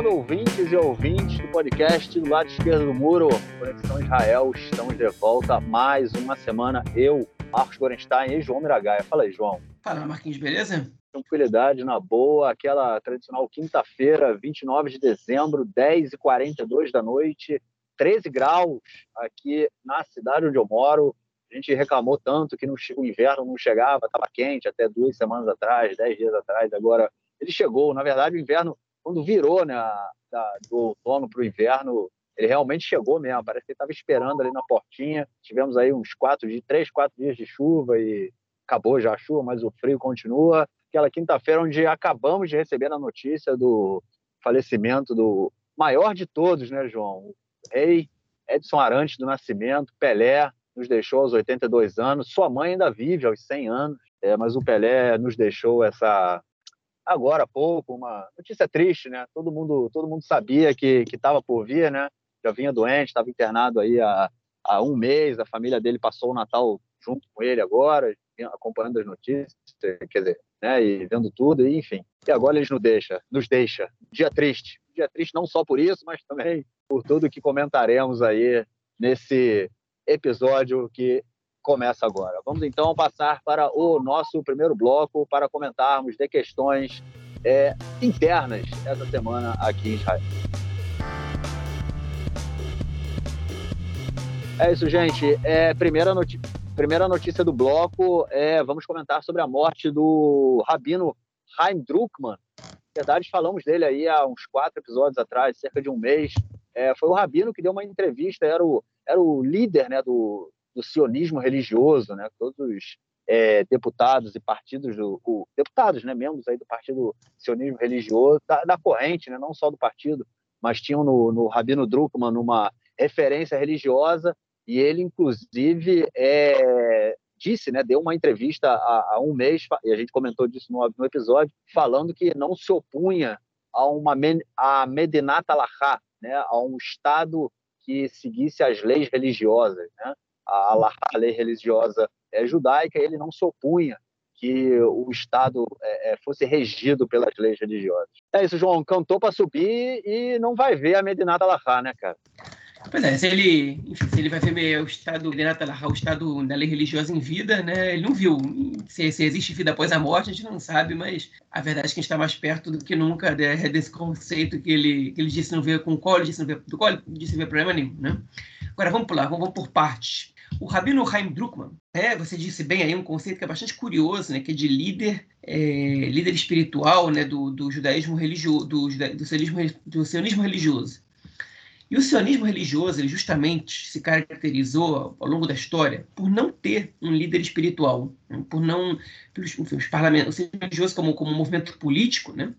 salve ouvintes e ouvintes do podcast do lado esquerdo do muro, Conexão Israel. Estamos de volta mais uma semana. Eu, Marcos Gorenstein e João Miragaia. Fala aí, João. Fala, Marquinhos, beleza? Tranquilidade, na boa. Aquela tradicional quinta-feira, 29 de dezembro, 10h42 da noite, 13 graus aqui na cidade onde eu moro. A gente reclamou tanto que no, o inverno não chegava, estava quente até duas semanas atrás, dez dias atrás. Agora ele chegou. Na verdade, o inverno, quando virou né, da, do outono para o inverno, ele realmente chegou mesmo. Parece que ele estava esperando ali na portinha. Tivemos aí uns quatro três, quatro dias de chuva e acabou já a chuva, mas o frio continua. Aquela quinta-feira onde acabamos de receber a notícia do falecimento do maior de todos, né, João? O rei Edson Arantes do Nascimento, Pelé, nos deixou aos 82 anos. Sua mãe ainda vive aos 100 anos, é, mas o Pelé nos deixou essa agora há pouco uma notícia triste, né? Todo mundo todo mundo sabia que estava por vir, né? Já vinha doente, estava internado aí há, há um mês. A família dele passou o Natal junto com ele agora, acompanhando as notícias, quer dizer, né? E vendo tudo, e, enfim. E agora eles nos deixa, nos deixa. Dia triste, dia triste não só por isso, mas também por tudo que comentaremos aí nesse episódio que começa agora. Vamos então passar para o nosso primeiro bloco para comentarmos de questões é, internas essa semana aqui em Israel. É isso, gente. É, primeira, primeira notícia do bloco é vamos comentar sobre a morte do rabino Chaim Druckmann. Na verdade, falamos dele aí há uns quatro episódios atrás, cerca de um mês. É, foi o rabino que deu uma entrevista, era o, era o líder né, do, do sionismo religioso, né? Todos os é, deputados e partidos do o, deputados, né, membros aí do partido sionismo religioso da, da, corrente, né, não só do partido, mas tinham no, no Rabino Druckmann uma referência religiosa e ele inclusive é, disse, né, deu uma entrevista há, há, um mês e a gente comentou disso no, no episódio, falando que não se opunha a uma a Medinat Alahá, né, a um estado que seguisse as leis religiosas, né? A, a lei religiosa é, judaica, ele não se opunha que o Estado é, é, fosse regido pelas leis religiosas. É isso, João, cantou para subir e não vai ver a Medinata Lahá, né, cara? Pois é, se ele, enfim, se ele vai ver o Estado Medinata Lahá, o Estado da lei religiosa em vida, né, ele não viu. Se, se, existe vida após a morte, a gente não sabe, mas a verdade é que a gente está mais perto do que nunca né, desse conceito que ele, que ele disse não ver com o colo, disse não ver do colo, disse não ver problema nenhum, né? Agora vamos pular, vamos, vamos por partes. O Rabino Chaim Druckmann, é, você disse bem aí um conceito que é bastante curioso, né, que é de líder, é, líder espiritual, né, do, do judaísmo religioso, do, do, sionismo, do sionismo religioso. E o sionismo religioso, ele justamente se caracterizou ao longo da história por não ter um líder espiritual, né, por não, enfim, os parlamentos, o sionismo religioso como, como um movimento político, né,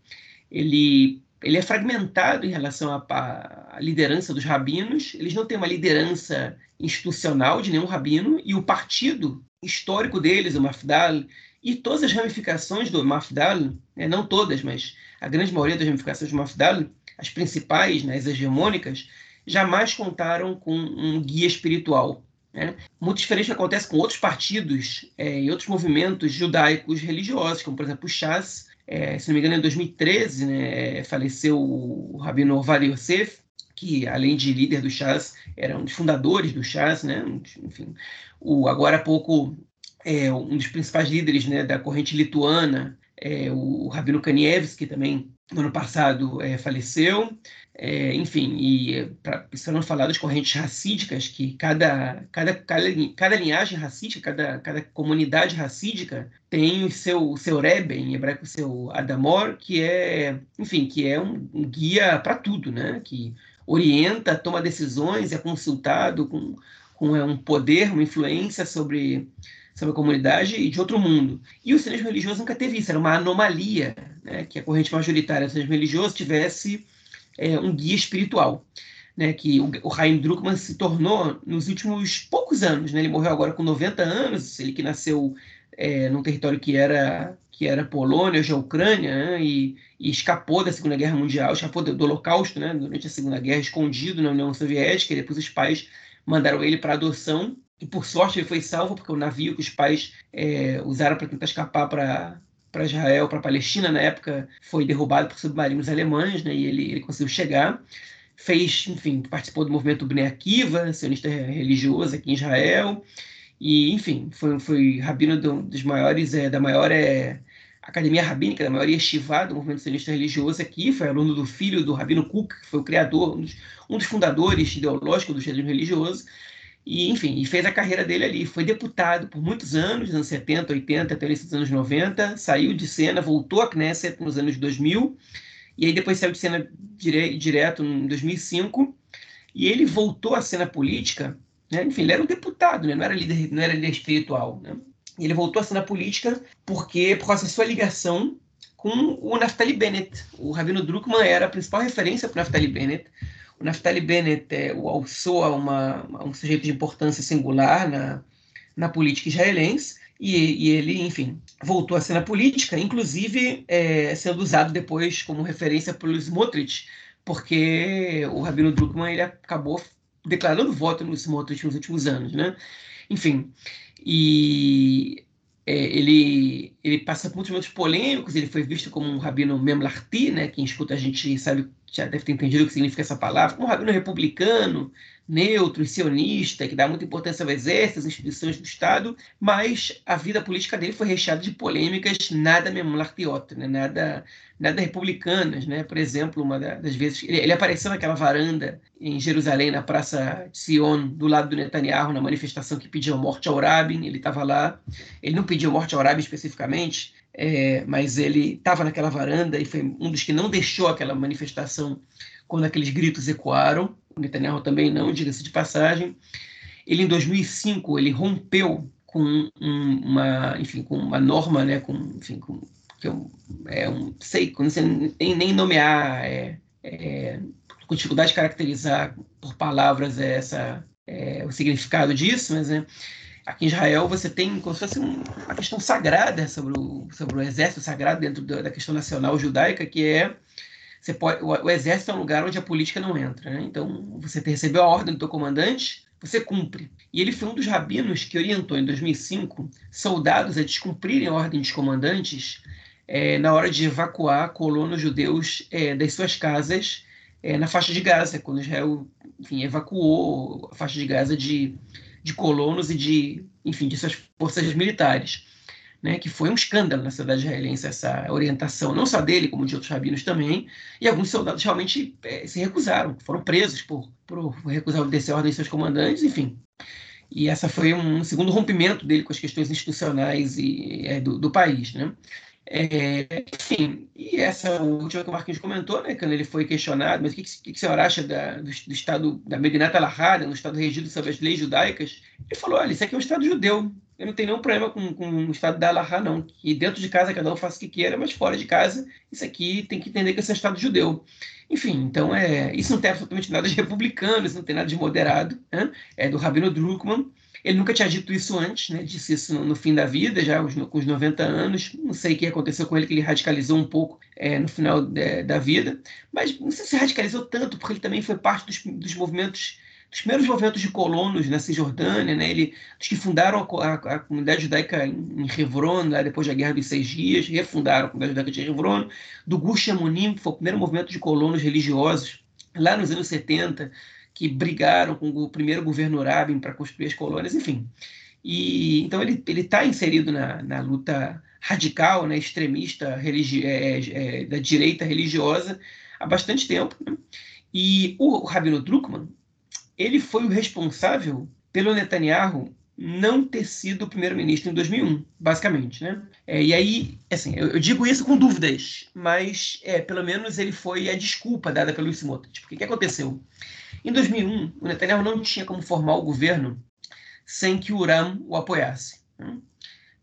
ele ele é fragmentado em relação à, liderança dos rabinos. Eles não têm uma liderança institucional de nenhum rabino e o partido histórico deles, o Mafdal, e todas as ramificações do Mafdal, né, não todas, mas a grande maioria das ramificações do Mafdal, as principais, né, as hegemônicas, jamais contaram com um guia espiritual. Né? Muito diferente que acontece com outros partidos é, e outros movimentos judaicos religiosos, como por exemplo o Shas, é, se não me engano, em 2013, né, faleceu o Rabino Ovadia Yosef, que além de líder do Chas, era um dos fundadores do Chas, né, enfim, o, agora há pouco é, um dos principais líderes né, da corrente lituana, é, o Rabino Kanievski, também no ano passado é, faleceu. É, enfim, e para não falar das correntes racídicas, que cada, cada, cada, cada linhagem racídica, cada, cada comunidade racídica tem o seu, o seu Rebbe, em hebraico o seu Adamor, que é, enfim, que é um, um guia para tudo, né? que orienta, toma decisões, é consultado com, com é, um poder, uma influência sobre, sobre a comunidade e de outro mundo. E o sionismo religioso nunca teve isso, era uma anomalia, né? que a corrente majoritária do sionismo religioso tivesse é, um guia espiritual. Né, que o, o Druckmann se tornou nos últimos poucos anos. Né, ele morreu agora com 90 anos, ele que nasceu é, num território que era que era Polônia, hoje é Ucrânia, né, e, e, escapou da Segunda Guerra Mundial, escapou do, do Holocausto, né, durante a Segunda Guerra, escondido na União Soviética, e depois os pais mandaram ele para adoção, e por sorte ele foi salvo, porque o navio que os pais é, usaram para tentar escapar para para Israel, para a Palestina. Na época foi derrubado por submarinos alemães, né, e ele, ele conseguiu chegar. Fez, enfim, participou do movimento Bnei Akiva, sionista religioso aqui em Israel. E, enfim, foi, foi rabino do, dos maiores, é, da maior é, academia rabínica, da maior yeshiva do movimento sionista religioso aqui. Foi aluno do filho do Rabino Cook, que foi o criador, um dos, um dos fundadores ideológicos do sionismo religioso. E, enfim, e fez a carreira dele ali. Foi deputado por muitos anos, nos anos 70, 80, até os anos 90. Saiu de cena, voltou à Knesset nos anos 2000. E aí depois saiu de cena dire, direto em 2005. E ele voltou à cena política. Né? Enfim, ele era um deputado, né? não, era líder, não era líder espiritual. Né? E ele voltou à cena política porque, por causa da sua ligação com o Naftali Bennett. O Rabino Druckmann era a principal referência para o Naftali Bennett o Naftali Bennett é, o alçou a uma, um sujeito de importância singular na, na política israelense, e, e, ele, enfim, voltou à cena política, inclusive é, sendo usado depois como referência pelo Smotrich, porque o Rabino Druckmann ele acabou declarando voto no Smotrich nos últimos anos, né? Enfim, e é, ele, ele passa por muitos momentos polêmicos, ele foi visto como um rabino memlarti, né? Quem escuta a gente sabe já deve ter entendido o que significa essa palavra, um rabino republicano, neutro e sionista, que dá muita importância ao exército, às instituições do Estado, mas a vida política dele foi recheada de polêmicas nada memlartiota, né? nada, nada republicanas. Né? Por exemplo, uma das vezes, ele, ele, apareceu naquela varanda em Jerusalém, na Praça de Sion, do lado do Netanyahu, na manifestação que pediu morte ao Rabin, ele estava lá, ele não pediu morte ao Rabin especificamente, é, mas ele estava naquela varanda e foi um dos que não deixou aquela manifestação quando aqueles gritos ecoaram. O Netanyahu também não, diga-se de passagem. Ele, em 2005, ele rompeu com uma, enfim, com uma norma, né, com, enfim, com, que eu, é um, sei, não sei nem, nem nomear, é, é, com dificuldade de caracterizar por palavras essa, é, o significado disso, mas é, Aqui em Israel você tem como se fosse uma questão sagrada sobre o, sobre o exército sagrado dentro da questão nacional judaica, que é você pode, o, o, exército é um lugar onde a política não entra. Né? Então, você recebeu a ordem do teu comandante, você cumpre. E ele foi um dos rabinos que orientou em 2005 soldados a descumprirem a ordem dos comandantes é, na hora de evacuar colonos judeus é, das suas casas é, na faixa de Gaza, quando Israel enfim, evacuou a faixa de Gaza de de colonos e de, enfim, de suas forças militares. Né, que foi um escândalo na cidade israelense essa orientação, não só dele, como de outros rabinos também, e alguns soldados realmente é, se recusaram, foram presos por, por recusar obedecer a ordem de seus comandantes, enfim. E essa foi um segundo rompimento dele com as questões institucionais e, é, do, do país. Né? É, enfim, e essa última que o Marquinhos comentou, né, quando ele foi questionado, mas o que, que, que o senhor acha da, do, do, Estado, da Medinata Lahara, no Estado regido sob as leis judaicas? Ele falou, olha, isso aqui é um Estado judeu, eu não tenho nenhum problema com, com o Estado da Lahá, não, que dentro de casa cada um faça o que queira, mas fora de casa, isso aqui tem que entender que esse é um Estado judeu. Enfim, então, é, isso não tem absolutamente nada de republicano, isso não tem nada de moderado, né? é do Rabino Druckmann, ele nunca tinha dito isso antes, né? disse isso no, no fim da vida, já com os 90 anos. Não sei o que aconteceu com ele, que ele radicalizou um pouco é, no final de, da vida. Mas não sei se radicalizou tanto, porque ele também foi parte dos, dos movimentos dos primeiros movimentos de colonos na Cisjordânia, né? Ele, dos que fundaram a, a, a comunidade judaica em, Hebron, lá depois da Guerra dos Seis Dias, refundaram a comunidade judaica de Hebron, do Gush Amonim, que foi o primeiro movimento de colonos religiosos, lá nos anos 70, que brigaram com o primeiro governo Rabin para construir as colônias, enfim. E, então ele está inserido na, na, luta radical, né, extremista, religi é, é, da direita religiosa há bastante tempo. Né? E o, o Rabino Druckmann, ele foi o responsável pelo Netanyahu não ter sido primeiro-ministro em 2001, basicamente, né? É, e aí, assim, eu, eu, digo isso com dúvidas, mas é, pelo menos ele foi a desculpa dada pelo Smotrich. Porque o que aconteceu? Em 2001, o Netanyahu não tinha como formar o governo sem que o Uram o apoiasse. Né?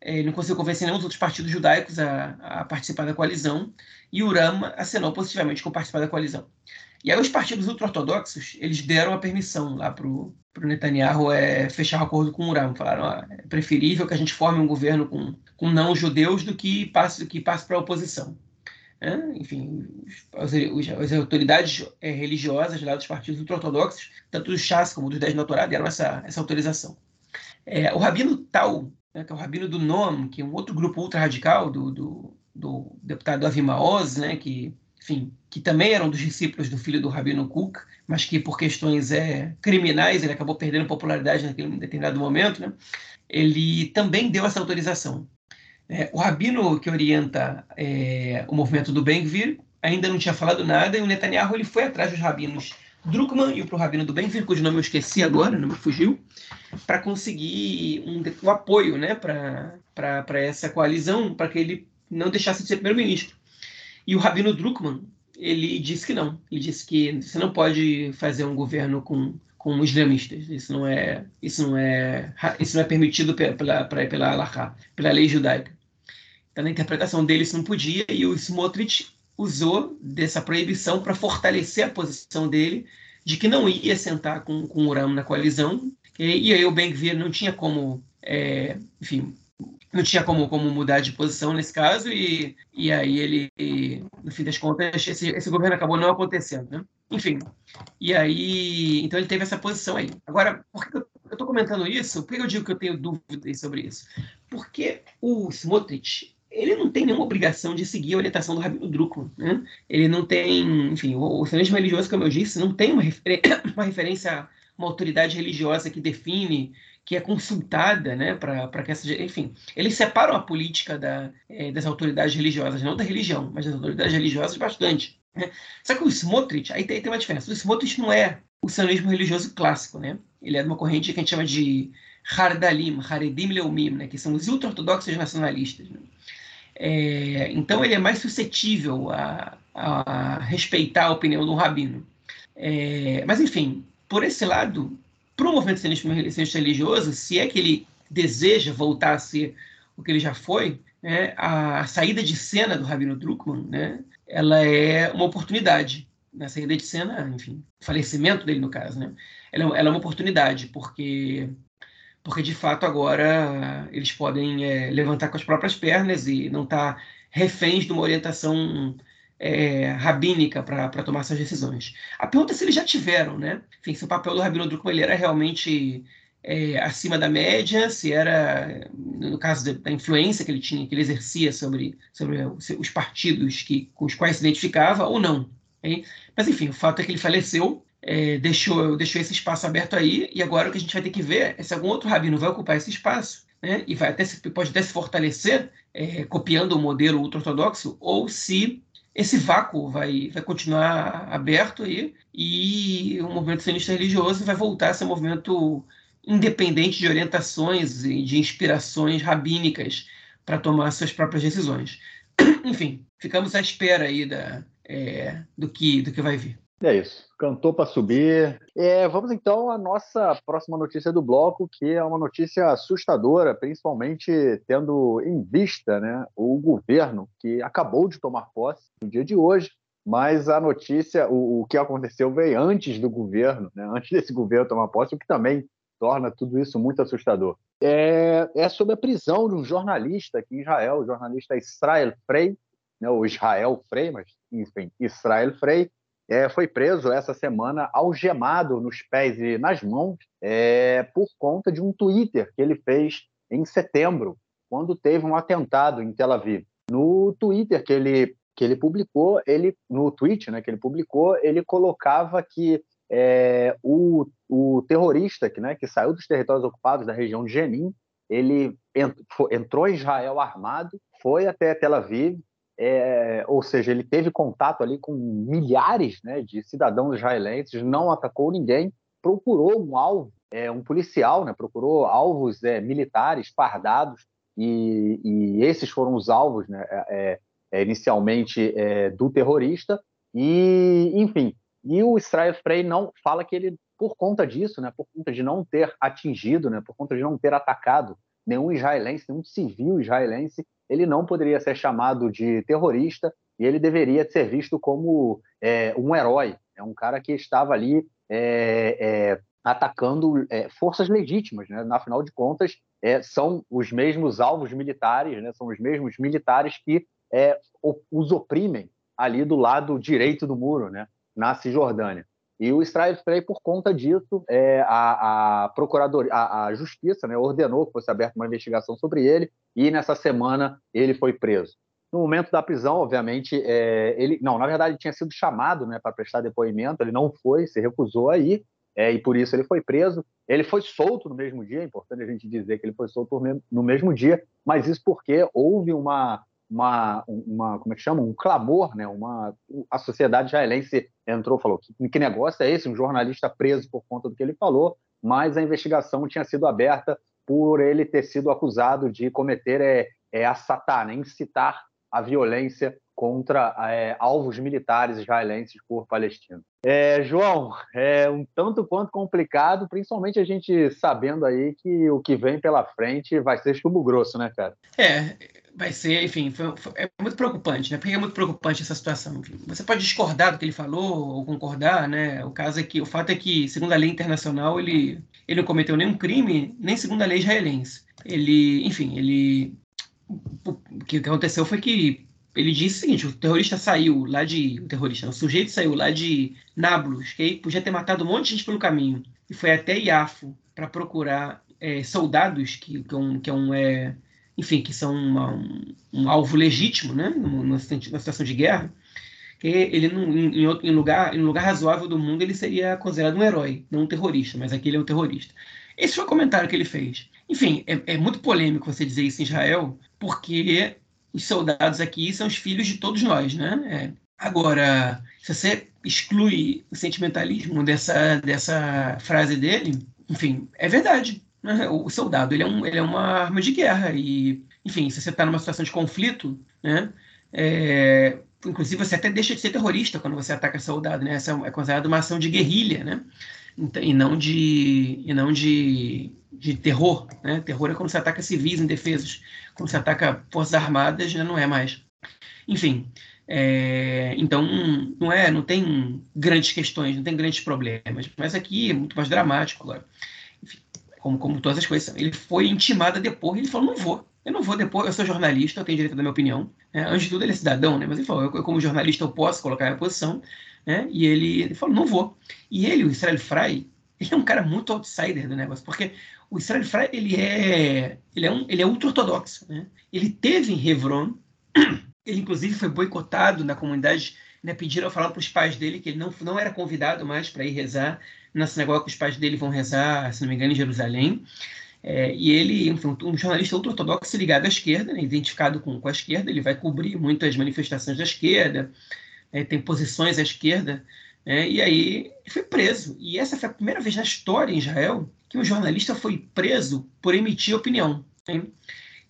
Ele não conseguiu convencer nenhum dos outros partidos judaicos a, a participar da coalizão, e o Uram acenou positivamente com participar da coalizão. E aí os partidos ultra-ortodoxos, eles deram a permissão lá para o Netanyahu é, fechar o acordo com o Uram. Falaram, ó, é preferível que a gente forme um governo com, com não-judeus do que passe, que passe para a oposição. É, enfim, as, as autoridades é, religiosas lá dos partidos ultra-ortodoxos, tanto do Chas como dos Dez Doutorado, deram essa, essa autorização. É, o Rabino Tal né, que é o Rabino do Noam, que é um outro grupo ultra-radical do, do, do deputado Avi Maoz, né, que, enfim, que também eram dos discípulos do filho do Rabino Cook, mas que por questões é, criminais ele acabou perdendo popularidade naquele determinado momento, né, ele também deu essa autorização. É, o rabino que orienta é, o movimento do Ben-Gvir ainda não tinha falado nada e o Netanyahu ele foi atrás dos rabinos Druckmann e o rabino do Ben-Gvir, cujo nome eu esqueci agora, não me fugiu, para conseguir um, um, apoio né, para essa coalizão, para que ele não deixasse de ser primeiro-ministro. E o rabino Druckmann, ele disse que não. Ele disse que você não pode fazer um governo com, com islamistas. Isso não é, isso não é, isso não é permitido pela, pela, pela, pela lei judaica. Então, na interpretação dele, isso não podia, e o Smotrich usou dessa proibição para fortalecer a posição dele de que não ia sentar com, com o Uram na coalizão, e, e aí o Ben-Gvir não tinha como, é, enfim, não tinha como, como mudar de posição nesse caso, e, e aí ele, no fim das contas, esse, esse governo acabou não acontecendo, né? Enfim, e aí, então ele teve essa posição aí. Agora, por que eu estou comentando isso? Por que eu digo que eu tenho dúvidas sobre isso? Porque o Smotrich, ele não tem nenhuma obrigação de seguir a orientação do Rabino Druckmann. Né? Ele não tem, enfim, o, o religioso, como eu disse, não tem uma, refer uma referência, uma autoridade religiosa que define, que é consultada, né, para que essa, enfim, eles separam a política da, é, das autoridades religiosas, não da religião, mas das autoridades religiosas bastante. Né? Só que o Smotrich, aí tem, tem uma diferença. O Smotrich não é o sionismo religioso clássico, né? Ele é de uma corrente que a gente chama de Hardalim, Haredim Leumim, né? que são os ultra-ortodoxos nacionalistas. Né? É, então ele é mais suscetível a, a, respeitar a opinião do rabino. É, mas, enfim, por esse lado, para o movimento sionista religioso, se é que ele deseja voltar a ser o que ele já foi, né, a saída de cena do Rabino Druckmann, né, ela é uma oportunidade. A saída de cena, enfim, falecimento dele, no caso, né, ela, é ela é uma oportunidade, porque porque de fato agora eles podem é, levantar com as próprias pernas e não estar tá reféns de uma orientação é, rabínica para tomar essas decisões. A pergunta é se eles já tiveram, né? Enfim, se o papel do Rabino Druckmann ele era realmente é, acima da média, se era, no caso da influência que ele tinha, que ele exercia sobre, sobre os partidos que, com os quais se identificava, ou não. Mas, enfim, o fato é que ele faleceu é, deixou, deixou esse espaço aberto aí, e agora o que a gente vai ter que ver é se algum outro rabino vai ocupar esse espaço, né, e vai até se, pode até se fortalecer, é, copiando o modelo ultra-ortodoxo, ou se esse vácuo vai, vai continuar aberto aí, e o movimento sionista religioso vai voltar a ser um movimento independente de orientações e de inspirações rabínicas para tomar suas próprias decisões. Enfim, ficamos à espera aí da, é, do, que, do que vai vir. É isso. Cantou para subir. É, vamos então à nossa próxima notícia do bloco, que é uma notícia assustadora, principalmente tendo em vista né, o governo que acabou de tomar posse no dia de hoje. Mas a notícia, o, o que aconteceu veio antes do governo, né, antes desse governo tomar posse, o que também torna tudo isso muito assustador. É, é sobre a prisão de um jornalista aqui em Israel, o jornalista Israel Frey, né, ou Israel Frey, mas enfim, Israel Frey, é, foi preso essa semana algemado nos pés e nas mãos é, por conta de um Twitter que ele fez em setembro, quando teve um atentado em Tel Aviv. No Twitter que ele, que ele publicou, ele no tweet né, que ele publicou, ele colocava que é, o, o terrorista que, né, que saiu dos territórios ocupados da região de Jenin, ele entrou em Israel armado, foi até Tel Aviv, é, ou seja, ele teve contato ali com milhares né, de cidadãos israelenses, não atacou ninguém, procurou um alvo, é, um policial, né, procurou alvos é, militares fardados, e, e, esses foram os alvos né, é, é, é, inicialmente do terrorista, e enfim, e o Israel Frey não fala que ele, por conta disso, né, por conta de não ter atingido, né, por conta de não ter atacado nenhum israelense, nenhum civil israelense, ele não poderia ser chamado de terrorista e ele deveria ser visto como é, um herói, é um cara que estava ali é, é, atacando é, forças legítimas, né? Afinal de contas, é, são os mesmos alvos militares, né? São os mesmos militares que os oprimem ali do lado direito do muro, né? Na Cisjordânia. E o Israel Frey, por conta disso, é, a, a procuradoria, a, a justiça, né, ordenou que fosse aberta uma investigação sobre ele e nessa semana ele foi preso. No momento da prisão, obviamente, é, ele não, na verdade, ele tinha sido chamado, né, para prestar depoimento. Ele não foi, se recusou aí é, e por isso ele foi preso. Ele foi solto no mesmo dia. É importante a gente dizer que ele foi solto no mesmo dia, mas isso porque houve uma uma, uma como é que chama? Um clamor, né? Uma, a sociedade israelense entrou falou que, que negócio é esse? Um jornalista preso por conta do que ele falou, mas a investigação tinha sido aberta por ele ter sido acusado de cometer é, é assatar, né? incitar a violência contra é, alvos militares israelenses por palestinos. É, João, é um tanto quanto complicado, principalmente a gente sabendo aí que o que vem pela frente vai ser chumbo grosso, né, cara? É, vai ser, enfim, foi, foi, é muito preocupante, né? Porque é muito preocupante essa situação. Enfim, você pode discordar do que ele falou ou concordar, né? O caso é que o fato é que, segundo a lei internacional, ele ele não cometeu nenhum crime, nem segundo a lei israelense. Ele, enfim, ele o que aconteceu foi que ele disse o seguinte: o terrorista saiu lá de. O terrorista, o sujeito saiu lá de Nablus, que podia ter matado um monte de gente pelo caminho, e foi até Iafo para procurar é, soldados que, que, é um, que é um é, enfim, que são uma, um, um, alvo legítimo, né, numa, situação de guerra, que ele em, em, lugar, em lugar razoável do mundo ele seria considerado um herói, não um terrorista, mas aqui ele é um terrorista. Esse foi o comentário que ele fez. Enfim, é, é muito polêmico você dizer isso em Israel, porque os soldados aqui são os filhos de todos nós, né? É. Agora, se você exclui o sentimentalismo dessa, dessa frase dele, enfim, é verdade. Né? O soldado ele é, um, ele é uma arma de guerra e, enfim, se você está numa situação de conflito, né? É, inclusive você até deixa de ser terrorista quando você ataca soldado, né? Essa é considerada uma ação de guerrilha, né? E não de e não de, de terror, né? Terror é quando você ataca civis indefesos, quando você ataca forças armadas, já não é mais. Enfim, é, então não é, não tem grandes questões, não tem grandes problemas, mas aqui é muito mais dramático, claro como, como todas as coisas. Ele foi intimado a depor e ele falou: não vou. Eu não vou depor, eu sou jornalista, eu tenho direito da minha opinião. Né? Antes de tudo, ele é cidadão, né? mas ele falou: eu, como jornalista, eu posso colocar a minha posição. Né? E ele, ele falou: não vou. E ele, o Israel Frey, ele é um cara muito outsider do negócio, porque o Israel Frey, ele é, ele é, um, ele é ultra-ortodoxo. Né? Ele teve em Hebron, ele inclusive foi boicotado na comunidade né, pediram falar para os pais dele que ele não, não era convidado mais para ir rezar na sinagoga que os pais dele vão rezar, se não me engano, em Jerusalém. É, e ele, enfim, um jornalista ultra-ortodoxo ligado à esquerda, né, identificado com, com a esquerda, ele vai cobrir muitas manifestações da esquerda, é, tem posições à esquerda, é, e aí foi preso. E essa foi a primeira vez na história em Israel que um jornalista foi preso por emitir opinião. Hein?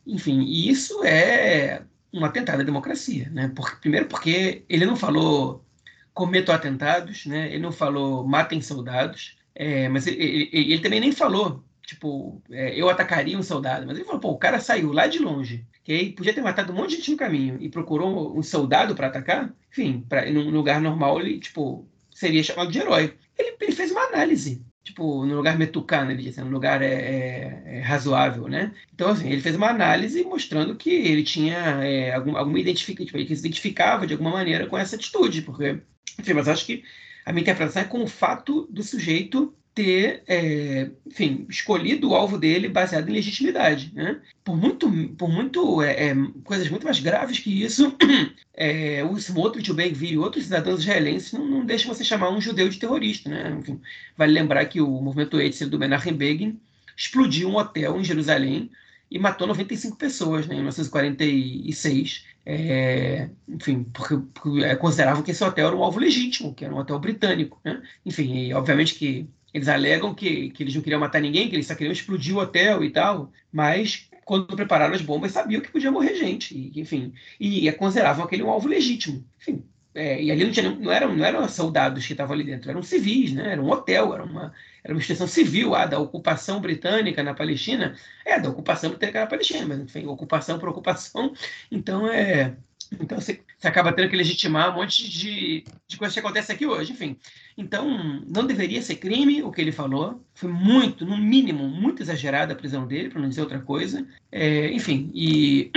Enfim, e isso é um atentado à democracia, né? Porque, primeiro porque ele não falou cometam atentados, né? Ele não falou matem soldados, é, mas ele, ele, ele, também nem falou, tipo, é, eu atacaria um soldado, mas ele falou, pô, o cara saiu lá de longe, que podia ter matado um monte de gente no caminho e procurou um soldado para atacar, enfim, para num lugar normal ele, tipo, seria chamado de herói. Ele, ele fez uma análise tipo, no lugar metucano, ele disse, no lugar é, é, é, razoável, né? Então, assim, ele fez uma análise mostrando que ele tinha é, algum, alguma identificação, tipo, ele se identificava de alguma maneira com essa atitude, porque enfim, mas acho que a minha interpretação é com o fato do sujeito ter, é, enfim, escolhido o alvo dele baseado em legitimidade. Né? Por muito, por muito é, é, coisas muito mais graves que isso, é, o Smotrich, o Ben-Gvir e outros cidadãos israelenses não, não deixam você chamar um judeu de terrorista. Né? Enfim, vale lembrar que o movimento Eitzel do Menachem Begin explodiu um hotel em Jerusalém e matou 95 pessoas né, em 1946. É, enfim, porque, porque é, consideravam que esse hotel era um alvo legítimo, que era um hotel britânico. Né? Enfim, e obviamente que eles alegam que, que eles não queriam matar ninguém, que eles só queriam explodir o hotel e tal, mas quando prepararam as bombas sabiam que podia morrer gente, e, enfim, e, e consideravam aquele um alvo legítimo. Enfim, é, e ali não, tinha, não, eram, não eram soldados que estavam ali dentro, eram civis, né? era um hotel, era uma, era uma instituição civil ah, da ocupação britânica na Palestina. É, da ocupação britânica na Palestina, mas enfim, ocupação por ocupação. Então, é, então você, você, acaba tendo que legitimar um monte de, de coisas que acontecem aqui hoje, enfim. Então, não deveria ser crime o que ele falou. Foi muito, no mínimo, muito exagerada a prisão dele, para não dizer outra coisa. É, enfim, e,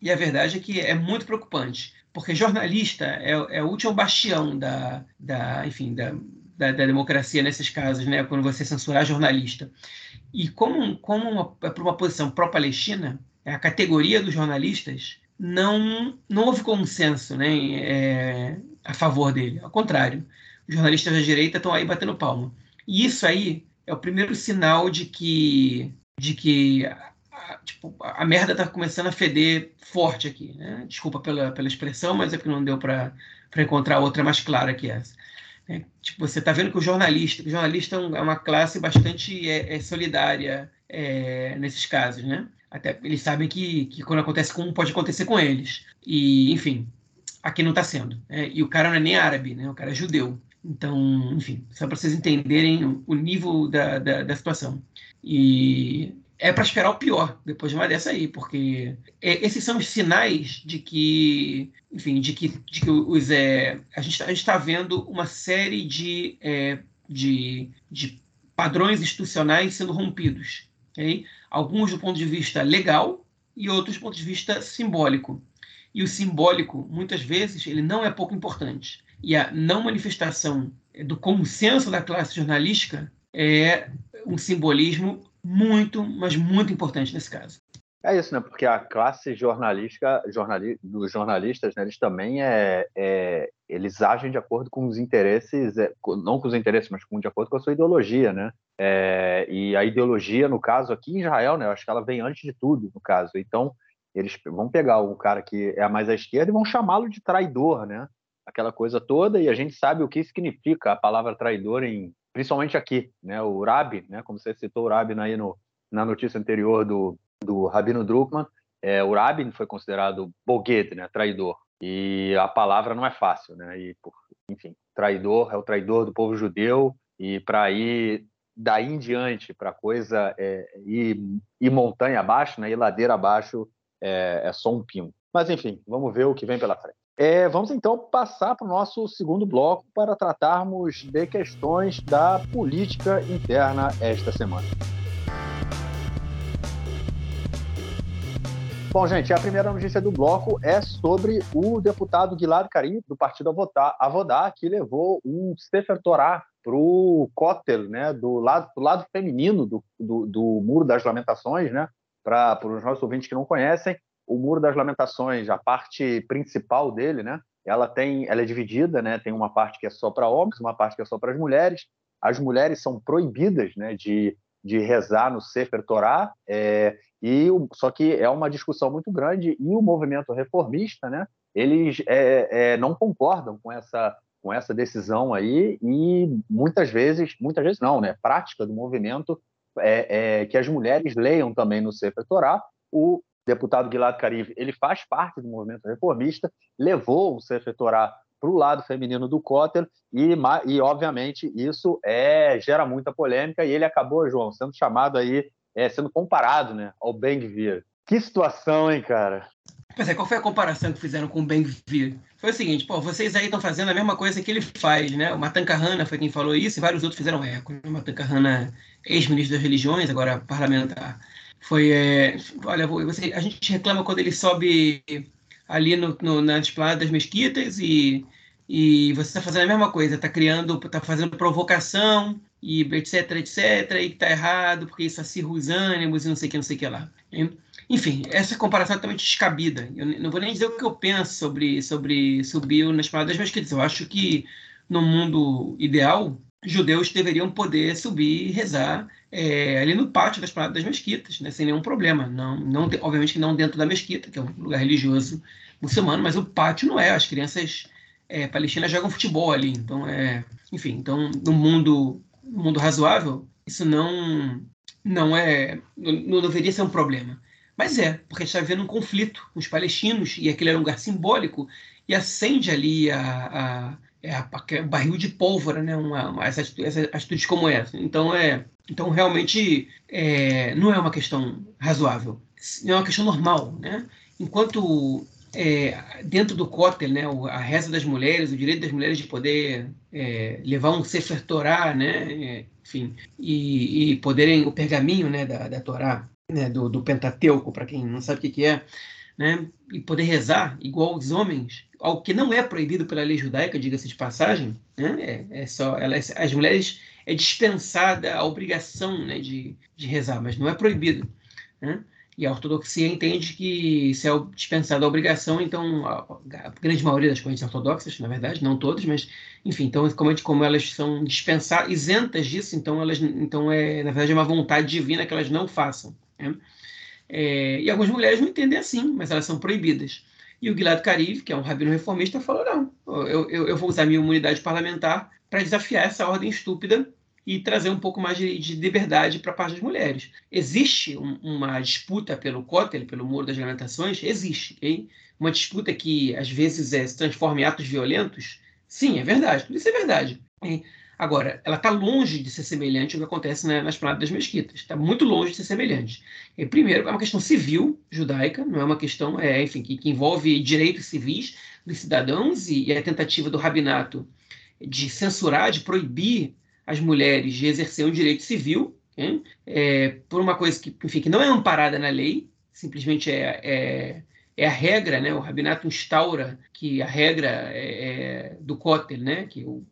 e a verdade é que é muito preocupante porque jornalista é, é o último bastião da, da enfim, da, da, da, democracia nesses casos, né? Quando você censurar jornalista. E como, como uma, para uma posição pró-Palestina, a categoria dos jornalistas não, não houve consenso né, é, a favor dele. Ao contrário, os jornalistas da direita estão aí batendo palma. E isso aí é o primeiro sinal de que, de que a, tipo, a merda está começando a feder forte aqui. Né? Desculpa pela, pela expressão, mas é porque não deu para encontrar outra mais clara que essa. É, tipo, você está vendo que o jornalista, o jornalista é, é uma classe bastante é, é solidária é, nesses casos, né? Até eles sabem que, que quando acontece com um, pode acontecer com eles. E, enfim, aqui não está sendo. Né? E o cara não é nem árabe, né? O cara é judeu. Então, enfim, só para vocês entenderem o nível da, da, da situação. E é para esperar o pior depois de uma dessa aí, porque esses são os sinais de que, enfim, de que, de que os, é, a gente está vendo uma série de, é, de, de padrões institucionais sendo rompidos. Okay? Alguns do ponto de vista legal e outros do ponto de vista simbólico. E o simbólico, muitas vezes, ele não é pouco importante. E a não manifestação do consenso da classe jornalística é um simbolismo muito, mas muito importante nesse caso. É isso, né? Porque a classe jornalística, jornali, dos jornalistas, né, eles também é, é, eles agem de acordo com os interesses, é, não com os interesses, mas com, de acordo com a sua ideologia, né? É, e a ideologia, no caso aqui em Israel, né? Eu acho que ela vem antes de tudo, no caso. Então eles vão pegar o cara que é mais à esquerda e vão chamá-lo de traidor, né? Aquela coisa toda e a gente sabe o que significa a palavra traidor em principalmente aqui, né? O Rabi, né? Como você citou o Rabi aí no, na notícia anterior do, do Rabino Druckmann, é, o Rabi foi considerado boged, né? Traidor. E a palavra não é fácil, né? E, por, enfim, traidor é o traidor do povo judeu e para ir daí em diante para coisa é, ir, ir montanha abaixo, né? Ir ladeira abaixo é, é só um pingo. Mas enfim, vamos ver o que vem pela frente. É, vamos então passar para o nosso segundo bloco para tratarmos de questões da política interna esta semana. Bom, gente, a primeira notícia do bloco é sobre o deputado Gilad Karim, do partido Avodá, que levou um Sefer Torah para o Kotel, né, do lado, do lado feminino do, do, do Muro das Lamentações, né, para os nossos ouvintes que não conhecem, o Muro das Lamentações, a parte principal dele, né? Ela tem, ela é dividida, né? Tem uma parte que é só para homens, uma parte que é só para as mulheres. As mulheres são proibidas, né? De, de rezar no Sefer Torah, é, e só que é uma discussão muito grande e o movimento reformista, né? Eles é, é, não concordam com essa com essa decisão aí e muitas vezes, muitas vezes não, né? Prática do movimento é, é que as mulheres leiam também no Sefer Torah o deputado Gilad Caribe, ele faz parte do movimento reformista, levou o Sefer Torah para o lado feminino do Kotel e, e obviamente, isso é, gera muita polêmica e ele acabou, João, sendo chamado aí, é, sendo comparado né, ao Ben-Gvir. Que situação, hein, cara? Pois é, qual foi a comparação que fizeram com o Ben-Gvir? Foi o seguinte, pô, vocês aí estão fazendo a mesma coisa que ele faz, né? O Matan Kahana foi quem falou isso e vários outros fizeram eco. O Matan Kahana, ex-ministro das religiões, agora parlamentar foi, é, olha, você, a gente reclama quando ele sobe ali no, no, na esplanada das mesquitas e, e você está fazendo a mesma coisa, está criando, está fazendo provocação e etc, etc, e que está errado porque isso acirra os ânimos e não sei o que, não sei o que lá. Enfim, essa comparação é totalmente descabida. Eu não vou nem dizer o que eu penso sobre, sobre subir na esplanada das mesquitas. Eu acho que no mundo ideal, judeus deveriam poder subir e rezar é, ali no pátio das, das mesquitas, né, sem nenhum problema. Não, não, obviamente que não dentro da mesquita, que é um lugar religioso muçulmano, mas o pátio não é. As crianças é, palestinas jogam futebol ali. Então, é, enfim, então no mundo, no mundo razoável, isso não, não é, não, deveria ser um problema. Mas é, porque a gente está vivendo um conflito com os palestinos e aquele era um lugar simbólico e acende ali a, a é, é barril de pólvora, né? Uma, uma, essas, atitudes como essa. Então, é, então realmente, é, não é uma questão razoável. É uma questão normal, né? Enquanto é, dentro do cótel, né, a reza das mulheres, o direito das mulheres de poder é, levar um Sefer Torá, né, é, enfim, e, e, poderem, o pergaminho né, da, da Torá, né, do, do Pentateuco, para quem não sabe o que, que é, né, e poder rezar igual os homens, algo que não é proibido pela lei judaica, diga-se de passagem, né? é, é, só elas, as mulheres é dispensada a obrigação né, de, de rezar, mas não é proibido. Né? E a ortodoxia entende que se é dispensada a obrigação, então a, a, grande maioria das correntes ortodoxas, na verdade, não todas, mas enfim, então como, como elas são dispensadas, isentas disso, então elas, então é na verdade é uma vontade divina que elas não façam. Né? É, e algumas mulheres não entendem assim, mas elas são proibidas. E o Gilad Kariv, que é um rabino reformista, falou: não, eu, eu, eu vou usar minha imunidade parlamentar para desafiar essa ordem estúpida e trazer um pouco mais de, de liberdade para a parte das mulheres. Existe um, uma disputa pelo Kotel, pelo Muro das Lamentações? Existe. Okay? Uma disputa que às vezes é, se transforma em atos violentos? Sim, é verdade. Tudo isso é verdade. Okay? Agora, ela está longe de ser semelhante ao que acontece na, nas planadas das mesquitas. Está muito longe de ser semelhante. E, primeiro, é uma questão civil judaica, não é uma questão, é, enfim, que, que envolve direitos civis dos cidadãos e, e a tentativa do rabinato de censurar, de proibir as mulheres de exercer um direito civil, é, por uma coisa que, enfim, que não é amparada na lei, simplesmente é, é, é a regra, né? O rabinato instaura que a regra é, é do Kotel, né? Que o,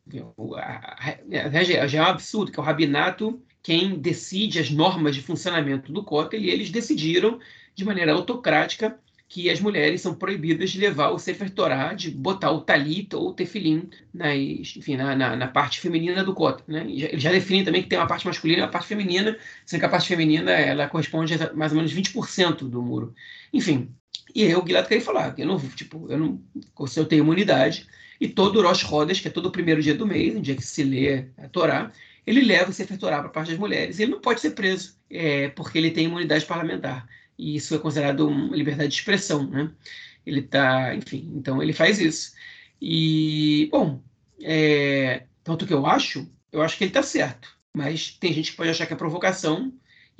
a, a, já é um absurdo, que é o rabinato quem decide as normas de funcionamento do Kotel e eles decidiram de maneira autocrática que as mulheres são proibidas de levar o Sefer Torah, de botar o talit ou o tefilim nas, enfim, na, na, na, parte feminina do cota. Né? Ele já define também que tem uma parte masculina e uma parte feminina, sendo que a parte feminina ela corresponde a mais ou menos 20% do muro. Enfim, e aí o Gilad queria falar, eu não, tipo, eu não, eu tenho imunidade, e todo o Rosh Chodesh, que é todo o primeiro dia do mês, um dia que se lê a Torá, ele leva o Sefer Torah para a parte das mulheres. Ele não pode ser preso, é, porque ele tem imunidade parlamentar e isso é considerado uma liberdade de expressão, né? Ele está, enfim, então ele faz isso. E, bom, é, tanto que eu acho, eu acho que ele está certo, mas tem gente que pode achar que é provocação,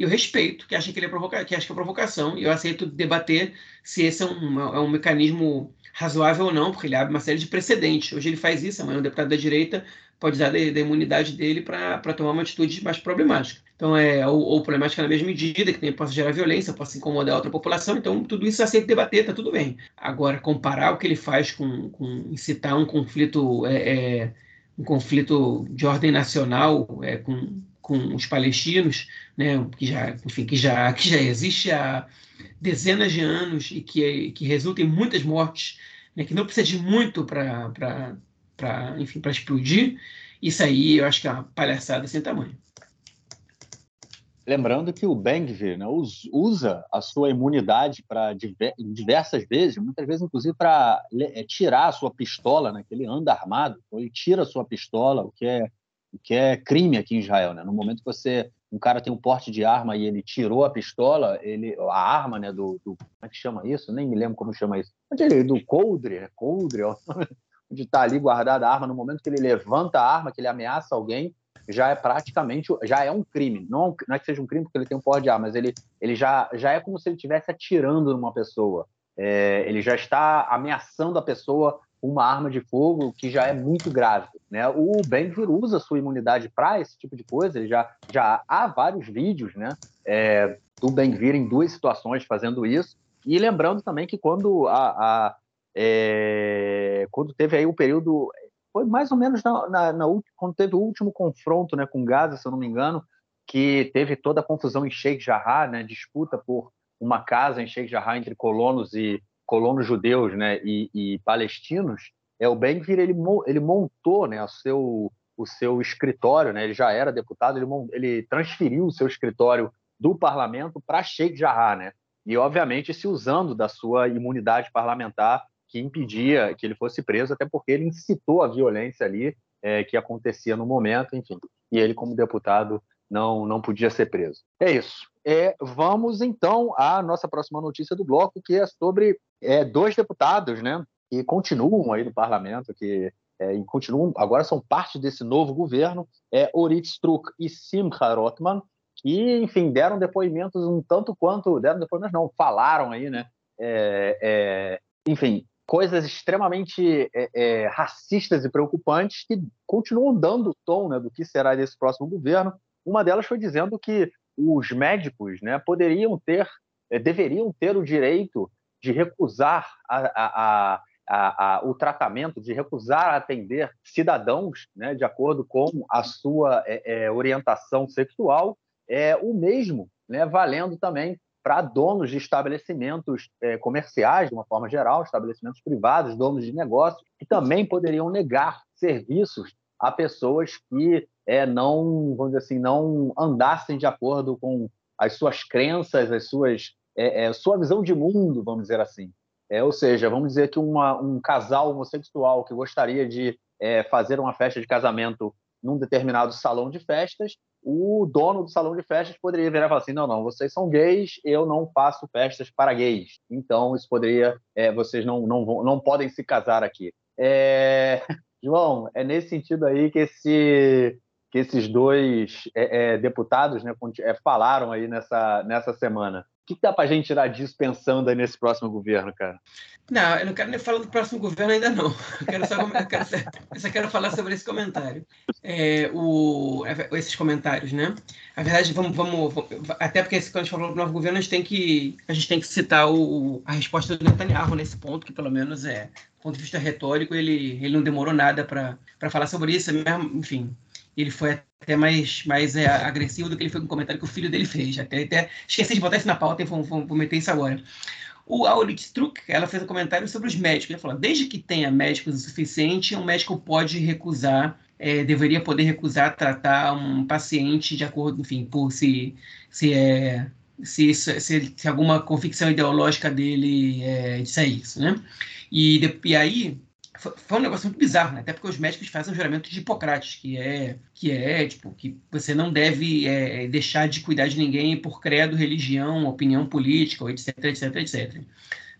eu respeito que acha que ele é provoca que acha que é provocação, e eu aceito debater se esse é um, é um mecanismo razoável ou não, porque ele abre uma série de precedentes. Hoje ele faz isso, amanhã um deputado da direita pode usar da, da imunidade dele para tomar uma atitude mais problemática. Então, é, ou, ou, problemática na mesma medida, que também possa gerar violência, possa incomodar outra população. Então, tudo isso aceita debater, tá tudo bem. Agora, comparar o que ele faz com, com incitar um conflito, é, é, um conflito de ordem nacional é, com, com os palestinos, né, que, já, enfim, que, já, que já existe há dezenas de anos e que, que resulta em muitas mortes, né, que não precisa de muito para enfim para explodir. Isso aí eu acho que é uma palhaçada sem tamanho. Lembrando que o Bengvir né, usa a sua imunidade para diversas vezes muitas vezes inclusive para é, tirar a sua pistola né que ele anda armado então ele tira a sua pistola o que é o que é crime aqui em Israel né no momento que você um cara tem um porte de arma e ele tirou a pistola, ele a arma, né, do, do como é que chama isso? Nem me lembro como chama isso. Do coldre, né? Coldre, de estar tá ali guardada a arma, no momento que ele levanta a arma, que ele ameaça alguém, já é praticamente, já é um crime. Não, não é que seja um crime porque ele tem um porte de arma, mas ele, ele já, já é como se ele estivesse atirando numa pessoa. É, ele já está ameaçando a pessoa uma arma de fogo, que já é muito grave. Né? O Ben-Gvir usa sua imunidade para esse tipo de coisa, ele já, já há vários vídeos né, é, do Ben-Gvir em duas situações fazendo isso, e lembrando também que quando a, a é, quando teve aí o período, foi mais ou menos na, na, na, quando teve o último confronto né, com Gaza, se eu não me engano, que teve toda a confusão em Sheikh Jarrah, né, disputa por uma casa em Sheikh Jarrah entre colonos e colonos judeus né, e, e palestinos, é, o Ben-Gvir ele, ele montou né, o, seu, o seu escritório, né, ele já era deputado, ele, ele transferiu o seu escritório do parlamento para Sheikh Jarrah, né? E, obviamente, se usando da sua imunidade parlamentar que impedia que ele fosse preso, até porque ele incitou a violência ali é, que acontecia no momento, enfim. E ele, como deputado, não, não podia ser preso. É isso. É, vamos então à nossa próxima notícia do bloco, que é sobre é, dois deputados, né, que continuam aí no parlamento, que é, continuam agora são parte desse novo governo, é Orit Struk e Simcha Rotman, que enfim deram depoimentos um tanto quanto deram depoimentos não falaram aí, né, é, é enfim coisas extremamente é, é, racistas e preocupantes que continuam dando o tom né, do que será desse próximo governo. Uma delas foi dizendo que os médicos né, poderiam ter, deveriam ter o direito de recusar a, a, a o tratamento de recusar atender cidadãos né, de acordo com a sua é, é, orientação sexual é o mesmo, né, valendo também para donos de estabelecimentos é, comerciais, de uma forma geral, estabelecimentos privados, donos de negócios, que também poderiam negar serviços a pessoas que é, não, vamos dizer assim, não andassem de acordo com as suas crenças, as suas, é, é, sua visão de mundo, vamos dizer assim. É, ou seja, vamos dizer que uma, um casal homossexual que gostaria de é, fazer uma festa de casamento num determinado salão de festas, o dono do salão de festas poderia virar e falar assim: não, não, vocês são gays, eu não faço festas para gays. Então, isso poderia, é, vocês não, não, vão, não podem se casar aqui. É... João, é nesse sentido aí que, esse, que esses dois é, é deputados né, falaram aí nessa, nessa semana. O que, dá para a gente tirar disso pensando aí nesse próximo governo, cara? Não, eu não quero nem falar do próximo governo ainda não. Eu, quero só, eu, quero, eu só quero falar sobre esse comentário. É, o, esses comentários, né? Na verdade, vamos, vamos, até porque quando a gente falou do novo governo, a gente tem que, a gente tem que citar o, a resposta do Netanyahu nesse ponto, que pelo menos é, do ponto de vista retórico, ele, ele não demorou nada para falar sobre isso, mesmo, enfim, ele foi até mais, mais é, agressivo do que ele foi com o comentário que o filho dele fez. Até, até esqueci de botar isso na pauta e vou, vou, vou meter isso agora. O Aurit Struck, ela fez um comentário sobre os médicos. Ele falou: desde que tenha médicos o suficiente, um médico pode recusar, é, deveria poder recusar tratar um paciente de acordo, enfim, por se, se é se, se, se, alguma convicção ideológica dele é, disser isso, né? E, de, e aí foi um negócio muito bizarro, né? Até porque os médicos fazem o juramento de Hipocrates, que é, que é tipo, que você não deve é, deixar de cuidar de ninguém por credo, religião, opinião política, etc, etc, etc.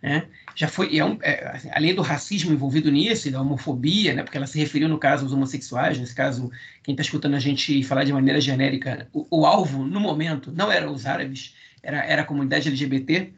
Né? Já foi, é um, é, assim, além do racismo envolvido nisso e da homofobia, né? Porque ela se referiu no caso aos homossexuais, nesse caso, quem está escutando a gente falar de maneira genérica, o, o, alvo no momento não era os árabes, era, era a comunidade LGBT,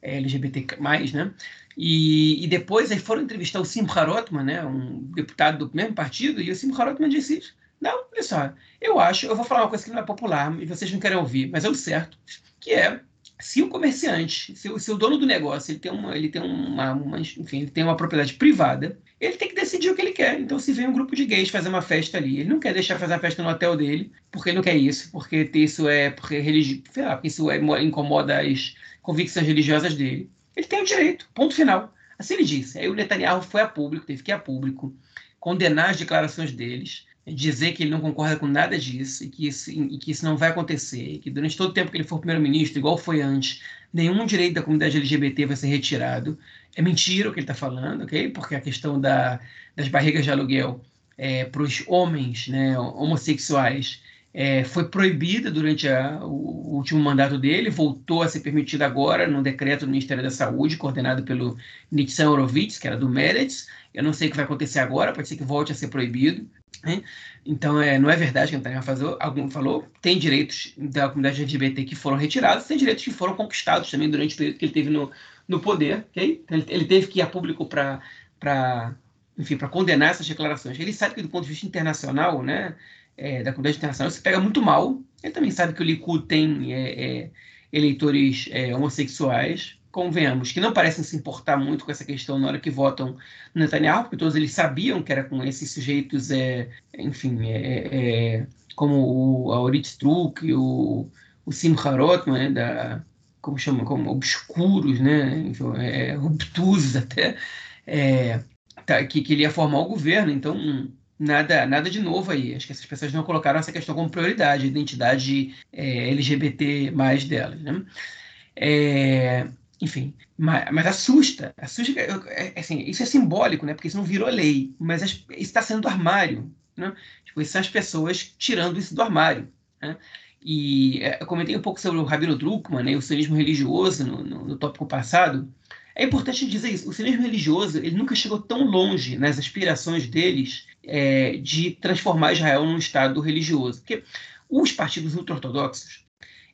é, LGBT+, né? E, e, depois aí foram entrevistar o Simcha Rotman, né, um deputado do mesmo partido, e o Simcha Rotman disse não, olha só, eu acho, eu vou falar uma coisa que não é popular e vocês não querem ouvir, mas é o certo, que é se o comerciante, se o, se o dono do negócio, ele tem uma, ele tem uma, uma, enfim, ele tem uma propriedade privada, ele tem que decidir o que ele quer. Então, se vem um grupo de gays fazer uma festa ali, ele não quer deixar fazer a festa no hotel dele, porque ele não quer isso, porque isso é porque religi... lá, porque isso é, incomoda as convicções religiosas dele. Ele tem o direito, ponto final. Assim ele disse. Aí o Netanyahu foi a público, teve que ir a público, condenar as declarações deles, dizer que ele não concorda com nada disso e que isso, e que isso não vai acontecer, que durante todo o tempo que ele for primeiro-ministro, igual foi antes, nenhum direito da comunidade LGBT vai ser retirado. É mentira o que ele está falando, ok? Porque a questão da, das barrigas de aluguel é, para os homens né, homossexuais é, foi proibida durante a, o, último mandato dele, voltou a ser permitida agora num decreto do Ministério da Saúde, coordenado pelo Nitsan Horowitz, que era do Meretz. Eu não sei o que vai acontecer agora, pode ser que volte a ser proibido. Né? Então, é, não é verdade que a Netanyahu falou, algum falou. Tem direitos da comunidade LGBT que foram retirados, tem direitos que foram conquistados também durante o período que ele teve no, no poder. Okay? Ele, ele teve que ir a público para enfim, para condenar essas declarações. Ele sabe que do ponto de vista internacional, né, é, da comunidade internacional se pega muito mal. Ele também sabe que o Likud tem é, é eleitores é, homossexuais, convenhamos, que não parecem se importar muito com essa questão na hora que votam no Netanyahu, porque todos eles sabiam que era com esses sujeitos, é, enfim, é, como o Aurit Struk, o, o Simcha Rotman, né, da, como chama, como obscuros, né, enfim, obtusos até, tá, que, que ele ia formar o governo. Então, nada, nada de novo aí. Acho que essas pessoas não colocaram essa questão como prioridade, a identidade é, LGBT mais delas, né? É, enfim, mas, mas, assusta, assusta, é, é, assim, isso é simbólico, né? Porque isso não virou lei, mas isso está sendo do armário, né? Tipo, são as pessoas tirando isso do armário, né? E é, eu comentei um pouco sobre o Rabino Druckmann, né, o sionismo religioso no, no, no tópico passado. É importante dizer isso. O sionismo religioso ele nunca chegou tão longe nas aspirações deles é, de transformar Israel num Estado religioso. Porque os partidos ultra-ortodoxos,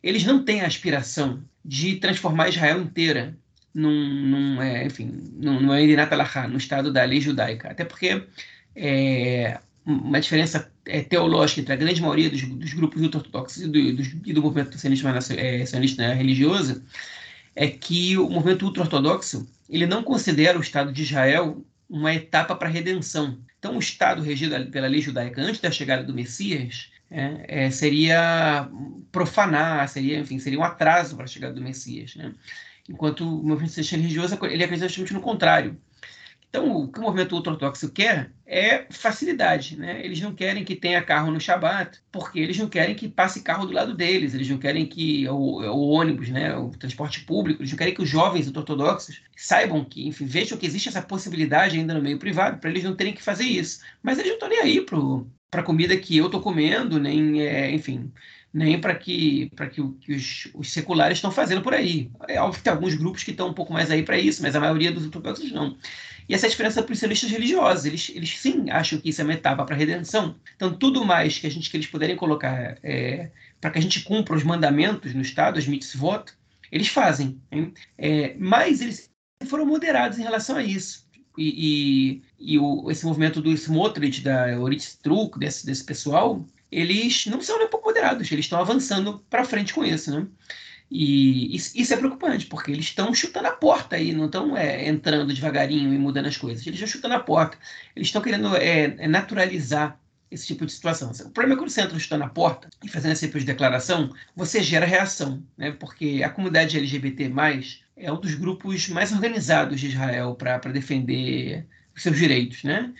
eles não têm a aspiração de transformar Israel inteira num, num é, enfim, num, num no Estado da lei judaica. Até porque é, uma diferença é, teológica entre a grande maioria dos, dos grupos ultra-ortodoxos e do, e do movimento sionista, é, sionista religioso é que o movimento ultra-ortodoxo ele não considera o Estado de Israel uma etapa para redenção. Então, o Estado regido pela lei judaica antes da chegada do Messias é, é, seria profanar, seria, enfim, seria um atraso para a chegada do Messias. Né? Enquanto o movimento religioso ele acredita justamente no contrário. Então, o que o movimento ultra-ortodoxo quer é facilidade. Né? Eles não querem que tenha carro no Shabat, porque eles não querem que passe carro do lado deles, eles não querem que o, o ônibus, né, o transporte público, eles não querem que os jovens ultra-ortodoxos saibam que, enfim, vejam que existe essa possibilidade ainda no meio privado, para eles não terem que fazer isso. Mas eles não estão nem aí para a comida que eu estou comendo, nem, é, enfim, nem para que, para que, que os, os, seculares estão fazendo por aí. É óbvio que tem alguns grupos que estão um pouco mais aí para isso, mas a maioria dos ortodoxos não. E essa é a diferença para os sionistas religiosos. Eles, eles sim acham que isso é uma etapa para a redenção. Então, tudo mais que a gente que eles puderem colocar é, para que a gente cumpra os mandamentos no Estado, as mitzvot, eles fazem. É, mas eles foram moderados em relação a isso. E, e, e o, esse movimento do Smotrich, da Oritz Truk, desse, desse pessoal, eles não são nem um pouco moderados, eles estão avançando para frente com isso, né? E isso é preocupante, porque eles estão chutando a porta aí, não estão é, entrando devagarinho e mudando as coisas. Eles estão chutando a porta. Eles estão querendo é, é, naturalizar esse tipo de situação. O problema é quando você entra chutando a porta e fazendo esse tipo de declaração, você gera reação, né? porque a comunidade LGBT+, é um dos grupos mais organizados de Israel para defender os seus direitos. Né?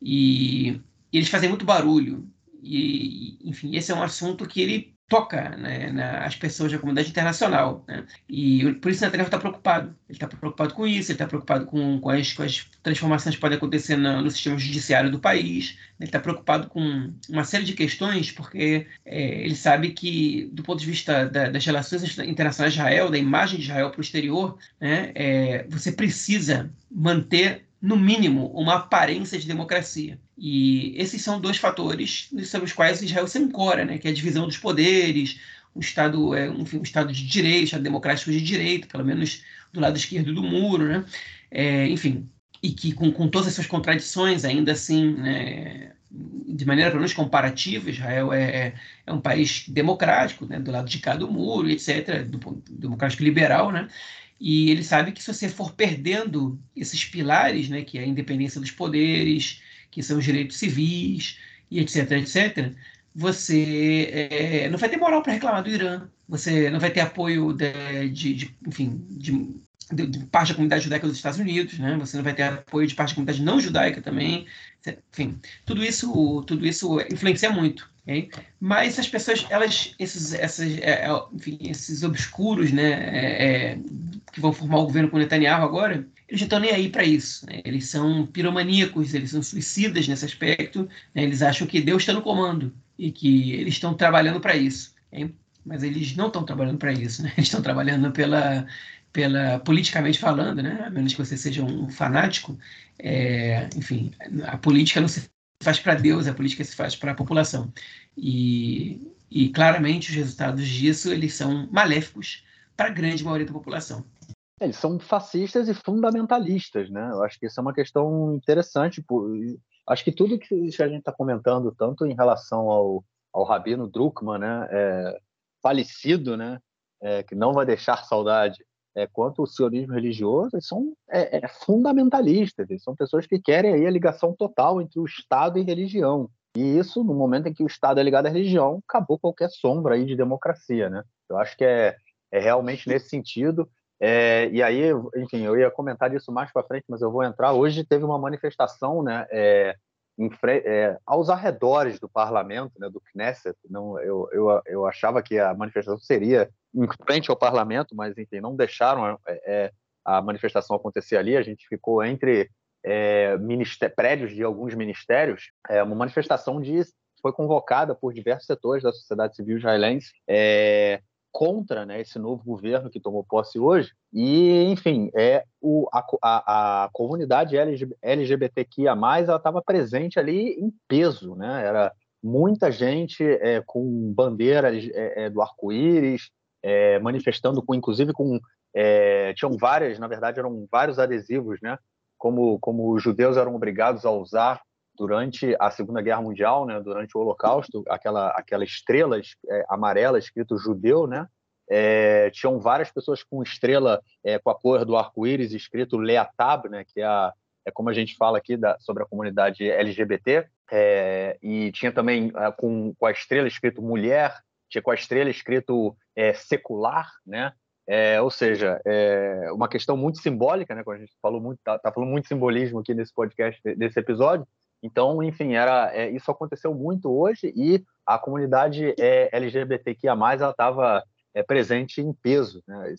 E, e eles fazem muito barulho. E, enfim, esse é um assunto que ele toca né, nas pessoas da comunidade internacional. Né? E por isso Netanyahu está preocupado. Ele está preocupado com isso, ele está preocupado com, com, as, com, as, transformações que podem acontecer no, no sistema judiciário do país, ele está preocupado com uma série de questões, porque é, ele sabe que, do ponto de vista da, das relações internacionais de Israel, da imagem de Israel para o exterior, né, é, você precisa manter no mínimo, uma aparência de democracia. E esses são dois fatores sobre os quais Israel se ancora, né? que é a divisão dos poderes, um Estado, é, enfim, um Estado de direito, Estado democrático de direito, pelo menos do lado esquerdo do muro, né? É, enfim, e que com, com todas essas contradições, ainda assim, né, de maneira pelo menos comparativa, Israel é, é, é um país democrático, né, do lado de cá do muro, etc., do, democrático liberal, né, e ele sabe que se você for perdendo esses pilares, né, que é a independência dos poderes, que são os direitos civis, e etc, etc, você é, não vai ter moral para reclamar do Irã, você não vai ter apoio de, de, de enfim, de, de, parte da comunidade judaica dos Estados Unidos, né? Você não vai ter apoio de parte da comunidade não judaica também, enfim, tudo isso, tudo isso influencia muito. Okay? Mas as pessoas, elas, esses, essas, é, é enfim, esses obscuros, né, é, é, que vão formar o governo com Netanyahu agora, eles não estão nem aí para isso. Né? Eles são piromaníacos, eles são suicidas nesse aspecto. Né? Eles acham que Deus está no comando e que eles estão trabalhando para isso. Okay? Mas eles não estão trabalhando para isso. Né? Eles estão trabalhando pela, pela politicamente falando, né? a menos que você seja um fanático. É, enfim, a política não se faz para Deus, a política se faz para a população. E, e claramente os resultados disso eles são maléficos para a grande maioria da população. Eles são fascistas e fundamentalistas, né? Eu acho que isso é uma questão interessante. Acho que tudo que a gente está comentando, tanto em relação ao, ao Rabino Druckmann, né, é, falecido, né, é, que não vai deixar saudade, é, quanto o sionismo religioso, eles são é, é, fundamentalistas, eles são pessoas que querem aí a ligação total entre o Estado e religião. E isso, no momento em que o Estado é ligado à religião, acabou qualquer sombra aí de democracia, né? Eu acho que é, é realmente nesse sentido. É, e aí, enfim, eu ia comentar isso mais para frente, mas eu vou entrar. Hoje teve uma manifestação, né, é, em, é, aos arredores do parlamento, né, do Knesset. Não, eu, eu, eu achava que a manifestação seria em frente ao parlamento, mas enfim, não deixaram é, é a manifestação acontecer ali. A gente ficou entre é, prédios de alguns ministérios. É uma manifestação de foi convocada por diversos setores da sociedade civil israelense é, contra né, esse novo governo que tomou posse hoje. E, enfim, é o, a, a, a comunidade LGBTQIA+, ela estava presente ali em peso, né? Era muita gente é, com bandeira é, é, do arco-íris, é, manifestando, com, inclusive com... É, tinham várias, na verdade, eram vários adesivos, né? Como, como os judeus eram obrigados a usar durante a Segunda Guerra Mundial, né, durante o Holocausto, aquela aquela estrela é, amarela escrito judeu, né? É, tinham várias pessoas com estrela é, com a cor do arco-íris escrito Leatab, né, que é a, é como a gente fala aqui da, sobre a comunidade LGBT, é, e tinha também é, com, com a estrela escrito mulher, tinha com a estrela escrito é, secular, né? É, ou seja, é uma questão muito simbólica, né? Como a gente falou muito, tá, tá, falando muito simbolismo aqui nesse podcast, nesse episódio. Então, enfim, era é, isso aconteceu muito hoje e a comunidade é, LGBTQIA+, ela estava é, presente em peso, né?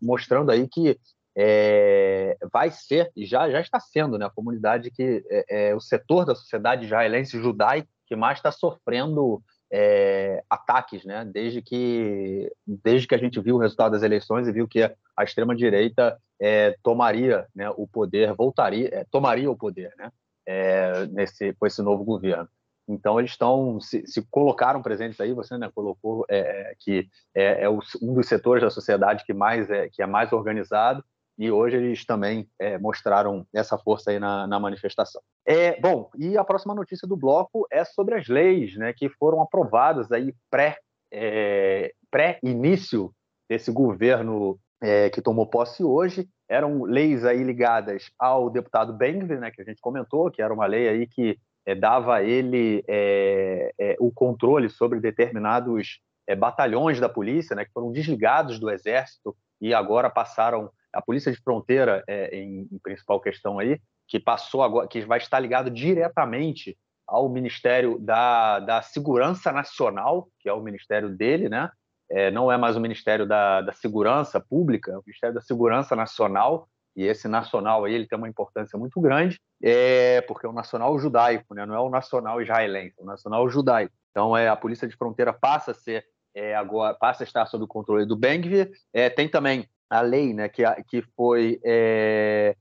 Mostrando aí que é, vai ser e já já está sendo, né? A comunidade que é, é o setor da sociedade israelense judaica que mais está sofrendo é, ataques, né? Desde que desde que a gente viu o resultado das eleições e viu que a extrema direita é, tomaria, né, o poder, voltaria, é, tomaria o poder, né? É, nesse com esse novo governo. Então eles estão se, se, colocaram presentes aí. Você né, colocou é, que é, é, um dos setores da sociedade que mais é que é mais organizado e hoje eles também é, mostraram essa força aí na, na manifestação. É, bom, e a próxima notícia do bloco é sobre as leis né, que foram aprovadas aí pré, é, pré-início desse governo é, que tomou posse hoje. Eram leis aí ligadas ao deputado Bengvir, né, que a gente comentou, que era uma lei aí que é, dava a ele é, é, o controle sobre determinados batalhões da polícia, né, que foram desligados do exército e agora passaram a polícia de fronteira é, em, em, principal questão aí, que passou agora, que vai estar ligado diretamente ao Ministério da, da Segurança Nacional, que é o ministério dele, né? É, não é mais o Ministério da, da Segurança Pública, é o Ministério da Segurança Nacional, e esse nacional aí ele tem uma importância muito grande, é porque é o nacional judaico, né? não é o nacional israelense, é o nacional judaico. Então é a polícia de fronteira passa a ser é, agora passa a estar sob o controle do Bengvir. É, tem também a lei né, que, que foi é,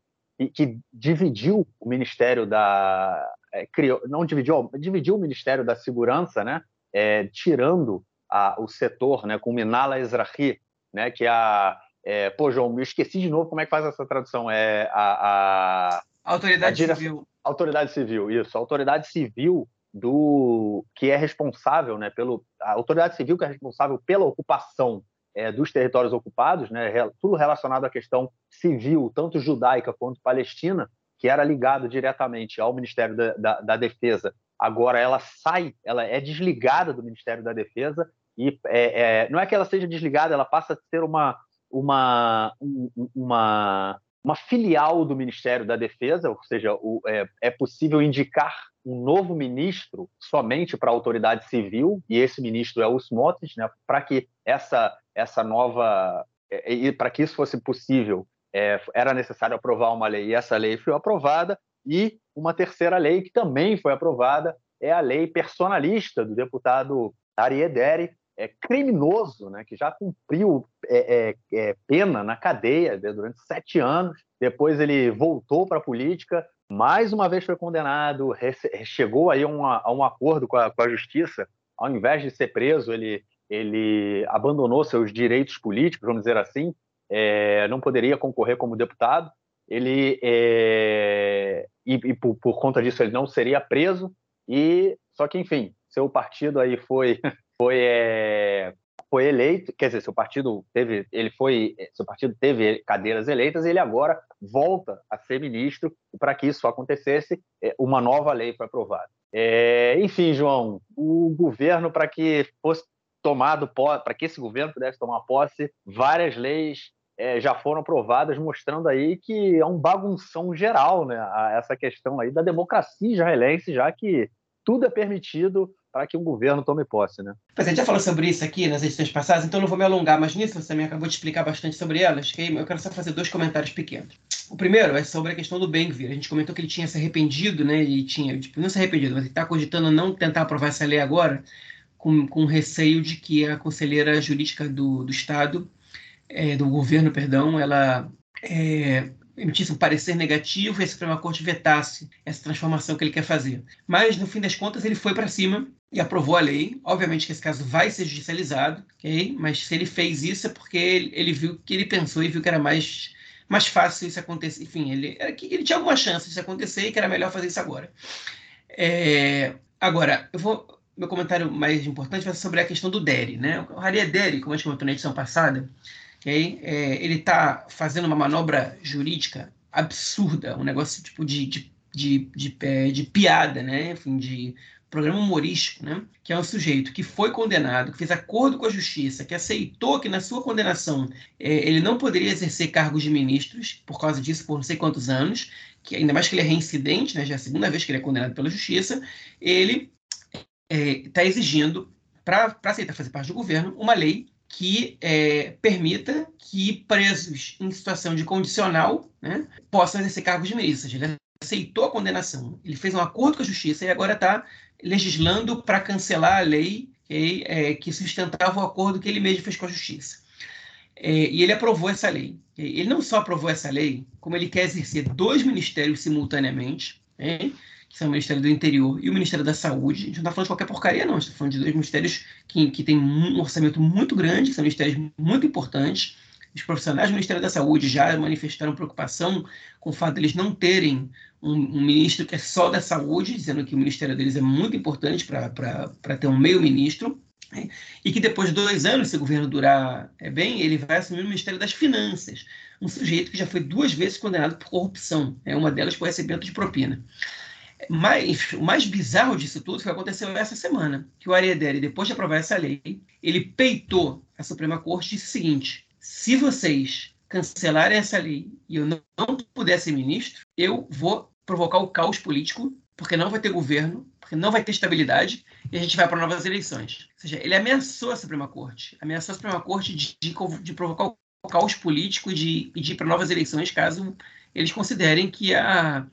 que dividiu o Ministério da é, criou, não dividiu, dividiu o Ministério da Segurança, né, é, tirando a, o setor, né, com Minala Ezrahi, né, que é a é, pô, João, me esqueci de novo como é que faz essa tradução. É a, a autoridade a civil. Autoridade civil, isso. A autoridade civil do que é responsável, né, pelo a autoridade civil que é responsável pela ocupação é, dos territórios ocupados, né, tudo relacionado à questão civil, tanto judaica quanto palestina, que era ligado diretamente ao Ministério da, da, da Defesa. Agora ela sai, ela é desligada do Ministério da Defesa e é, é, não é que ela seja desligada, ela passa a ser uma uma uma uma filial do Ministério da Defesa, ou seja, o, é, é possível indicar um novo ministro somente para a autoridade civil, e esse ministro é o Smotrich, né, para que essa, essa nova. É, e para que isso fosse possível, é, era necessário aprovar uma lei, e essa lei foi aprovada, e uma terceira lei que também foi aprovada é a lei personalista do deputado Ariederi, é, criminoso, né, que já cumpriu é, é, é pena na cadeia né, durante sete anos. Depois ele voltou para a política, mais uma vez foi condenado, chegou aí a, um acordo com a, com a, justiça. Ao invés de ser preso, ele, ele abandonou seus direitos políticos, vamos dizer assim, é, não poderia concorrer como deputado. Ele é, e, e por, por conta disso ele não seria preso. E só que enfim, seu partido aí foi foi, é, foi eleito, quer dizer, seu partido teve, ele foi, seu partido teve cadeiras eleitas, ele agora volta a ser ministro, para que isso acontecesse, é, uma nova lei foi aprovada. É, enfim, João, o governo, para que fosse tomado, para que esse governo pudesse tomar posse, várias leis é, já foram aprovadas, mostrando aí que é um bagunção geral, né, essa questão aí da democracia israelense, já que tudo é permitido para que um governo tome posse, né? É, a gente já falou sobre isso aqui nas edições passadas, então não vou me alongar mais nisso, você também acabou de explicar bastante sobre elas, que eu quero só fazer dois comentários pequenos. O primeiro é sobre a questão do Ben-Gvir. A gente comentou que ele tinha se arrependido, né, e tinha, tipo, não se arrependido, mas ele está cogitando não tentar aprovar essa lei agora, com, com receio de que a conselheira jurídica do, do Estado, é, do governo, perdão, ela é, emitisse um parecer negativo e a Suprema Corte vetasse essa transformação que ele quer fazer. Mas, no fim das contas, ele foi para cima e aprovou a lei. Obviamente que esse caso vai ser judicializado, ok? Mas se ele fez isso é porque ele, ele viu que ele pensou e viu que era mais, mais fácil isso acontecer. Enfim, ele, ele tinha alguma chance disso acontecer e que era melhor fazer isso agora. É, agora, eu vou. Meu comentário mais importante vai ser sobre a questão do Derry, né? O Harry Derry, como a gente comentou na edição passada, Okay? É, ele está fazendo uma manobra jurídica absurda, um negócio tipo de, de, de, de, de, de piada, né? Enfim, de programa humorístico, né? Que é um sujeito que foi condenado, que fez acordo com a justiça, que aceitou que na sua condenação é, ele não poderia exercer cargos de ministros por causa disso por não sei quantos anos, que ainda mais que ele é reincidente, né? Já é a segunda vez que ele é condenado pela justiça, ele está é, exigindo para aceitar fazer parte do governo uma lei que é, permita que presos em situação de condicional né, possam exercer cargos de ministro. Ou seja, aceitou a condenação, ele fez um acordo com a justiça e agora está legislando para cancelar a lei que, é, que, sustentava o acordo que ele mesmo fez com a justiça. É, e ele aprovou essa lei. Ele não só aprovou essa lei, como ele quer exercer dois ministérios simultaneamente. Né, que são o Ministério do Interior e o Ministério da Saúde. A gente não está falando de qualquer porcaria, não. A gente está falando de dois ministérios que, que têm um orçamento muito grande, que são ministérios muito importantes. Os profissionais do Ministério da Saúde já manifestaram preocupação com o fato de eles não terem um, um ministro que é só da saúde, dizendo que o ministério deles é muito importante para ter um meio-ministro. Né? E que depois de dois anos, se o governo durar é bem, ele vai assumir o Ministério das Finanças, um sujeito que já foi duas vezes condenado por corrupção, é uma delas por recebimento de propina. Mais, o mais bizarro disso tudo foi o que aconteceu essa semana, que o Ariadne, depois de aprovar essa lei, ele peitou a Suprema Corte e disse o seguinte, se vocês cancelarem essa lei e eu não, puder ser ministro, eu vou provocar o caos político, porque não vai ter governo, porque não vai ter estabilidade, e a gente vai para novas eleições. Ou seja, ele ameaçou a Suprema Corte, ameaçou a Suprema Corte de, de, de provocar o caos político e de, de ir para novas eleições, caso eles considerem que a,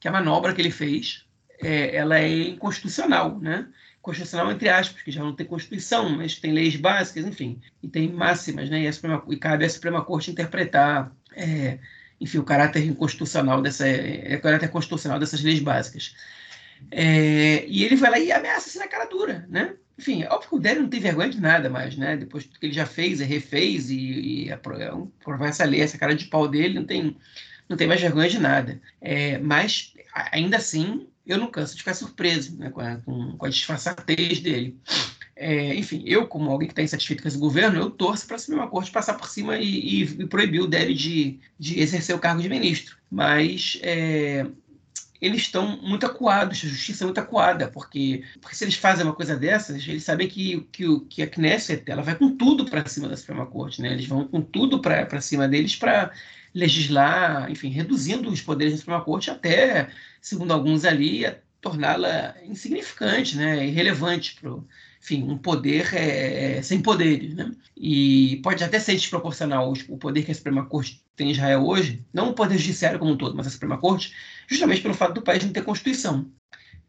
que a manobra que ele fez é, ela é inconstitucional, né? Constitucional entre aspas, que já não tem Constituição, mas tem leis básicas, enfim, e tem máximas, né? E, Suprema, e cabe à Suprema Corte interpretar, é, enfim, o caráter inconstitucional dessa, é, o caráter constitucional dessas leis básicas. É, e ele vai lá e ameaça assim na cara dura, né? Enfim, é óbvio que o Délio não tem vergonha de nada mais, né? Depois que ele já fez, refez e, e aprovar essa lei, essa cara de pau dele, não tem, não tem mais vergonha de nada. É, mas ainda assim, eu não canso de ficar surpreso né, com, a, com, com, a, disfarçatez dele. É, enfim, eu, como alguém que está insatisfeito com esse governo, eu torço para a Suprema Corte passar por cima e, e, e proibir o Délio de, de exercer o cargo de ministro. Mas é, eles estão muito acuados, a justiça é muito acuada, porque, porque se eles fazem uma coisa dessas, eles sabem que, que, que a Knesset ela vai com tudo para cima da Suprema Corte, né? eles vão com tudo para cima deles para legislar, enfim, reduzindo os poderes da Suprema Corte até, segundo alguns ali, torná-la insignificante, né, irrelevante para enfim, um poder é, é, sem poderes, né? E pode até ser desproporcional o poder que a Suprema Corte tem em Israel hoje, não o poder judiciário como um todo, mas a Suprema Corte, justamente pelo fato do país não ter Constituição.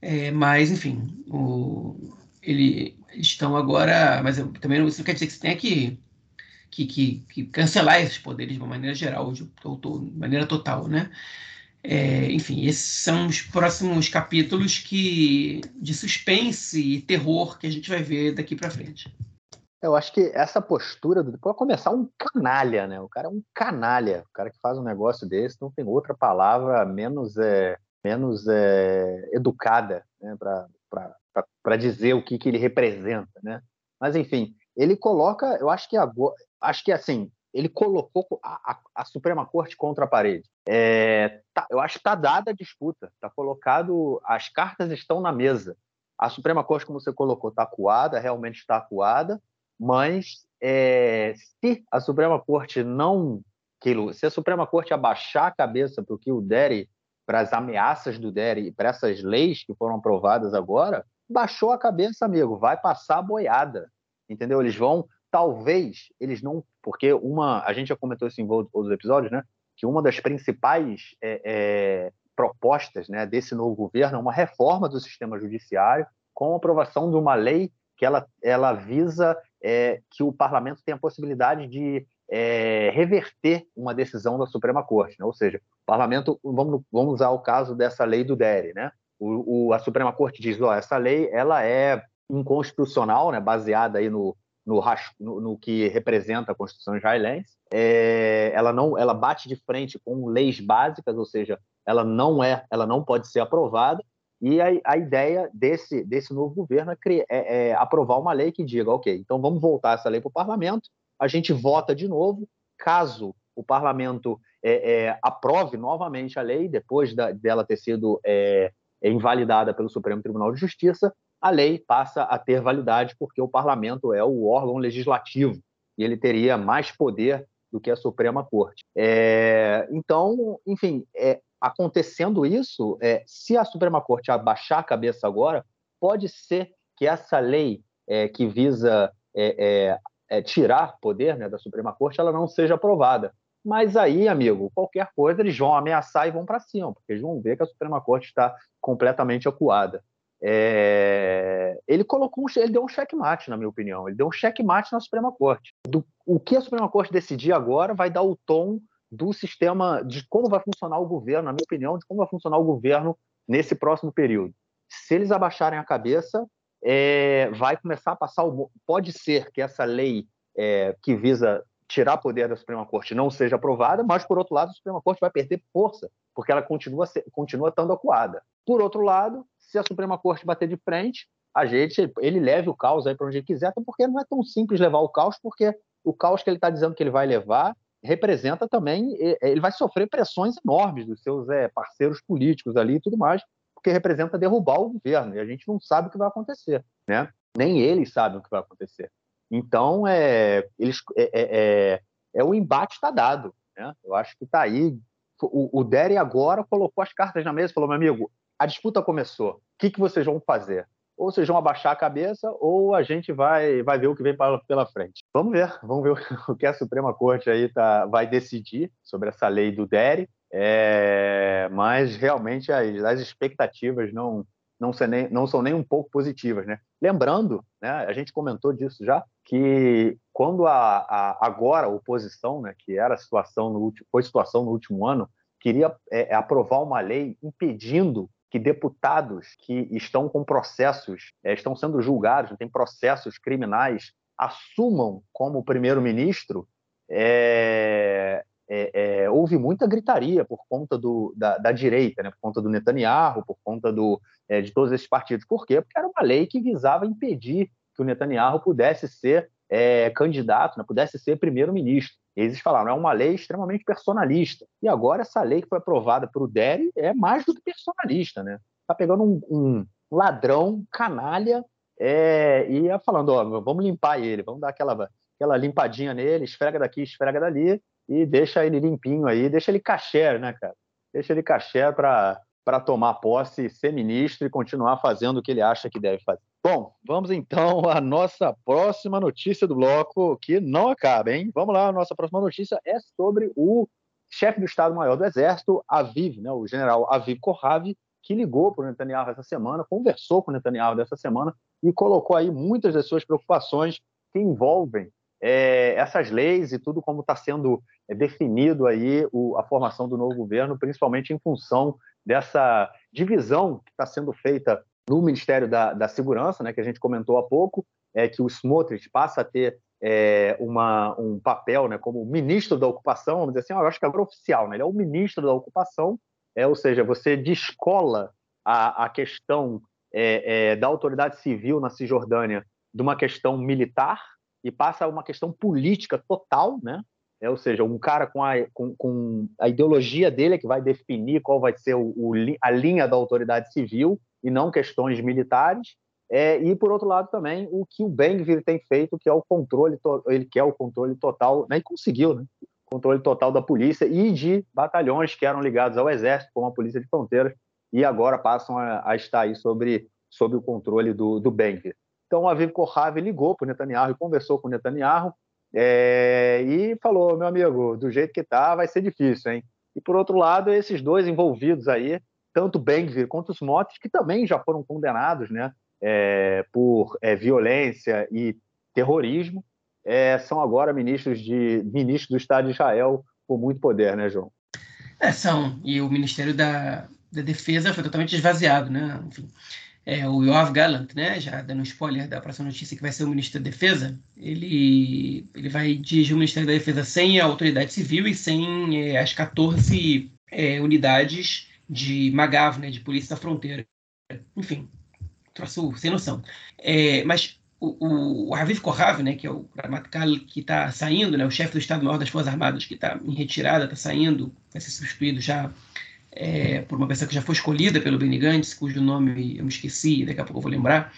É, mas, enfim, o, ele, estão agora. Mas eu, também isso não quer dizer que você tenha que que, que, que cancelar esses poderes de uma maneira geral, de, de maneira total, né? É, enfim, esses são os próximos capítulos que de suspense e terror que a gente vai ver daqui para frente. Eu acho que essa postura do pode começar um canalha, né? O cara é um canalha, o cara que faz um negócio desse não tem outra palavra menos é, menos é, educada, né? Para dizer o que, que ele representa, né? Mas enfim, ele coloca, eu acho que agora, acho que assim, ele colocou a, a, a Suprema Corte contra a parede. É, tá, eu acho que está dada a disputa, está colocado, as cartas estão na mesa. A Suprema Corte, como você colocou, está acuada, realmente está acuada, mas é, se a Suprema Corte não, se a Suprema Corte abaixar a cabeça para o que o Dere, para as ameaças do Dere, para essas leis que foram aprovadas agora, baixou a cabeça, amigo, vai passar a boiada, entendeu? Eles vão talvez eles não, porque uma, a gente já comentou isso em outros episódios, né? Que uma das principais é, é, propostas, né, desse novo governo é uma reforma do sistema judiciário com a aprovação de uma lei que ela, ela visa é, que o parlamento tenha a possibilidade de é, reverter uma decisão da Suprema Corte, né? ou seja, o parlamento, vamos, vamos usar o caso dessa lei do DERE, né? O, o, a Suprema Corte diz, ó, essa lei ela é inconstitucional, né, baseada aí no, no, no, no, que representa a Constituição israelense. É, ela não, ela bate de frente com leis básicas, ou seja, ela não é, ela não pode ser aprovada. E a, a ideia desse desse novo governo é, criar, é, é, aprovar uma lei que diga, ok, então vamos voltar essa lei para o parlamento, a gente vota de novo. Caso o parlamento é, é, aprove novamente a lei, depois da, dela ter sido é, invalidada pelo Supremo Tribunal de Justiça, a lei passa a ter validade porque o parlamento é o órgão legislativo e ele teria mais poder do que a Suprema Corte. É, então, enfim, é, acontecendo isso, é, se a Suprema Corte abaixar a cabeça agora, pode ser que essa lei é, que visa é, é, tirar poder né, da Suprema Corte, ela não seja aprovada. Mas aí, amigo, qualquer coisa eles vão ameaçar e vão para cima, porque eles vão ver que a Suprema Corte está completamente acuada. É... Ele colocou, um, ele deu um checkmate, na minha opinião. Ele deu um checkmate na Suprema Corte. Do, o que a Suprema Corte decidir agora vai dar o tom do sistema, de como vai funcionar o governo, na minha opinião, de como vai funcionar o governo nesse próximo período. Se eles abaixarem a cabeça, é, vai começar a passar o. Pode ser que essa lei é, que visa tirar poder da Suprema Corte não seja aprovada, mas, por outro lado, a Suprema Corte vai perder força, porque ela continua, continua estando acuada. Por outro lado, se a Suprema Corte bater de frente, a gente, ele leve o caos aí para onde ele quiser, até porque não é tão simples levar o caos, porque o caos que ele está dizendo que ele vai levar representa também, ele vai sofrer pressões enormes dos seus é, parceiros políticos ali e tudo mais, porque representa derrubar o governo, e a gente não sabe o que vai acontecer, né? Nem eles sabem o que vai acontecer. Então, é, eles, é, é, é, é o embate está dado. Né? Eu acho que está aí. O, o agora colocou as cartas na mesa e falou: meu amigo, a disputa começou. O que, que vocês vão fazer? Ou vocês vão abaixar a cabeça, ou a gente vai, vai ver o que vem pra, pela frente. Vamos ver, vamos ver o que a Suprema Corte aí tá, vai decidir sobre essa lei do Derry. É, mas realmente as, as expectativas não, não, nem, não são nem um pouco positivas. Né? Lembrando, né, a gente comentou disso já, que quando a, a agora a oposição, né, que era situação no último, foi situação no último ano, queria é, é, aprovar uma lei impedindo que deputados que estão com processos, é, estão sendo julgados, têm processos criminais, assumam como primeiro-ministro, é, é, é, houve muita gritaria por conta do, da, da, direita, né? por conta do Netanyahu, por conta do, é, de todos esses partidos. Por quê? Porque era uma lei que visava impedir que o Netanyahu pudesse ser é, candidato, né? pudesse ser primeiro-ministro. Eles falaram, é uma lei extremamente personalista. E agora essa lei que foi aprovada por o Deri é mais do que personalista. Né? Está pegando um, um, ladrão, canalha, é, e falando, ó, vamos limpar ele, vamos dar aquela, aquela limpadinha nele, esfrega daqui, esfrega dali, e deixa ele limpinho aí, deixa ele caché, né, cara? Deixa ele caché para para tomar posse, ser ministro e continuar fazendo o que ele acha que deve fazer. Bom, vamos então à nossa próxima notícia do bloco, que não acaba, hein? Vamos lá, a nossa próxima notícia é sobre o chefe do Estado-Maior do Exército, Aviv, né, o general Aviv Kohavi, que ligou para o Netanyahu essa semana, conversou com o Netanyahu dessa semana e colocou aí muitas das suas preocupações que envolvem é, essas leis e tudo como está sendo é, definido aí o, a formação do novo governo, principalmente em função dessa divisão que está sendo feita no Ministério da, da, Segurança, né, que a gente comentou há pouco, é que o Smotrich passa a ter é, uma, um papel né, como ministro da ocupação, vamos dizer assim, eu acho que agora é oficial, né, ele é o ministro da ocupação, é, ou seja, você descola a, a questão é, é, da autoridade civil na Cisjordânia de uma questão militar, e passa a uma questão política total, né? É, ou seja, um cara com a, com, com a ideologia dele é que vai definir qual vai ser o, o, a linha da autoridade civil e não questões militares. É, e por outro lado também o que o Ben-Gvir tem feito, que é o controle, ele quer o controle total, né? E conseguiu, né? Controle total da polícia e de batalhões que eram ligados ao exército, como a polícia de fronteiras, e agora passam a, a estar aí sobre, sobre o controle do, do Ben-Gvir. Então, o Aviv Kohavi ligou para o Netanyahu e conversou com o Netanyahu é, e falou, meu amigo, do jeito que está, vai ser difícil, hein? E, por outro lado, esses dois envolvidos aí, tanto Ben-Gvir quanto os Motes, que também já foram condenados né, é, por é, violência e terrorismo, é, são agora ministros, de, do Estado de Israel com muito poder, né, João? É, são. E o Ministério da, da Defesa foi totalmente esvaziado, né? Enfim, é, o Yoav Gallant, né, já dando spoiler da próxima notícia, que vai ser o ministro da Defesa, ele, ele vai dirigir o Ministério da Defesa sem a autoridade civil e sem é, as 14 é, unidades de MAGAV, né, de Polícia da Fronteira. Enfim, troço sem noção. É, mas o, o Raviv Kohav, né, que é o Ramatkal que está saindo, né, o chefe do Estado-Maior das Forças Armadas que está em retirada, está saindo, vai ser substituído já é, por uma pessoa que já foi escolhida pelo Benny Gantz, cujo nome eu me esqueci, daqui a pouco eu vou lembrar,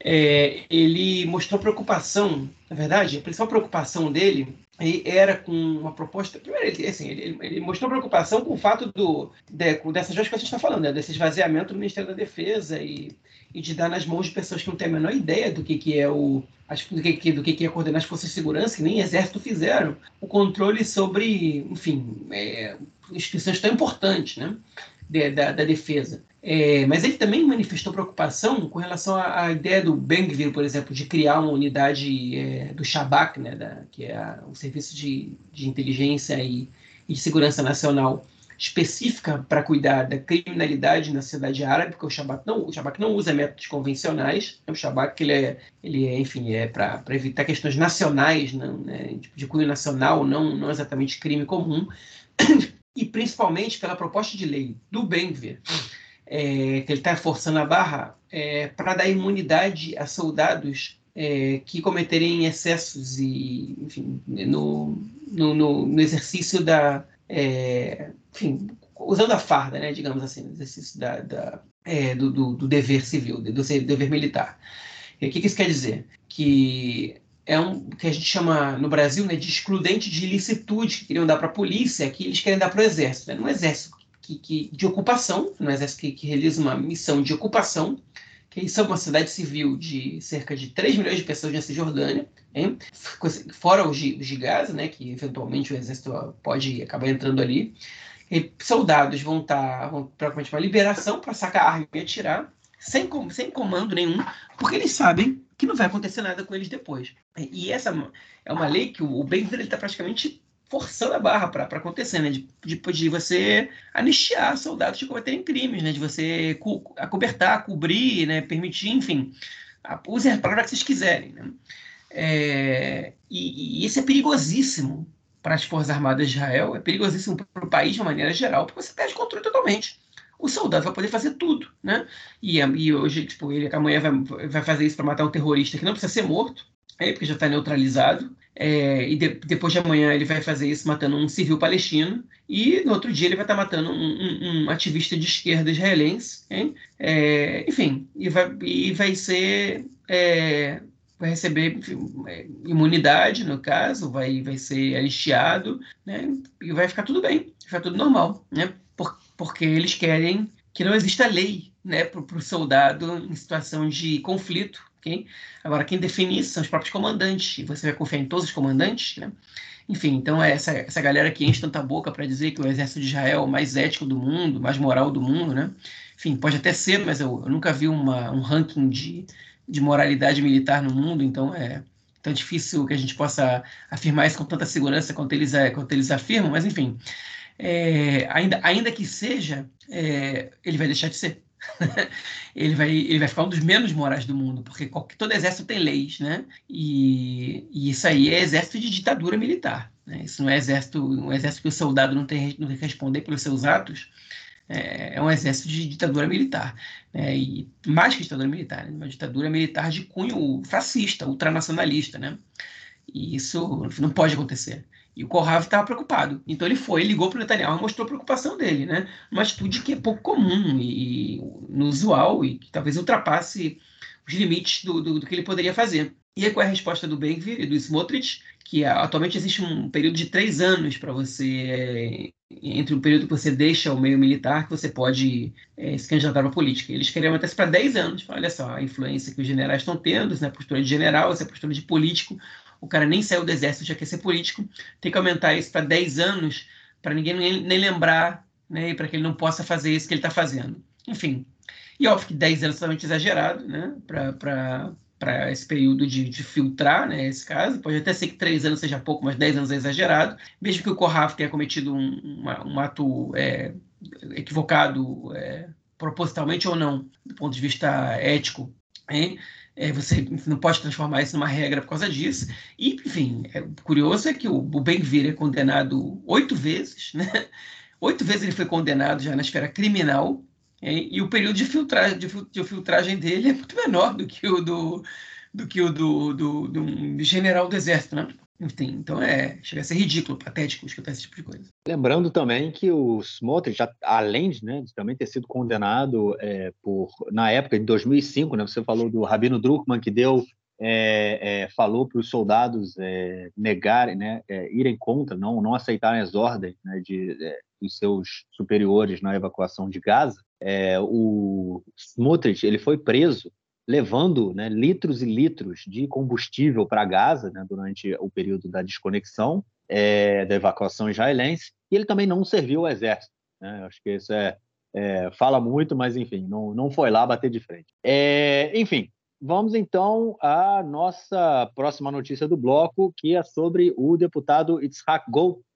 é, ele mostrou preocupação, na verdade, a principal preocupação dele era com uma proposta. Primeiro, ele, assim, ele, ele mostrou preocupação com o fato do, de, dessas coisas que a gente está falando, né, desse esvaziamento do Ministério da Defesa e, e, de dar nas mãos de pessoas que não têm a menor ideia do que, que é o. Do que, do que é coordenar as forças de segurança, que nem exército fizeram, o controle sobre, enfim, é, instituições tão importantes né, de, da, da defesa. É, mas ele também manifestou preocupação com relação à, à ideia do Bengvir, por exemplo, de criar uma unidade é, do Shabak, né, da, que é o Serviço de, de Inteligência e, e de Segurança Nacional, específica para cuidar da criminalidade na cidade árabe, porque o Shabak não, o Shabak não usa métodos convencionais. O Shabak ele é, ele é enfim, é para evitar questões nacionais, não, né, de, cunho nacional, não, não exatamente crime comum, e principalmente pela proposta de lei do Bengvir é, que ele está forçando a barra é, para dar imunidade a soldados é, que cometerem excessos e, enfim, no, no, no, no exercício da, é, enfim, usando a farda, né, digamos assim, exercício da, da é, do, do, do, dever civil, do, dever militar. E o que, que isso quer dizer? Que é um que a gente chama no Brasil né, de excludente de ilicitude que queriam dar para a polícia, que eles querem dar para o exército. Né? No exército que, que, de ocupação, no exército que, que, realiza uma missão de ocupação, que isso é uma cidade civil de cerca de 3 milhões de pessoas na Cisjordânia, hein? fora os de, os de Gaza, né, que eventualmente o exército pode acabar entrando ali. E soldados vão estar tá, vão, provavelmente uma liberação para sacar a arma e atirar, sem, sem comando nenhum, porque eles sabem que não vai acontecer nada com eles depois. E essa é uma lei que o Ben está praticamente forçando a barra para acontecer, né? De, de, de, você anistiar soldados de cometerem crimes, né? De você co acobertar, cobrir, né? Permitir, enfim, usem a palavra que vocês quiserem, né? É, e, e isso é perigosíssimo para as Forças Armadas de Israel, é perigosíssimo para o país de uma maneira geral, porque você perde controle totalmente. O soldado vai poder fazer tudo, né? E, e hoje, tipo, ele amanhã vai, vai fazer isso para matar um terrorista que não precisa ser morto, é, porque já está neutralizado. É, e de, depois de amanhã ele vai fazer isso matando um civil palestino. E no outro dia ele vai estar tá matando um, um, um, ativista de esquerda israelense. É, enfim, e vai, e vai ser. É, vai receber é, imunidade, no caso, vai, vai ser anistiado, né? e vai ficar tudo bem, vai ficar tudo normal, né? Por, porque eles querem que não exista lei né, para o soldado em situação de conflito Agora, quem define isso são os próprios comandantes, e você vai confiar em todos os comandantes, né? Enfim, então é essa, essa galera que enche tanta boca para dizer que o exército de Israel é o mais ético do mundo, mais moral do mundo, né? Enfim, pode até ser, mas eu, eu nunca vi uma, um ranking de, de moralidade militar no mundo, então é tão difícil que a gente possa afirmar isso com tanta segurança quanto eles, é, quanto eles afirmam, mas enfim, é, ainda, ainda que seja, é, ele vai deixar de ser. ele, vai, ele vai ficar um dos menos morais do mundo, porque qualquer, todo exército tem leis, né? E, e isso aí é exército de ditadura militar. Né? Isso não é exército, um exército que o soldado não tem, não tem que responder pelos seus atos. É, é um exército de ditadura militar. Né? E mais que ditadura militar, né? uma ditadura militar de cunho fascista, ultranacionalista. Né? E isso não pode acontecer. E o Kohav estava preocupado. Então ele foi, ligou para o Netanyahu e mostrou a preocupação dele, né? Uma atitude que é pouco comum e, inusual e que talvez ultrapasse os limites do, do, do que ele poderia fazer. E aí, qual é a resposta do Ben-Gvir e do Smotrich? Que atualmente existe um período de três anos para você, entre o período que você deixa o meio militar, que você pode é, se candidatar para a política. Eles queriam isso para 10 anos. Olha só a influência que os generais estão tendo, essa postura de general, essa postura de político, o cara nem saiu do exército, já quer ser político, tem que aumentar isso para 10 anos, para ninguém nem, lembrar, né, para que ele não possa fazer isso que ele está fazendo. Enfim, e óbvio que 10 anos é totalmente exagerado, né, para esse período de, de, filtrar, né, esse caso. Pode até ser que 3 anos seja pouco, mas 10 anos é exagerado. Mesmo que o Corraf tenha cometido um, uma, um ato é, equivocado, é, propositalmente ou não, do ponto de vista ético, hein? É, você não pode transformar isso numa regra por causa disso. E, enfim, é, curioso é que o, o Ben-Gvir é condenado oito vezes, né? Oito vezes ele foi condenado já na esfera criminal, é, e o período de filtragem, de, de filtragem dele é muito menor do que o do, do que o do, do, do, general do exército, né? Enfim, então é, chega a ser ridículo, patético escutar esse tipo de coisa. Lembrando também que o Smotrich, além de, né, de também ter sido condenado é, por, na época de 2005, né, você falou do Rabino Druckmann, que deu é, é, falou para os soldados é, negarem, né, é, irem contra, não, não aceitarem as ordens né, de, é, dos seus superiores na evacuação de Gaza, o Smotrich ele foi preso levando né, litros e litros de combustível para Gaza né, durante o período da desconexão da evacuação israelense, e ele também não serviu ao exército. Né? Acho que isso é, fala muito, mas enfim, não, não foi lá bater de frente. enfim, Vamos então à nossa próxima notícia do bloco, que é sobre o deputado Itzhak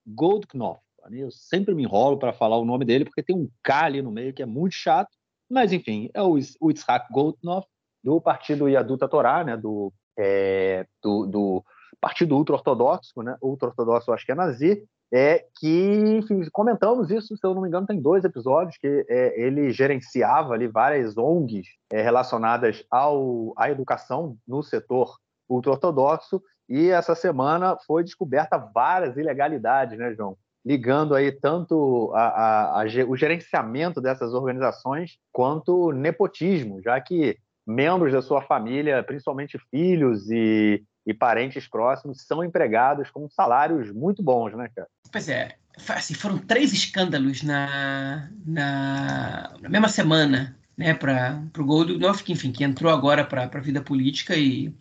Goldknopf. Eu sempre me enrolo para falar o nome dele, porque tem um K ali no meio que é muito chato. Mas, enfim, é o Itzhak Goldknopf, do partido Yaduta Torá, né, do, é, do, do partido ultra-ortodoxo, né, ultra-ortodoxo acho que é nazi, é que, enfim, comentamos isso, se eu não me engano, tem dois episódios que é, ele gerenciava ali várias ONGs é, relacionadas ao, à educação no setor ultra-ortodoxo, e essa semana foi descoberta várias ilegalidades, né, João? Ligando aí tanto a, a, a, o gerenciamento dessas organizações quanto nepotismo, já que membros da sua família, principalmente filhos e e parentes próximos são empregados com salários muito bons, né, cara? Pois é. Assim, foram três escândalos na, na, na mesma semana, né, para o Goldknopf, que, enfim, que entrou agora para a vida política e,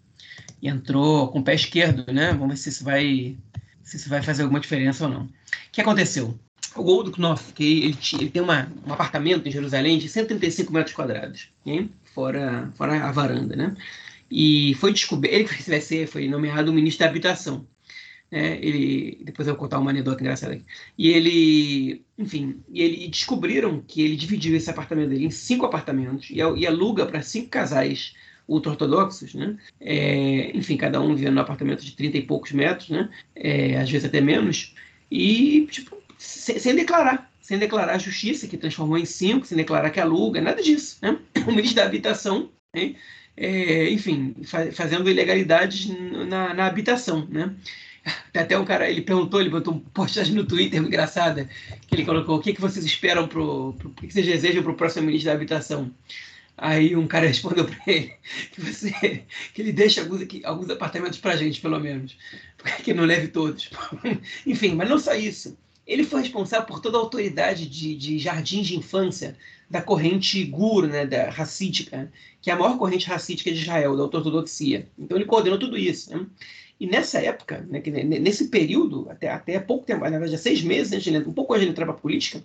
e, entrou com o pé esquerdo, né? Vamos ver se isso vai, se isso vai fazer alguma diferença ou não. O que aconteceu? O Goldknopf, que ele, ele tem uma, um apartamento em Jerusalém de 135 metros quadrados, hein? Fora, fora a varanda, né? e foi descoberto, ele vai ser, foi nomeado ministro da habitação. Né? Ele, depois eu vou contar uma anedota engraçada aqui. E ele, enfim, e ele e descobriram que ele dividiu esse apartamento dele em cinco apartamentos e, e aluga para cinco casais ultra-ortodoxos, né? É, enfim, cada um vivendo num apartamento de 30 e poucos metros, né? É, às vezes até menos, e, tipo, sem, sem, declarar, sem declarar a justiça, que transformou em cinco, sem declarar que aluga, nada disso, né? O ministro da habitação, né? é, enfim, fa fazendo ilegalidades na, na, habitação, né? Até um cara, ele perguntou, ele botou um postagem no Twitter engraçada, que ele colocou, o que, que vocês esperam pro, pro o que, vocês desejam para o próximo ministro da habitação? Aí um cara respondeu para ele que, você, que ele deixa alguns, alguns apartamentos para a gente, pelo menos, que não leve todos. Enfim, mas não só isso. Ele foi responsável por toda a autoridade de, de jardins de infância da corrente Gur, né, da racídica, que é a maior corrente racídica de Israel, da ortodoxia. Então ele coordenou tudo isso. Né? E nessa época, né, nesse período, até, até pouco tempo, na verdade, há seis meses, antes de, um pouco antes de entrar para a política,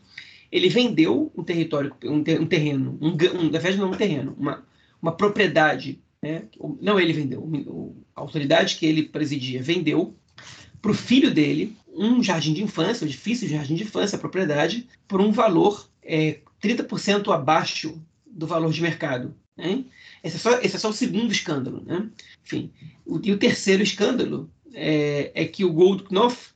ele vendeu um território, um, ter, terreno, um, um, na verdade não um terreno, uma, uma propriedade, né? não ele vendeu, a autoridade que ele presidia vendeu para o filho dele um jardim de infância, um edifício de jardim de infância, a propriedade, por um valor é, 30% abaixo do valor de mercado. Né? Esse, é só, esse é só o segundo escândalo. Né? Enfim, o, e o terceiro escândalo é, é que o Goldknopf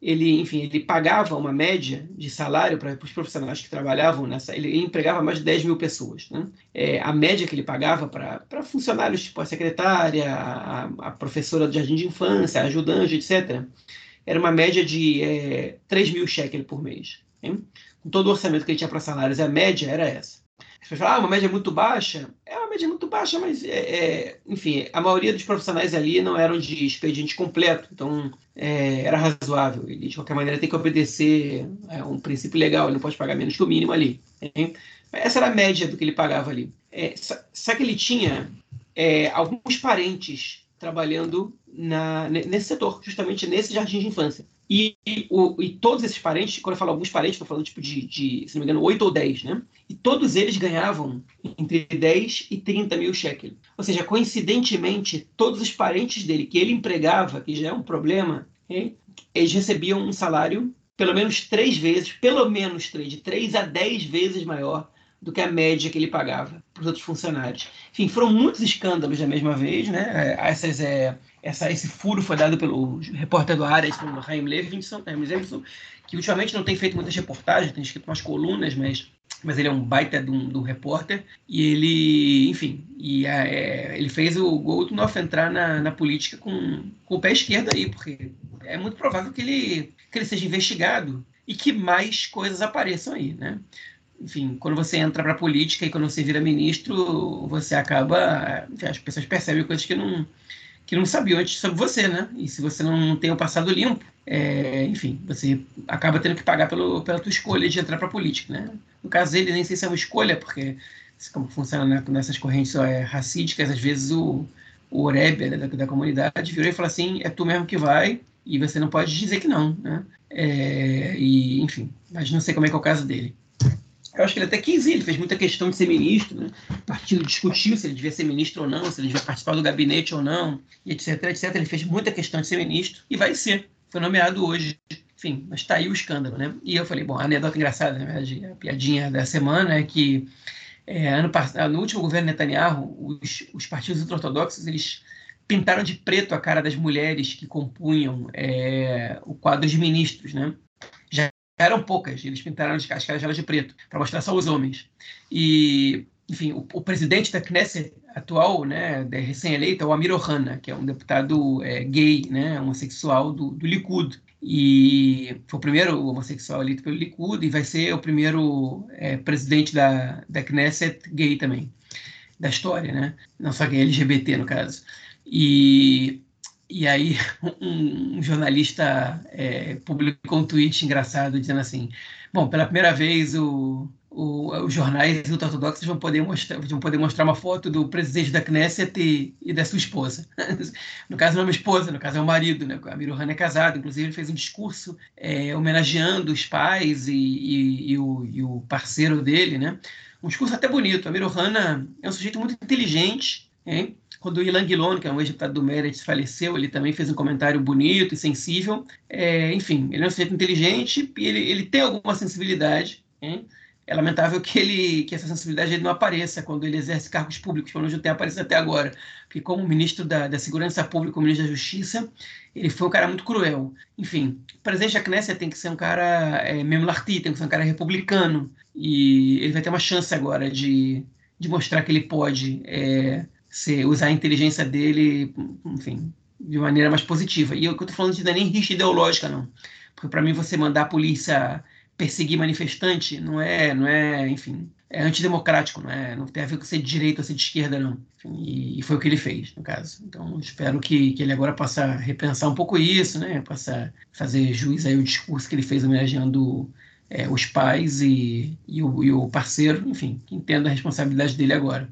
ele, enfim, ele pagava uma média de salário para os profissionais que trabalhavam nessa. Ele empregava mais de 10 mil pessoas. Né? É, a média que ele pagava para funcionários, tipo a secretária, a, a, professora do jardim de infância, a ajudante, etc., era uma média de é, 3 mil shekels por mês. Hein? com todo o orçamento que ele tinha para salários, a média era essa. As pessoas falam, ah, uma média muito baixa. É uma média muito baixa, mas, é, é, enfim, a maioria dos profissionais ali não eram de expediente completo, então é, era razoável. Ele, de qualquer maneira, tem que obedecer a é, um princípio legal, ele não pode pagar menos que o mínimo ali. Hein? Essa era a média do que ele pagava ali. É, só, só, que ele tinha é, alguns parentes trabalhando na, nesse setor, justamente nesse jardim de infância. E, o, e, todos esses parentes, quando eu falo alguns parentes, estou falando tipo de, de, se não me engano, 8 ou 10, né? E todos eles ganhavam entre 10 e 30 mil shekels. Ou seja, coincidentemente, todos os parentes dele que ele empregava, que já é um problema, eles recebiam um salário pelo menos três vezes, pelo menos três, de 3 a 10 vezes maior do que a média que ele pagava para os outros funcionários. Enfim, foram muitos escândalos da mesma vez, né? É, essas é, essa, esse furo foi dado pelo repórter do Ares, pelo Chaim Levinson, que ultimamente não tem feito muitas reportagens, tem escrito umas colunas, mas mas ele é um baita de um, um repórter, e ele, enfim, e, é, ele fez o Goldknopf entrar na, na política com, com o pé esquerdo aí, porque é muito provável que ele, que ele seja investigado e que mais coisas apareçam aí, né? Enfim, quando você entra para a política e quando você vira ministro, você acaba, as pessoas percebem coisas que não que não sabiam antes sobre você, né? E se você não tem o passado limpo, é, enfim, você acaba tendo que pagar pelo, pela tua escolha de entrar para a política, né? No caso dele, nem sei se é uma escolha, porque como funciona nessas correntes é, racídicas, às vezes o, o Oreb né, da, da comunidade virou e falou assim, é tu mesmo que vai, e você não pode dizer que não, né? É, e, enfim, mas não sei como é que é o caso dele. Eu acho que ele até quis ir, ele fez muita questão de ser ministro, né? O partido discutiu se ele devia ser ministro ou não, se ele devia participar do gabinete ou não, etc, etc. Ele fez muita questão de ser ministro e vai ser. Foi nomeado hoje. Enfim, mas tá aí o escândalo, né? E eu falei, bom, a anedota engraçada, na verdade, a piadinha da semana é que é, ano, no último governo Netanyahu, os, os partidos ultra-ortodoxos, eles pintaram de preto a cara das mulheres que compunham é, o quadro de ministros, né? Eram poucas, eles pintaram as caras de preto, para mostrar só os homens. E, enfim, o, o presidente da Knesset atual, né, recém-eleito, é o Amir Ohana, que é um deputado é, gay, né, homossexual do, do Likud. E foi o primeiro homossexual eleito pelo Likud e vai ser o primeiro é, presidente da, da Knesset gay também, da história, né? Não só gay, LGBT, no caso. E e aí um, um jornalista é, publicou um tweet engraçado dizendo assim: bom, pela primeira vez o, o, os jornais ultra-ortodoxos vão poder mostrar vão poder mostrar uma foto do presidente da Knesset e, e da sua esposa. no caso não é uma esposa, no caso é o marido, né? A Mirohan é casado, inclusive ele fez um discurso é, homenageando os pais e, e, e, o, e o parceiro dele, né? Um discurso até bonito. A Mirohana é um sujeito muito inteligente, hein? Quando o Ilan Guilon, que é um ex-deputado do Meretz, faleceu, ele também fez um comentário bonito e sensível. É, enfim, ele é um sujeito inteligente e ele, ele tem alguma sensibilidade. Hein? É lamentável que, ele, que essa sensibilidade não apareça quando ele exerce cargos públicos, pelo menos não tem aparecido até agora. Porque como ministro da, da Segurança Pública, como ministro da Justiça, ele foi um cara muito cruel. Enfim, o presidente da Knesset tem que ser um cara é, memlarti, tem que ser um cara republicano. E ele vai ter uma chance agora de, de mostrar que ele pode... É, se usar a inteligência dele, enfim, de maneira mais positiva. E eu estou falando não é nem rixa ideológica, não. Porque para mim você mandar a polícia perseguir manifestante não é, não é, enfim, é antidemocrático, não é, não tem a ver com ser de direita ou ser de esquerda, não. E, e, foi o que ele fez, no caso. Então, espero que, que ele agora possa repensar um pouco isso, né, possa fazer juiz aí o discurso que ele fez homenageando é, os pais e, e, o, e o parceiro, enfim, que entenda a responsabilidade dele agora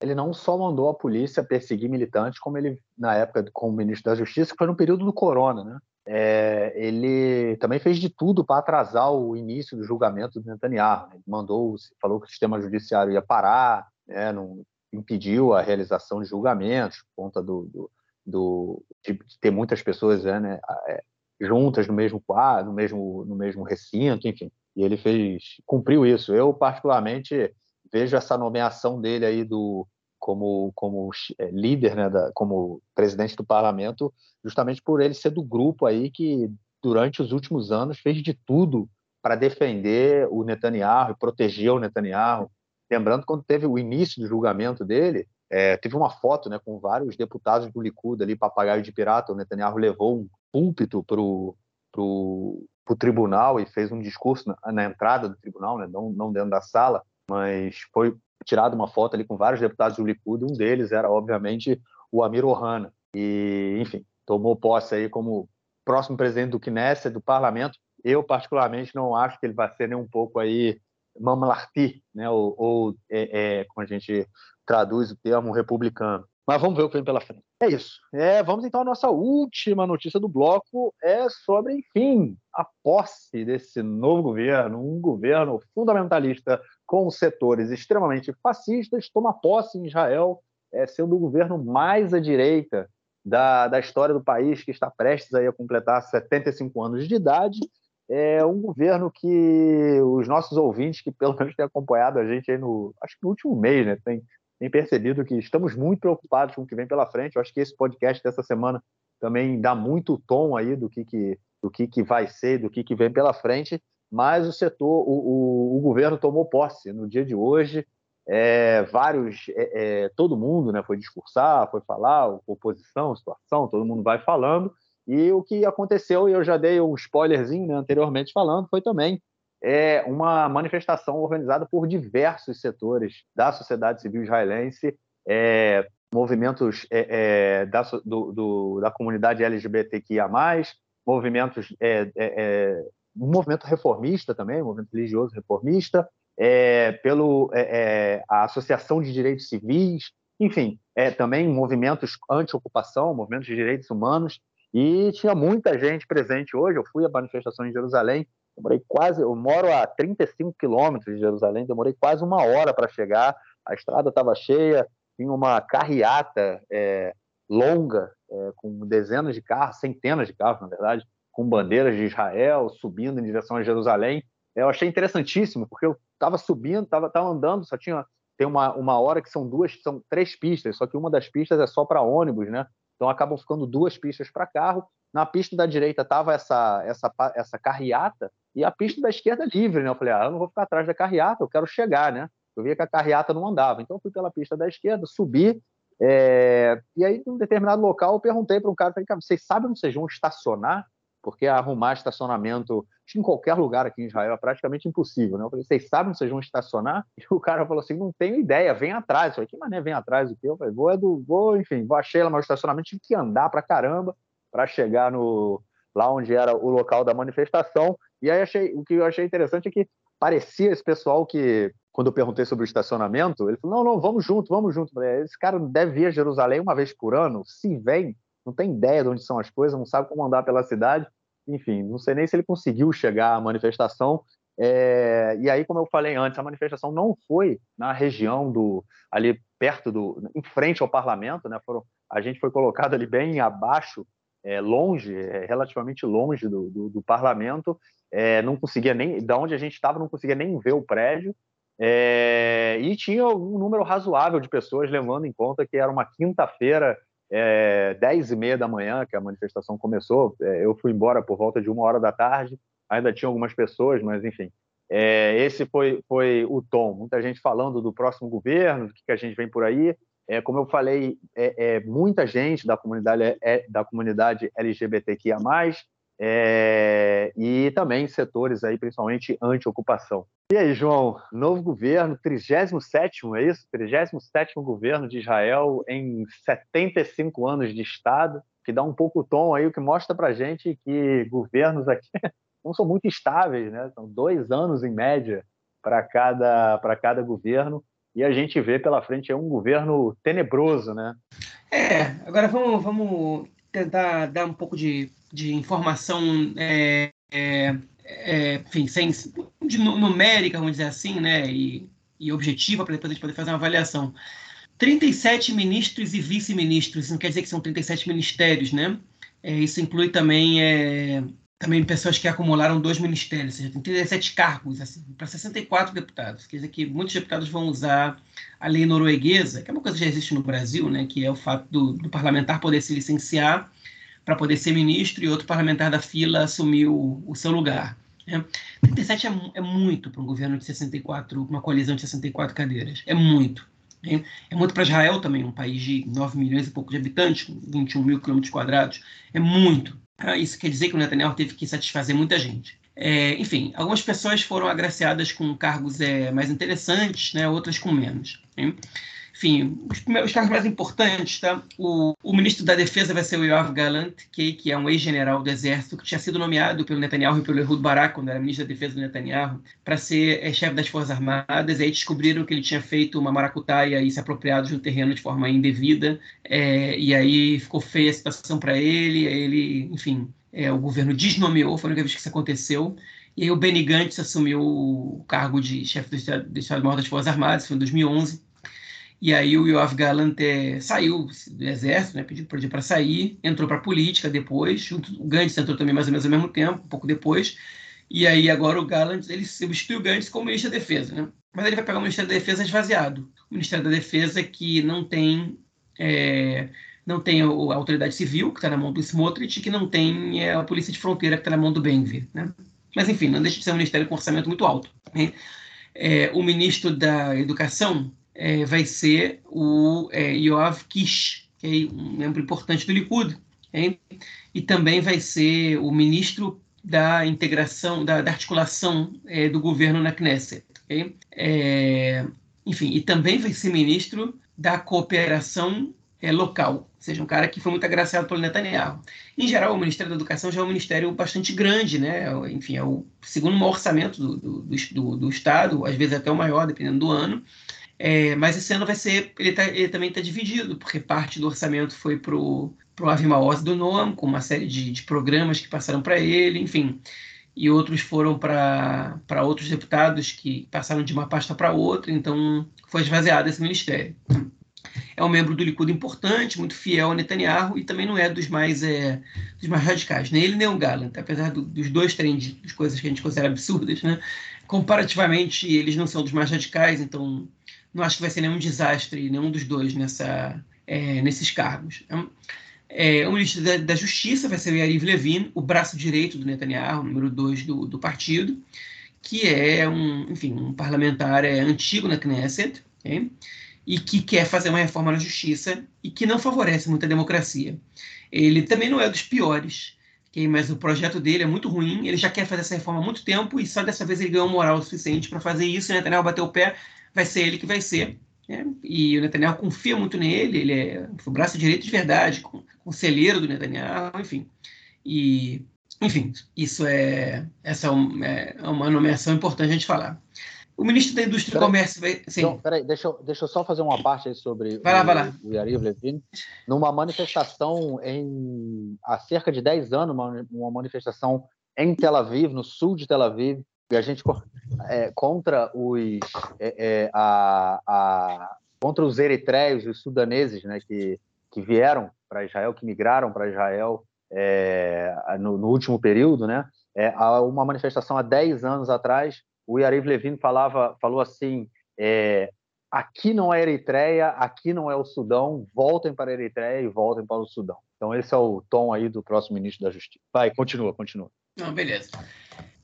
ele não só mandou a polícia perseguir militantes, como ele, na época, como ministro da Justiça, que foi no período do corona, né? É, ele também fez de tudo para atrasar o início do julgamento do Netanyahu. Né? Ele mandou, falou que o sistema judiciário ia parar, né? não impediu a realização de julgamentos por conta do, do, do de ter muitas pessoas né, né é, juntas no mesmo quadro, no mesmo, no mesmo recinto, enfim. E ele fez, cumpriu isso. Eu particularmente vejo essa nomeação dele aí do como como é, líder, né, da, como presidente do parlamento, justamente por ele ser do grupo aí que durante os últimos anos fez de tudo para defender o Netanyahu, proteger o Netanyahu. Lembrando quando teve o início do julgamento dele, é, teve uma foto, né, com vários deputados do Likud ali, papagaio de pirata. O Netanyahu levou um púlpito para o tribunal e fez um discurso na, na entrada do tribunal, né, não, não dentro da sala mas foi tirada uma foto ali com vários deputados do Likud, um deles era, obviamente, o Amir Ohana. E, enfim, tomou posse aí como próximo presidente do Knesset, do parlamento. Eu, particularmente, não acho que ele vai ser nem um pouco aí mamlarti, né? ou, ou é, é, como a gente traduz o termo, republicano. Mas vamos ver o que vem pela frente. É isso. É, vamos então à nossa última notícia do bloco. É sobre, enfim, a posse desse novo governo, um governo fundamentalista com setores extremamente fascistas, toma posse em Israel, é, sendo o governo mais à direita da, da história do país, que está prestes aí a completar 75 anos de idade. É um governo que os nossos ouvintes, que pelo menos têm acompanhado a gente aí no, acho que no último mês, né, tem, tem percebido que estamos muito preocupados com o que vem pela frente. Eu acho que esse podcast dessa semana também dá muito tom aí do que, que, do que, que vai ser, do que, que vem pela frente. mas o setor, o, o, o governo tomou posse no dia de hoje. É, vários, é, é, todo mundo né, foi discursar, foi falar, oposição, situação, todo mundo vai falando. E o que aconteceu, e eu já dei um spoilerzinho né, anteriormente falando, foi também é, uma manifestação organizada por diversos setores da sociedade civil israelense, é, movimentos é, da, do, do, da comunidade LGBTQIA+, movimentos um movimento reformista também, movimento religioso reformista, é, pelo é, é, a Associação de Direitos Civis, enfim, é, também movimentos anti-ocupação, movimentos de direitos humanos, e tinha muita gente presente hoje. Eu fui à manifestação em Jerusalém, demorei quase, eu moro a 35 quilômetros de Jerusalém, demorei quase uma hora para chegar, a estrada estava cheia, tinha uma carreata é, longa, é, com dezenas de carros, centenas de carros, na verdade, com bandeiras de Israel, subindo em direção a Jerusalém. Eu achei interessantíssimo, porque eu estava subindo, estava andando, só tinha tem uma, uma hora que são duas, são três pistas, só que uma das pistas é só para ônibus, né? Então acabam ficando duas pistas para carro. Na pista da direita estava essa, essa, essa carreata e a pista da esquerda livre, né? Eu falei, ah, eu não vou ficar atrás da carreata, eu quero chegar, né? Eu via que a carreata não andava, então eu fui pela pista da esquerda, subi, é... e aí, em um determinado local, eu perguntei para um cara, falei, cara, vocês sabem onde vocês vão estacionar? porque arrumar estacionamento em qualquer lugar aqui em Israel é praticamente impossível. Né? Eu falei, vocês sabem que vocês vão estacionar? E o cara falou assim, não tenho ideia, vem atrás. Eu falei, que mané vem atrás do que? Eu falei, vou, é do, vou enfim, vou achei lá meu estacionamento, tive que andar para caramba para chegar no lá onde era o local da manifestação. E aí achei, o que eu achei interessante é que parecia esse pessoal que quando eu perguntei sobre o estacionamento, ele falou: "Não, não, vamos junto, vamos junto". Falei, esse cara deve vir a Jerusalém uma vez por ano, se vem, não tem ideia de onde são as coisas, não sabe como andar pela cidade. Enfim, não sei nem se ele conseguiu chegar à manifestação. É, e aí, como eu falei antes, a manifestação não foi na região do ali perto do, em frente ao parlamento, né? Foram, a gente foi colocado ali bem abaixo, é, longe, é, relativamente longe do, do, do parlamento. É, não conseguia nem, da onde a gente estava, não conseguia nem ver o prédio. É, e tinha um número razoável de pessoas, levando em conta que era uma quinta-feira é, 10 e meia da manhã que a manifestação começou, é, eu fui embora por volta de uma hora da tarde, ainda tinha algumas pessoas, mas enfim, é, esse foi, foi o tom. Muita gente falando do próximo governo, do que, que a gente vem por aí. É, como eu falei, é, é muita gente da comunidade, é, é da comunidade LGBTQIA+, é, e também setores aí, principalmente anti-ocupação. E aí, João, novo governo, 37 é isso? 37 governo de Israel em 75 anos de Estado, que dá um pouco o tom aí, o que mostra para gente que governos aqui não são muito estáveis, né? São dois anos em média para cada, cada governo, e a gente vê pela frente é um governo tenebroso, né? É, agora vamos, vamos tentar dar um pouco de de informação é, é, é, enfim, sem, de numérica, vamos dizer assim, né, e, e objetiva, para depois a gente poder fazer uma avaliação. 37 ministros e vice-ministros, não quer dizer que são 37 ministérios, né? É, isso inclui também, é, também pessoas que acumularam dois ministérios, ou seja, tem 37 cargos, assim, para 64 deputados. Quer dizer que muitos deputados vão usar a lei norueguesa, que é uma coisa que já existe no Brasil, né? Que é o fato do, do parlamentar poder se licenciar para poder ser ministro e outro parlamentar da fila assumiu o seu lugar. Né? 37 é, é muito para um governo de 64, uma coalizão de 64 cadeiras. É muito. Né? É muito para Israel também, um país de 9 milhões e pouco de habitantes, 21 mil quilômetros quadrados. É muito. Ah, isso quer dizer que o Netanyahu teve que satisfazer muita gente. É, enfim, algumas pessoas foram agraciadas com cargos é, mais interessantes, né, outras com menos. Né? Enfim, os, os cargos mais importantes, tá? O, o, ministro da Defesa vai ser o Yoav Galant, que, que é um ex-general do Exército, que tinha sido nomeado pelo Netanyahu e pelo Ehud Barak, quando era ministro da Defesa do Netanyahu, para ser é, chefe das Forças Armadas. E aí descobriram que ele tinha feito uma maracutaia e se apropriado de um terreno de forma indevida. É, e aí ficou feia a situação para ele. Ele, enfim, é, o governo desnomeou, foi a única vez que isso aconteceu. E aí o Benny Gantz assumiu o cargo de chefe do Estado-Maior das Forças Armadas, foi em 2011. E aí o Yoav Gallant é, saiu do exército, né, pediu para sair, entrou para a política depois, junto, o Gantz entrou também mais ou menos ao mesmo tempo, um pouco depois. E aí agora o Gallant ele substitui o Gantz como ministro da Defesa, né? Mas ele vai pegar o Ministério da Defesa esvaziado. O Ministério da Defesa que não tem é, não tem a autoridade civil, que está na mão do Smotrich, que não tem é, a polícia de fronteira, que está na mão do Benvir, né? Mas, enfim, não deixa de ser um ministério com orçamento muito alto. Né? É, o ministro da Educação é, vai ser o é, Yoav Kish, que é um membro importante do Likud. Hein? E também vai ser o ministro da integração, da, da articulação é, do governo na Knesset. Okay? É, enfim, e também vai ser ministro da cooperação é, local, ou seja, um cara que foi muito agraciado pelo Netanyahu. Em geral, o Ministério da Educação já é um ministério bastante grande, né? Enfim, é o segundo maior orçamento do, do, do, do Estado, às vezes até o maior, dependendo do ano. É, mas esse ano vai ser, ele, tá, ele também está dividido, porque parte do orçamento foi para o Avi Maoz do Noam, com uma série de, de programas que passaram para ele, enfim e outros foram para outros deputados que passaram de uma pasta para outra, então foi esvaziado esse ministério. É um membro do Likud importante, muito fiel ao Netanyahu e também não é dos mais, é, dos mais radicais, nem ele nem o Gallant, apesar do, dos dois terem das coisas que a gente considera absurdas, né? comparativamente eles não são dos mais radicais, então não acho que vai ser nenhum desastre nenhum dos dois nessa, é, nesses cargos. É, o ministro da, da, Justiça vai ser o Yariv Levin, o braço direito do Netanyahu, número dois do, do partido, que é um, enfim, um parlamentar é, antigo na Knesset, okay? e que quer fazer uma reforma na justiça e que não favorece muito a democracia. Ele também não é dos piores, okay? mas o projeto dele é muito ruim, ele já quer fazer essa reforma há muito tempo e só dessa vez ele ganhou moral o suficiente para fazer isso, e Netanyahu bateu o pé, vai ser ele que vai ser. Né? E o Netanyahu confia muito nele, ele é o braço direito de verdade, conselheiro do Netanyahu, enfim. E, enfim, isso é, essa é, é uma nomeação importante a gente falar. O ministro da Indústria e Comércio vai. Sim. Então, peraí, deixa eu, deixa eu só fazer uma parte aí sobre vai lá, o, vai lá. o Yariv Levin. Numa manifestação em, há cerca de 10 anos, uma, uma manifestação em Tel Aviv, no sul de Tel Aviv, e a gente é, contra os é, é, a, a, contra os eritreios, os sudaneses, né, que, que vieram para Israel, que migraram para Israel é, no, no, último período, né? É, há uma manifestação há 10 anos atrás, o Yariv Levin falava, falou assim: aqui não é Eritreia, aqui não é o Sudão, voltem para a Eritreia e voltem para o Sudão. Então esse é o tom aí do próximo ministro da Justiça. Vai, continua, continua. Não, beleza.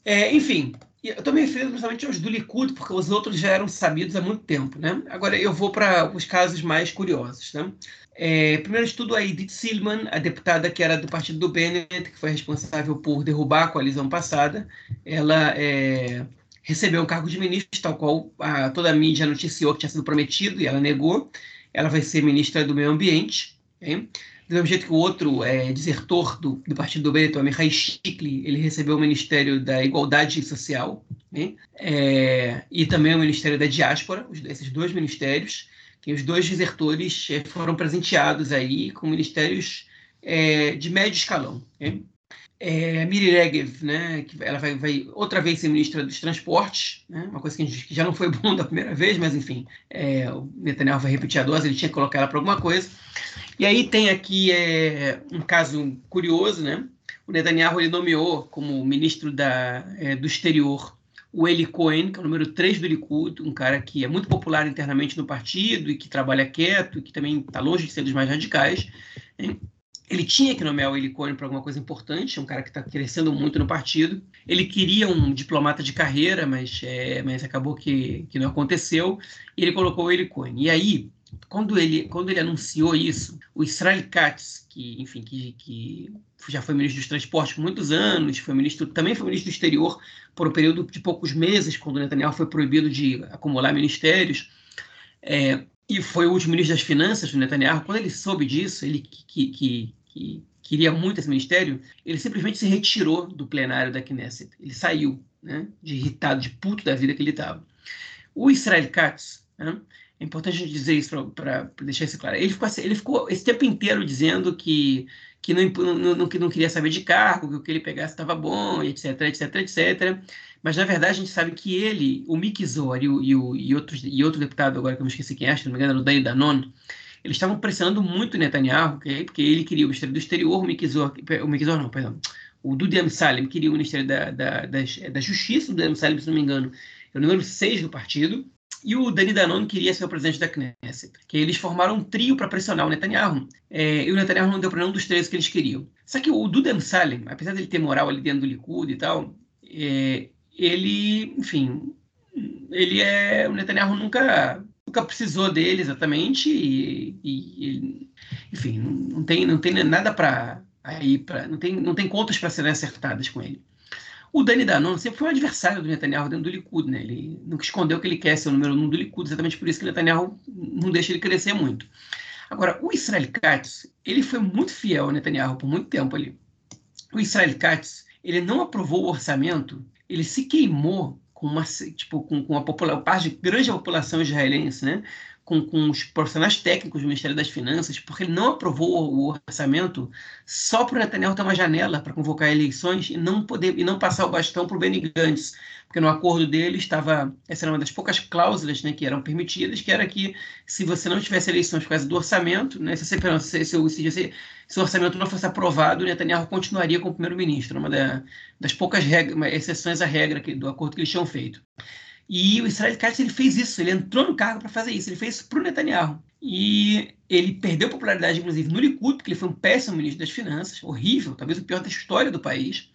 É, enfim, eu estou me referindo principalmente aos do Likud, porque os outros já eram sabidos há muito tempo. Né? Agora eu vou para os casos mais curiosos. Né? É, primeiro estudo a Edith Silman, a deputada que era do partido do Bennett, que foi responsável por derrubar a coalizão passada. Ela é, recebeu um cargo de ministro, tal qual a, toda a mídia noticiou que tinha sido prometido, e ela negou. Ela vai ser ministra do Meio Ambiente. Okay? Do mesmo jeito que o outro é, desertor do, do Partido do Bento, Mihai Shikli, ele recebeu o Ministério da Igualdade Social né? é, e também o Ministério da Diáspora, esses dois ministérios, que os dois desertores é, foram presenteados aí com ministérios é, de médio escalão. Né? É, Miri Regev, né, que ela vai, vai, outra vez ser ministra dos transportes, né, uma coisa que, gente, que, já não foi bom da primeira vez, mas enfim, é, o Netanyahu vai repetir a dose, ele tinha que colocar ela para alguma coisa. E aí tem aqui é, um caso curioso, né? O Netanyahu ele nomeou como ministro da, é, do exterior o Eli Cohen, que é o número 3 do Likud, um cara que é muito popular internamente no partido e que trabalha quieto e que também está longe de ser dos mais radicais. Ele tinha que nomear o Eli Cohen para alguma coisa importante, é um cara que está crescendo muito no partido. Ele queria um diplomata de carreira, mas, é, mas acabou que, que não aconteceu, e ele colocou o Eli Cohen. E aí, quando ele, quando ele anunciou isso, o Israel Katz, que, enfim, que, que já foi ministro dos transportes por muitos anos, foi ministro, também foi ministro do exterior por um período de poucos meses, quando Netanyahu foi proibido de acumular ministérios, é, e foi o último ministro das Finanças do Netanyahu, quando ele soube disso, ele que, que, que queria muito esse ministério, ele simplesmente se retirou do plenário da Knesset. Ele saiu, né, de irritado, de puto da vida que ele estava. O Israel Katz, né, é importante dizer isso para deixar isso claro. Ele ficou, assim, ele ficou esse tempo inteiro dizendo que, que não, não, não, que não queria saber de cargo, que o que ele pegasse estava bom, etc, etc, etc. Mas, na verdade, a gente sabe que ele, o Mickey Zor e, o, e, o, e, outros, e outro deputado, agora que eu me esqueci quem é, se não me engano, era o Dani Danon, eles estavam pressionando muito o Netanyahu, okay? porque ele queria o Ministério do Exterior, o Mickey Zor, o Mickey Zor não, perdão, o Dudi Amsalem queria o Ministério da, da, da, da Justiça, o Dudi Amsalem, se não me engano, é o número 6 do partido, e o Dani Danon queria ser o presidente da Knesset. Que eles formaram um trio para pressionar o Netanyahu. É, e o Netanyahu não deu para nenhum dos três que eles queriam. Só que o Dudem Salem, apesar de ele ter moral ali dentro do Likud e tal, é, ele, enfim, ele é o Netanyahu nunca nunca precisou dele exatamente e, e enfim, não tem não tem nada para aí para não tem não tem contas para serem acertadas com ele. O Dani Danon sempre foi um adversário do Netanyahu dentro do Likud, né? Ele nunca escondeu que ele quer ser o número um do Likud, exatamente por isso que o Netanyahu não deixa ele crescer muito. Agora, o Israel Katz, ele foi muito fiel ao Netanyahu por muito tempo ali. O Israel Katz, ele não aprovou o orçamento, ele se queimou com uma tipo com, com a população, parte de grande população israelense, né? Com, com os profissionais técnicos do Ministério das Finanças, porque ele não aprovou o orçamento só para o Netanyahu ter uma janela para convocar eleições e não poder e não passar o bastão para o Benny Gantz, porque no acordo dele estava essa era uma das poucas cláusulas né, que eram permitidas, que era que se você não tivesse eleições por causa do orçamento, né, se, você, se, se, se, se o orçamento não fosse aprovado, Netanyahu continuaria como primeiro-ministro, uma da, das poucas regras, exceções à regra que, do acordo que eles tinham feito. E o Israel Katz ele fez isso, ele entrou no cargo para fazer isso, ele fez isso para o Netanyahu. E ele perdeu popularidade, inclusive, no Likud, porque ele foi um péssimo ministro das Finanças, horrível, talvez o pior da história do país.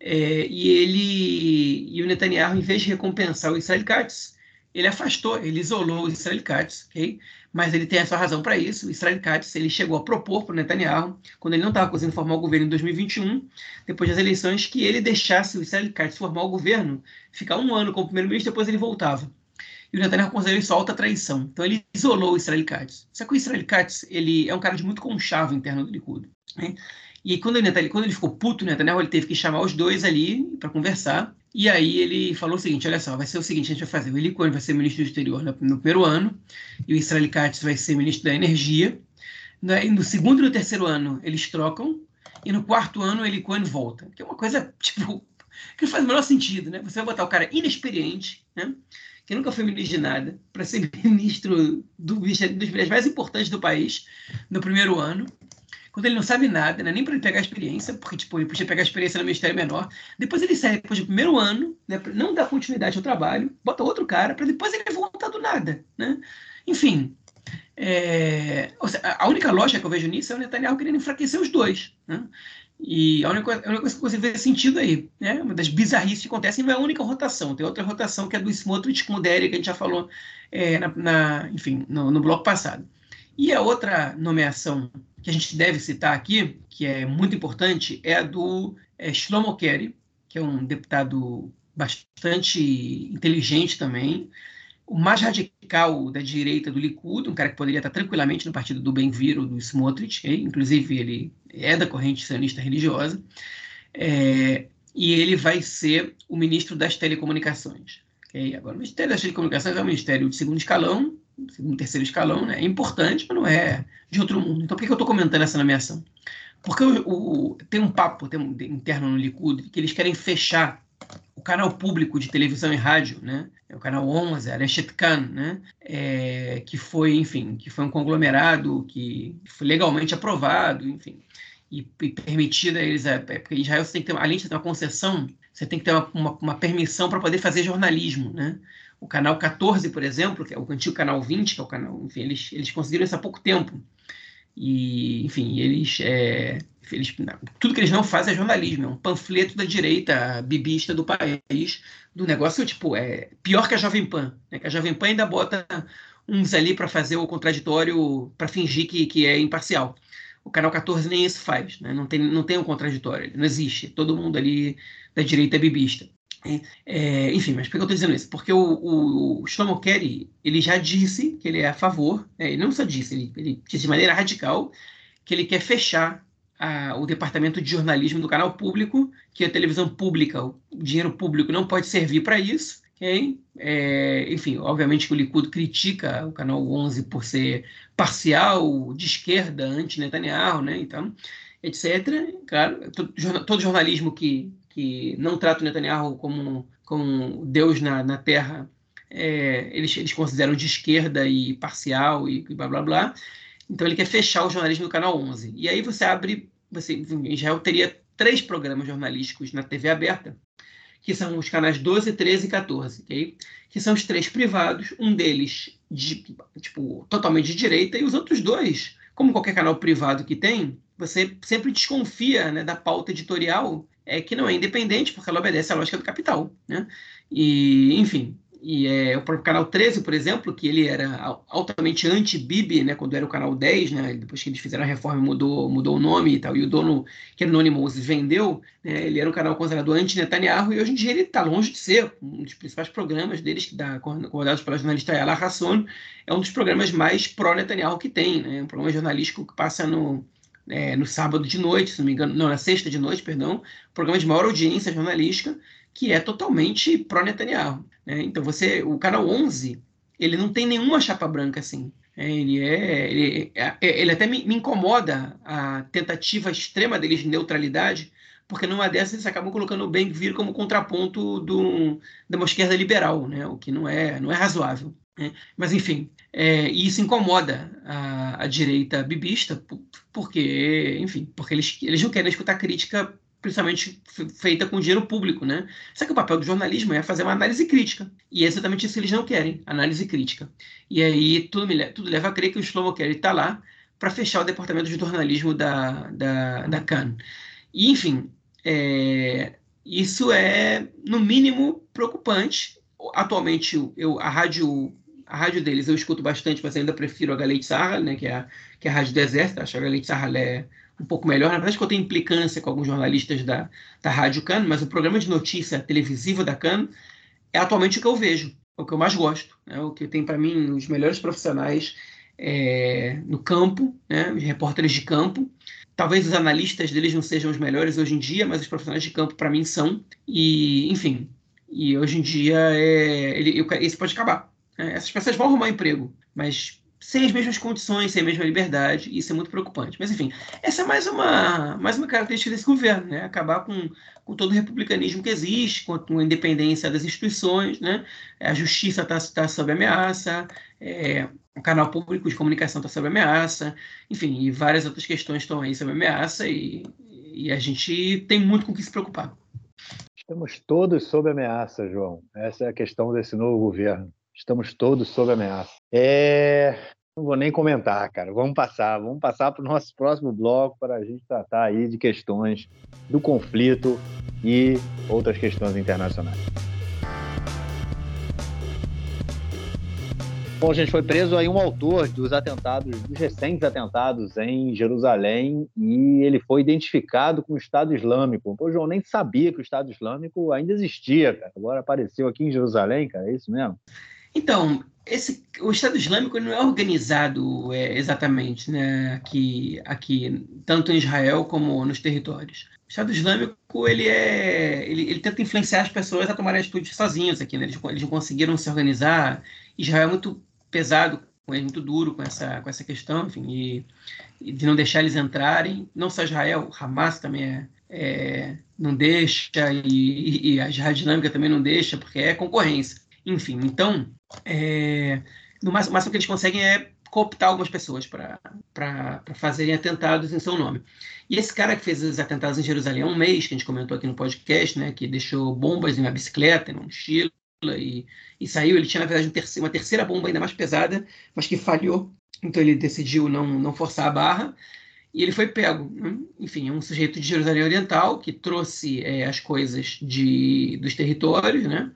É, e ele e o Netanyahu, em vez de recompensar o Israel Katz, ele afastou, ele isolou o Israel Katz, ok? Mas ele tem a sua razão para isso. Israel Katz ele chegou a propor para o Netanyahu, quando ele não estava conseguindo formar o governo em 2021, depois das eleições, que ele deixasse o Israel Katz formar o governo, ficar um ano como primeiro-ministro, depois ele voltava. E o Netanyahu considerou isso alta traição. Então ele isolou o Israel Katz. Só que o Israel Katz ele é um cara de muito conchavo interno do Likud. Né? E quando ele, quando ele ficou puto, o Netanyahu ele teve que chamar os dois ali para conversar. E aí ele falou o seguinte: olha só, vai ser o seguinte, a gente vai fazer. O Eli Cohen vai ser ministro do exterior no, no primeiro ano, e o Israel Katz vai ser ministro da energia. Né, no segundo e no terceiro ano eles trocam, e no quarto ano ele Cohen volta. Que é uma coisa, tipo, que não faz o menor sentido, né? Você vai botar o cara inexperiente, né? Que nunca foi ministro de nada, para ser ministro do, dos ministérios mais importantes do país no primeiro ano quando ele não sabe nada, né? nem para ele pegar a experiência, porque tipo, ele podia pegar a experiência no Ministério Menor. Depois ele sai, depois do primeiro ano, né? não dá continuidade ao trabalho, bota outro cara, para depois ele voltar do nada. Né? Enfim, é... seja, a única lógica que eu vejo nisso é o Netanyahu querendo enfraquecer os dois. Né? E a única, a única coisa que você vê sentido aí, né? Uma das bizarrices que acontecem é a única rotação. Tem outra rotação que é do Smotrich com o Derek, que a gente já falou, é, na, na, enfim, no, no bloco passado. E a outra nomeação que a gente deve citar aqui, que é muito importante, é a do é, Shlomo Kerry, que é um deputado bastante inteligente também, o mais radical da direita do Likud, um cara que poderia estar tranquilamente no partido do Ben-Vir ou do Smotrich, inclusive ele é da corrente sionista religiosa, é, e ele vai ser o ministro das telecomunicações. Okay? Agora, o Ministério das Telecomunicações é um ministério de segundo escalão, segundo, terceiro escalão, né? É importante, mas não é de outro mundo. Então, por que, eu estou comentando essa nomeação? Porque o, o, tem um papo tem um, interno no Likud que eles querem fechar o canal público de televisão e rádio, né? É o canal 11, a Reshet Kan, né? É, que foi, enfim, que foi um conglomerado que foi legalmente aprovado, enfim, e, e permitida eles, é, porque Israel você tem que ter, além de ter uma concessão, você tem que ter uma, uma, uma permissão para poder fazer jornalismo, né? O canal 14, por exemplo, que é o antigo canal 20, que é o canal, enfim, eles, eles conseguiram isso há pouco tempo. E, enfim, eles, é, eles, tudo que eles não fazem é jornalismo, é um panfleto da direita bibista do país, do negócio, tipo, é pior que a Jovem Pan, né? que a Jovem Pan ainda bota uns ali para fazer o contraditório, para fingir que, que é imparcial. O canal 14 nem isso faz, né? não, tem, não tem um contraditório, não existe. Todo mundo ali da direita é bibista. É, enfim, mas por que eu estou dizendo isso? Porque o, o, o Shlomo Kerry, ele já disse que ele é a favor, é, ele não só disse, ele, ele, disse de maneira radical que ele quer fechar a, o departamento de jornalismo do canal público, que a televisão pública, o dinheiro público não pode servir para isso, okay? é, enfim, obviamente que o Likud critica o canal 11 por ser parcial, de esquerda, anti-Netanyahu, né, então, etc. Claro, todo, jornalismo que que não trata o Netanyahu como, como Deus na, na terra, é, eles, eles consideram de esquerda e parcial e, e blá blá blá. Então ele quer fechar o jornalismo do canal 11. E aí você abre, você, Israel teria três programas jornalísticos na TV aberta, que são os canais 12, 13 e 14, okay? que são os três privados, um deles de, tipo, totalmente de direita, e os outros dois, como qualquer canal privado que tem, você sempre desconfia né, da pauta editorial é que não é independente, porque ela obedece à lógica do capital. Né? E, enfim, e é, o próprio canal 13, por exemplo, que ele era altamente anti-Bibi, né, quando era o canal 10, né, depois que eles fizeram a reforma mudou, mudou o nome e tal, e o dono, que era Moses, vendeu, né, ele era um canal considerado anti-Netanyahu, e hoje em dia ele está longe de ser um dos principais programas deles, que dá, coordenados pela jornalista Ela Hasson, é um dos programas mais pró-Netanyahu que tem, né, um programa jornalístico que passa no, é, no sábado de noite, se não me engano, não, na sexta de noite, perdão, programa de maior audiência jornalística, que é totalmente pró-Netanyahu. Né? Então, você, o canal 11, ele não tem nenhuma chapa branca assim. É, ele, é, ele, é, é, ele até me, me, incomoda a tentativa extrema deles de neutralidade, porque numa dessas eles acabam colocando o Ben Gvir como contraponto do, de uma esquerda liberal, né? o que não é, não é razoável. Né? Mas, enfim, é, e isso incomoda a, a direita bibista, porque, enfim, porque eles, eles não querem escutar crítica principalmente feita com dinheiro público, né? Só que o papel do jornalismo é fazer uma análise crítica. E é exatamente isso que eles não querem, análise crítica. E aí tudo, me, tudo leva a crer que o Shlomo Kerry está lá para fechar o departamento de jornalismo da, da, da CAN. E, enfim, é, isso é, no mínimo, preocupante. Atualmente, eu, a rádio a rádio deles eu escuto bastante, mas ainda prefiro a Galei Sahara, né, que é a, que é a rádio do Exército. Acho que a Galei Sahara é um pouco melhor. Na verdade, que eu tenho implicância com alguns jornalistas da, da Rádio CAN, mas o programa de notícia televisiva da CAN é atualmente o que eu vejo, é o que eu mais gosto, é o que tem para mim os melhores profissionais é, no campo, né, os repórteres de campo. Talvez os analistas deles não sejam os melhores hoje em dia, mas os profissionais de campo para mim são. E, enfim, e hoje em dia é, ele, esse pode acabar. Né? Essas pessoas vão arrumar emprego, mas sem as mesmas condições, sem a mesma liberdade, e isso é muito preocupante. Mas, enfim, essa é mais uma, mais uma característica desse governo, né? acabar com, com todo o republicanismo que existe, com a independência das instituições, né? a justiça está tá sob ameaça, é, o canal público de comunicação está sob ameaça, enfim, e várias outras questões estão aí sob ameaça, e, e a gente tem muito com o que se preocupar. Estamos todos sob ameaça, João. Essa é a questão desse novo governo. Estamos todos sob ameaça. É... Não vou nem comentar, cara. Vamos passar. Vamos passar para o nosso próximo bloco para a gente tratar aí de questões do conflito e outras questões internacionais. Bom, gente, foi preso aí um autor dos atentados, dos recentes atentados em Jerusalém e ele foi identificado com o Estado Islâmico. Pô, João, nem sabia que o Estado Islâmico ainda existia, cara. Agora apareceu aqui em Jerusalém, cara, é isso mesmo? Então, esse, o Estado Islâmico não é organizado é, exatamente né, aqui, aqui, tanto em Israel como nos territórios. O Estado Islâmico ele, é, ele, ele tenta influenciar as pessoas a tomarem atitudes sozinhos aqui. Né? Eles, não conseguiram se organizar. Israel é muito pesado, é muito duro com essa, com essa questão, enfim, e, e de não deixar eles entrarem. Não só Israel, Hamas também é, é não deixa, e, e a Jihad Islâmica também não deixa, porque é concorrência. Enfim, então, é, no máximo, o máximo que eles conseguem é cooptar algumas pessoas para fazerem atentados em seu nome. E esse cara que fez os atentados em Jerusalém há um mês, que a gente comentou aqui no podcast, né, que deixou bombas em uma bicicleta, em uma mochila, e, e saiu, ele tinha, na verdade, um uma terceira bomba ainda mais pesada, mas que falhou, então ele decidiu não, não forçar a barra, e ele foi pego. Né? Enfim, é um sujeito de Jerusalém Oriental que trouxe é, as coisas de, dos territórios, né?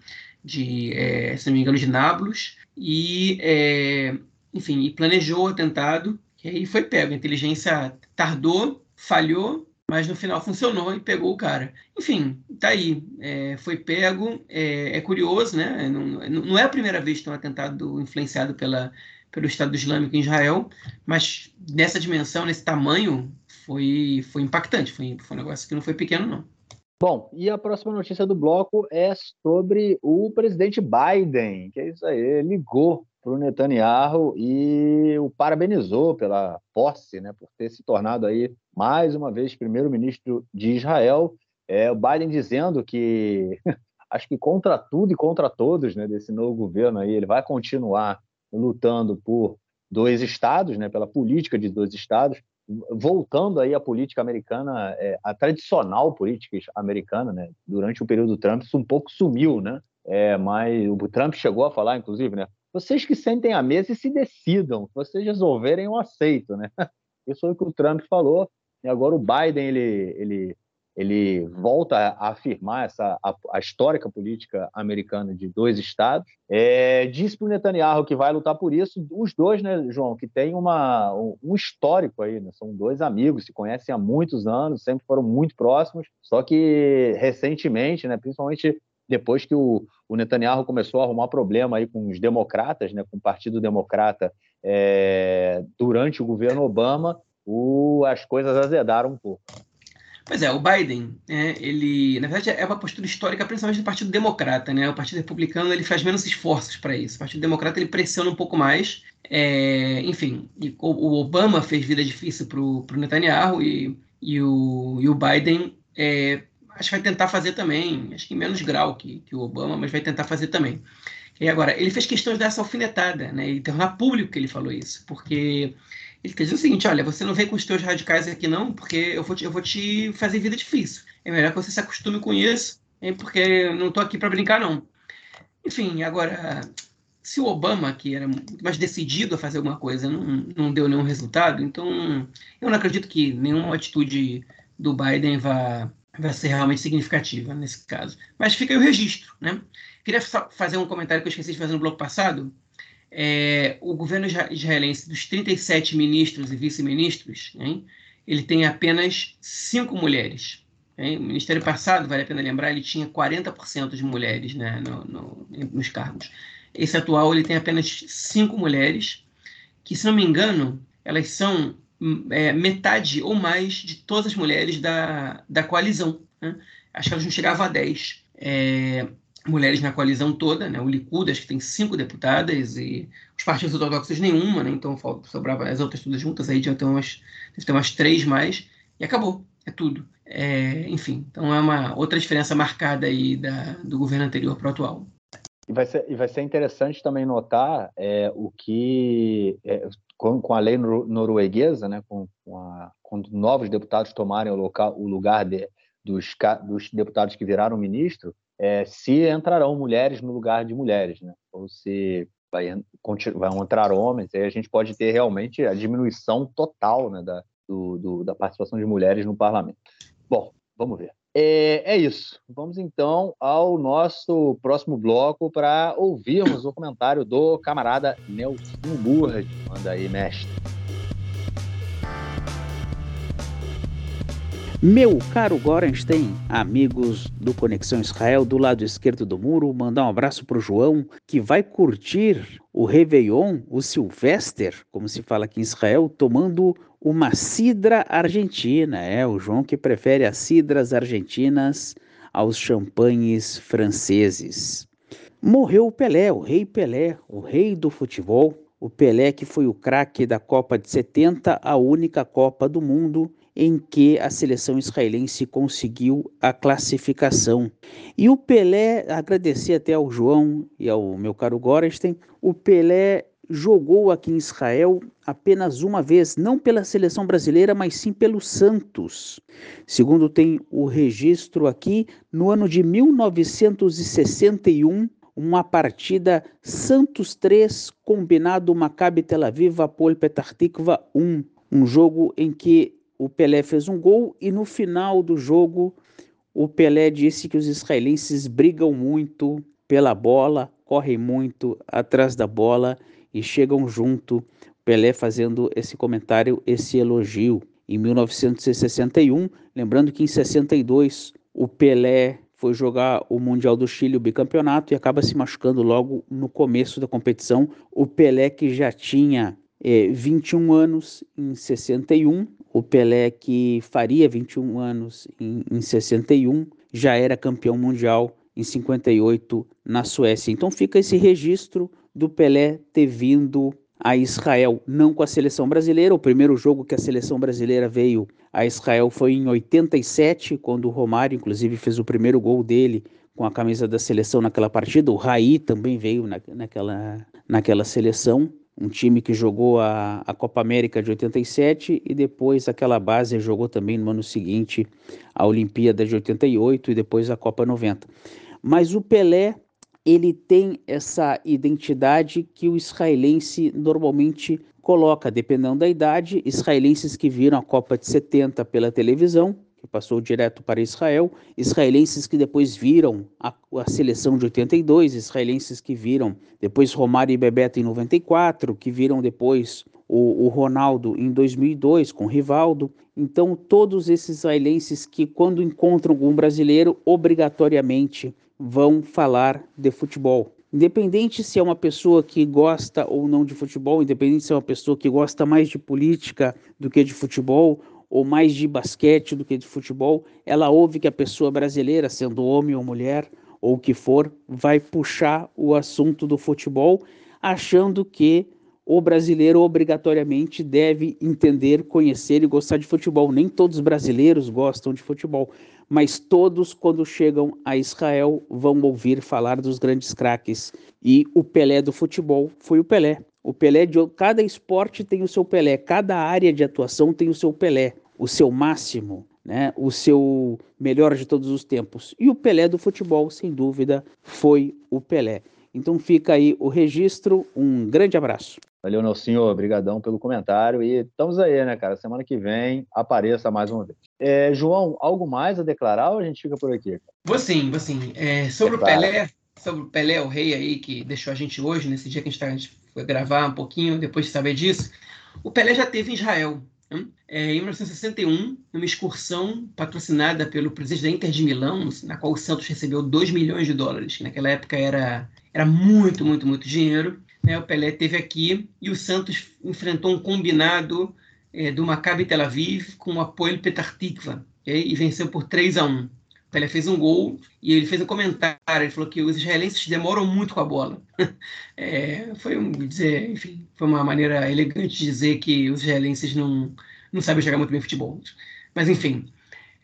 De, é, se não me engano, de Nablus, e, é, enfim, e planejou o atentado, e aí foi pego. A inteligência tardou, falhou, mas no final funcionou e pegou o cara. Enfim, tá aí. É, foi pego. É, é, curioso, né? Não, não é a primeira vez que tem um atentado influenciado pela, pelo Estado Islâmico em Israel, mas nessa dimensão, nesse tamanho, foi, foi impactante. Foi, foi um negócio que não foi pequeno, não. Bom, e a próxima notícia do bloco é sobre o presidente Biden, que é isso aí, ligou para o Netanyahu e o parabenizou pela posse, né, por ter se tornado aí mais uma vez primeiro-ministro de Israel. É, o Biden dizendo que acho que contra tudo e contra todos, né, desse novo governo aí, ele vai continuar lutando por dois estados, né, pela política de dois estados, voltando aí à política americana, é, a tradicional política americana, né, durante o período do Trump, isso um pouco sumiu, né? É, mas o Trump chegou a falar, inclusive, né? Vocês que sentem à mesa e se decidam, se vocês resolverem, eu aceito, né? Isso foi o que o Trump falou. E agora o Biden ele, ele ele volta a afirmar essa a, a histórica política americana de dois estados. É, diz para o Netanyahu que vai lutar por isso. Os dois, né, João, que tem uma, um histórico aí, né, são dois amigos, se conhecem há muitos anos, sempre foram muito próximos. Só que recentemente, né, principalmente depois que o, o Netanyahu começou a arrumar problema aí com os democratas, né, com o Partido Democrata é, durante o governo Obama, o, as coisas azedaram um pouco. Pois é, o Biden, é, ele, na verdade, é uma postura histórica, principalmente do Partido Democrata, né? O Partido Republicano ele faz menos esforços para isso. O Partido Democrata ele pressiona um pouco mais. É, enfim, o, o, Obama fez vida difícil para o Netanyahu e, e, o, e o Biden é, acho que vai tentar fazer também, acho que em menos grau que, que o Obama, mas vai tentar fazer também. E agora, ele fez questão de dar essa alfinetada, né? E tornar público que ele falou isso, porque ele dizer o seguinte: olha, você não vem com os teus radicais aqui, não, porque eu vou te, eu vou te fazer vida difícil. É melhor que você se acostume com isso, hein, porque eu não estou aqui para brincar, não. Enfim, agora, se o Obama, que era muito mais decidido a fazer alguma coisa, não, não deu nenhum resultado, então eu não acredito que nenhuma atitude do Biden vá, vá ser realmente significativa nesse caso. Mas fica aí o registro, né? Queria fazer um comentário que eu esqueci de fazer no bloco passado é, o governo israelense, dos 37 ministros e vice-ministros, ele tem apenas cinco mulheres. Hein? O ministério passado, vale a pena lembrar, ele tinha 40% de mulheres né, no, no, nos cargos. Esse atual ele tem apenas cinco mulheres, que, se não me engano, elas são é, metade ou mais de todas as mulheres da, da coalizão. Né? Acho que elas não chegavam a 10. É, mulheres na coalizão toda, né? O Likud acho que tem cinco deputadas e os partidos ortodoxos nenhuma, né? Então sobrava as outras todas juntas, aí já tem umas, tem umas três mais e acabou, é tudo. É, enfim, então é uma outra diferença marcada aí da, do governo anterior para o atual. E vai ser, e vai ser interessante também notar é, o que, é, com, com, a lei norueguesa, né, com, com a, quando novos deputados tomarem o, local, o lugar de, dos, dos deputados que viraram ministro, é, se entrarão mulheres no lugar de mulheres, né? ou se vai, vão entrar homens, aí a gente pode ter realmente a diminuição total né, da, do, do, da participação de mulheres no parlamento. Bom, vamos ver. É, é isso. Vamos então ao nosso próximo bloco para ouvirmos o comentário do camarada Nelson Burra. Manda aí, mestre. Meu caro Gorenstein, amigos do Conexão Israel, do lado esquerdo do muro, mandar um abraço para o João, que vai curtir o Réveillon, o Silvester, como se fala aqui em Israel, tomando uma cidra argentina. É, o João que prefere as cidras argentinas aos champanhes franceses. Morreu o Pelé, o rei Pelé, o rei do futebol. O Pelé que foi o craque da Copa de 70, a única Copa do mundo em que a seleção israelense conseguiu a classificação. E o Pelé, agradecer até ao João e ao meu caro Gorenstein, o Pelé jogou aqui em Israel apenas uma vez, não pela seleção brasileira, mas sim pelo Santos. Segundo tem o registro aqui, no ano de 1961, uma partida Santos 3, combinado Maccabi Tel Aviv, Apol Petah Tikva 1. Um jogo em que o Pelé fez um gol e no final do jogo o Pelé disse que os israelenses brigam muito pela bola, correm muito atrás da bola e chegam junto. Pelé fazendo esse comentário, esse elogio. Em 1961, lembrando que em 62 o Pelé foi jogar o Mundial do Chile, o bicampeonato, e acaba se machucando logo no começo da competição. O Pelé, que já tinha é, 21 anos em 61, o Pelé, que faria 21 anos em, em 61, já era campeão mundial em 58 na Suécia. Então fica esse registro do Pelé ter vindo a Israel, não com a seleção brasileira. O primeiro jogo que a seleção brasileira veio a Israel foi em 87, quando o Romário, inclusive, fez o primeiro gol dele com a camisa da seleção naquela partida. O Raí também veio na, naquela, naquela seleção um time que jogou a, a Copa América de 87 e depois aquela base jogou também no ano seguinte a Olimpíada de 88 e depois a Copa 90. Mas o Pelé, ele tem essa identidade que o israelense normalmente coloca, dependendo da idade, israelenses que viram a Copa de 70 pela televisão, que passou direto para Israel, israelenses que depois viram a, a, seleção de 82, israelenses que viram depois Romário e Bebeto em 94, que viram depois o, o Ronaldo em 2002 com Rivaldo. Então, todos esses israelenses que, quando encontram algum brasileiro, obrigatoriamente vão falar de futebol. Independente se é uma pessoa que gosta ou não de futebol, independente se é uma pessoa que gosta mais de política do que de futebol, ou mais de basquete do que de futebol, ela ouve que a pessoa brasileira, sendo homem ou mulher, ou o que for, vai puxar o assunto do futebol, achando que o brasileiro obrigatoriamente deve entender, conhecer e gostar de futebol. Nem todos os brasileiros gostam de futebol, mas todos, quando chegam a Israel, vão ouvir falar dos grandes craques. E o Pelé do futebol foi o Pelé. O Pelé de cada esporte tem o seu Pelé, cada área de atuação tem o seu Pelé, o seu máximo, né? O seu melhor de todos os tempos. E o Pelé do futebol, sem dúvida, foi o Pelé. Então fica aí o registro. Um grande abraço. Valeu, Nelsinho. Obrigadão pelo comentário. E estamos aí, né, cara? Semana que vem apareça mais uma vez. É, João, algo mais a declarar ou a gente fica por aqui? Vou sim, vou sim. É, sobre é o Pelé, sobre o Pelé, o rei aí que deixou a gente hoje, nesse dia que a gente, tá, a gente foi gravar um pouquinho, depois de saber disso. O Pelé já teve em Israel. Né? É, em 1961, numa excursão patrocinada pelo presidente da Inter de Milão, na qual o Santos recebeu 2 milhões de dólares, que naquela época era, era muito, muito, muito dinheiro. Né? O Pelé teve aqui e o Santos enfrentou um combinado é, do Maccabi Tel Aviv com o apoio Petar Tikva okay? e venceu por 3 a 1. Pelé fez um gol e ele fez um comentário. Ele falou que os israelenses demoram muito com a bola. É, foi um dizer, enfim, foi uma maneira elegante de dizer que os israelenses não não sabem jogar muito bem futebol. Mas enfim,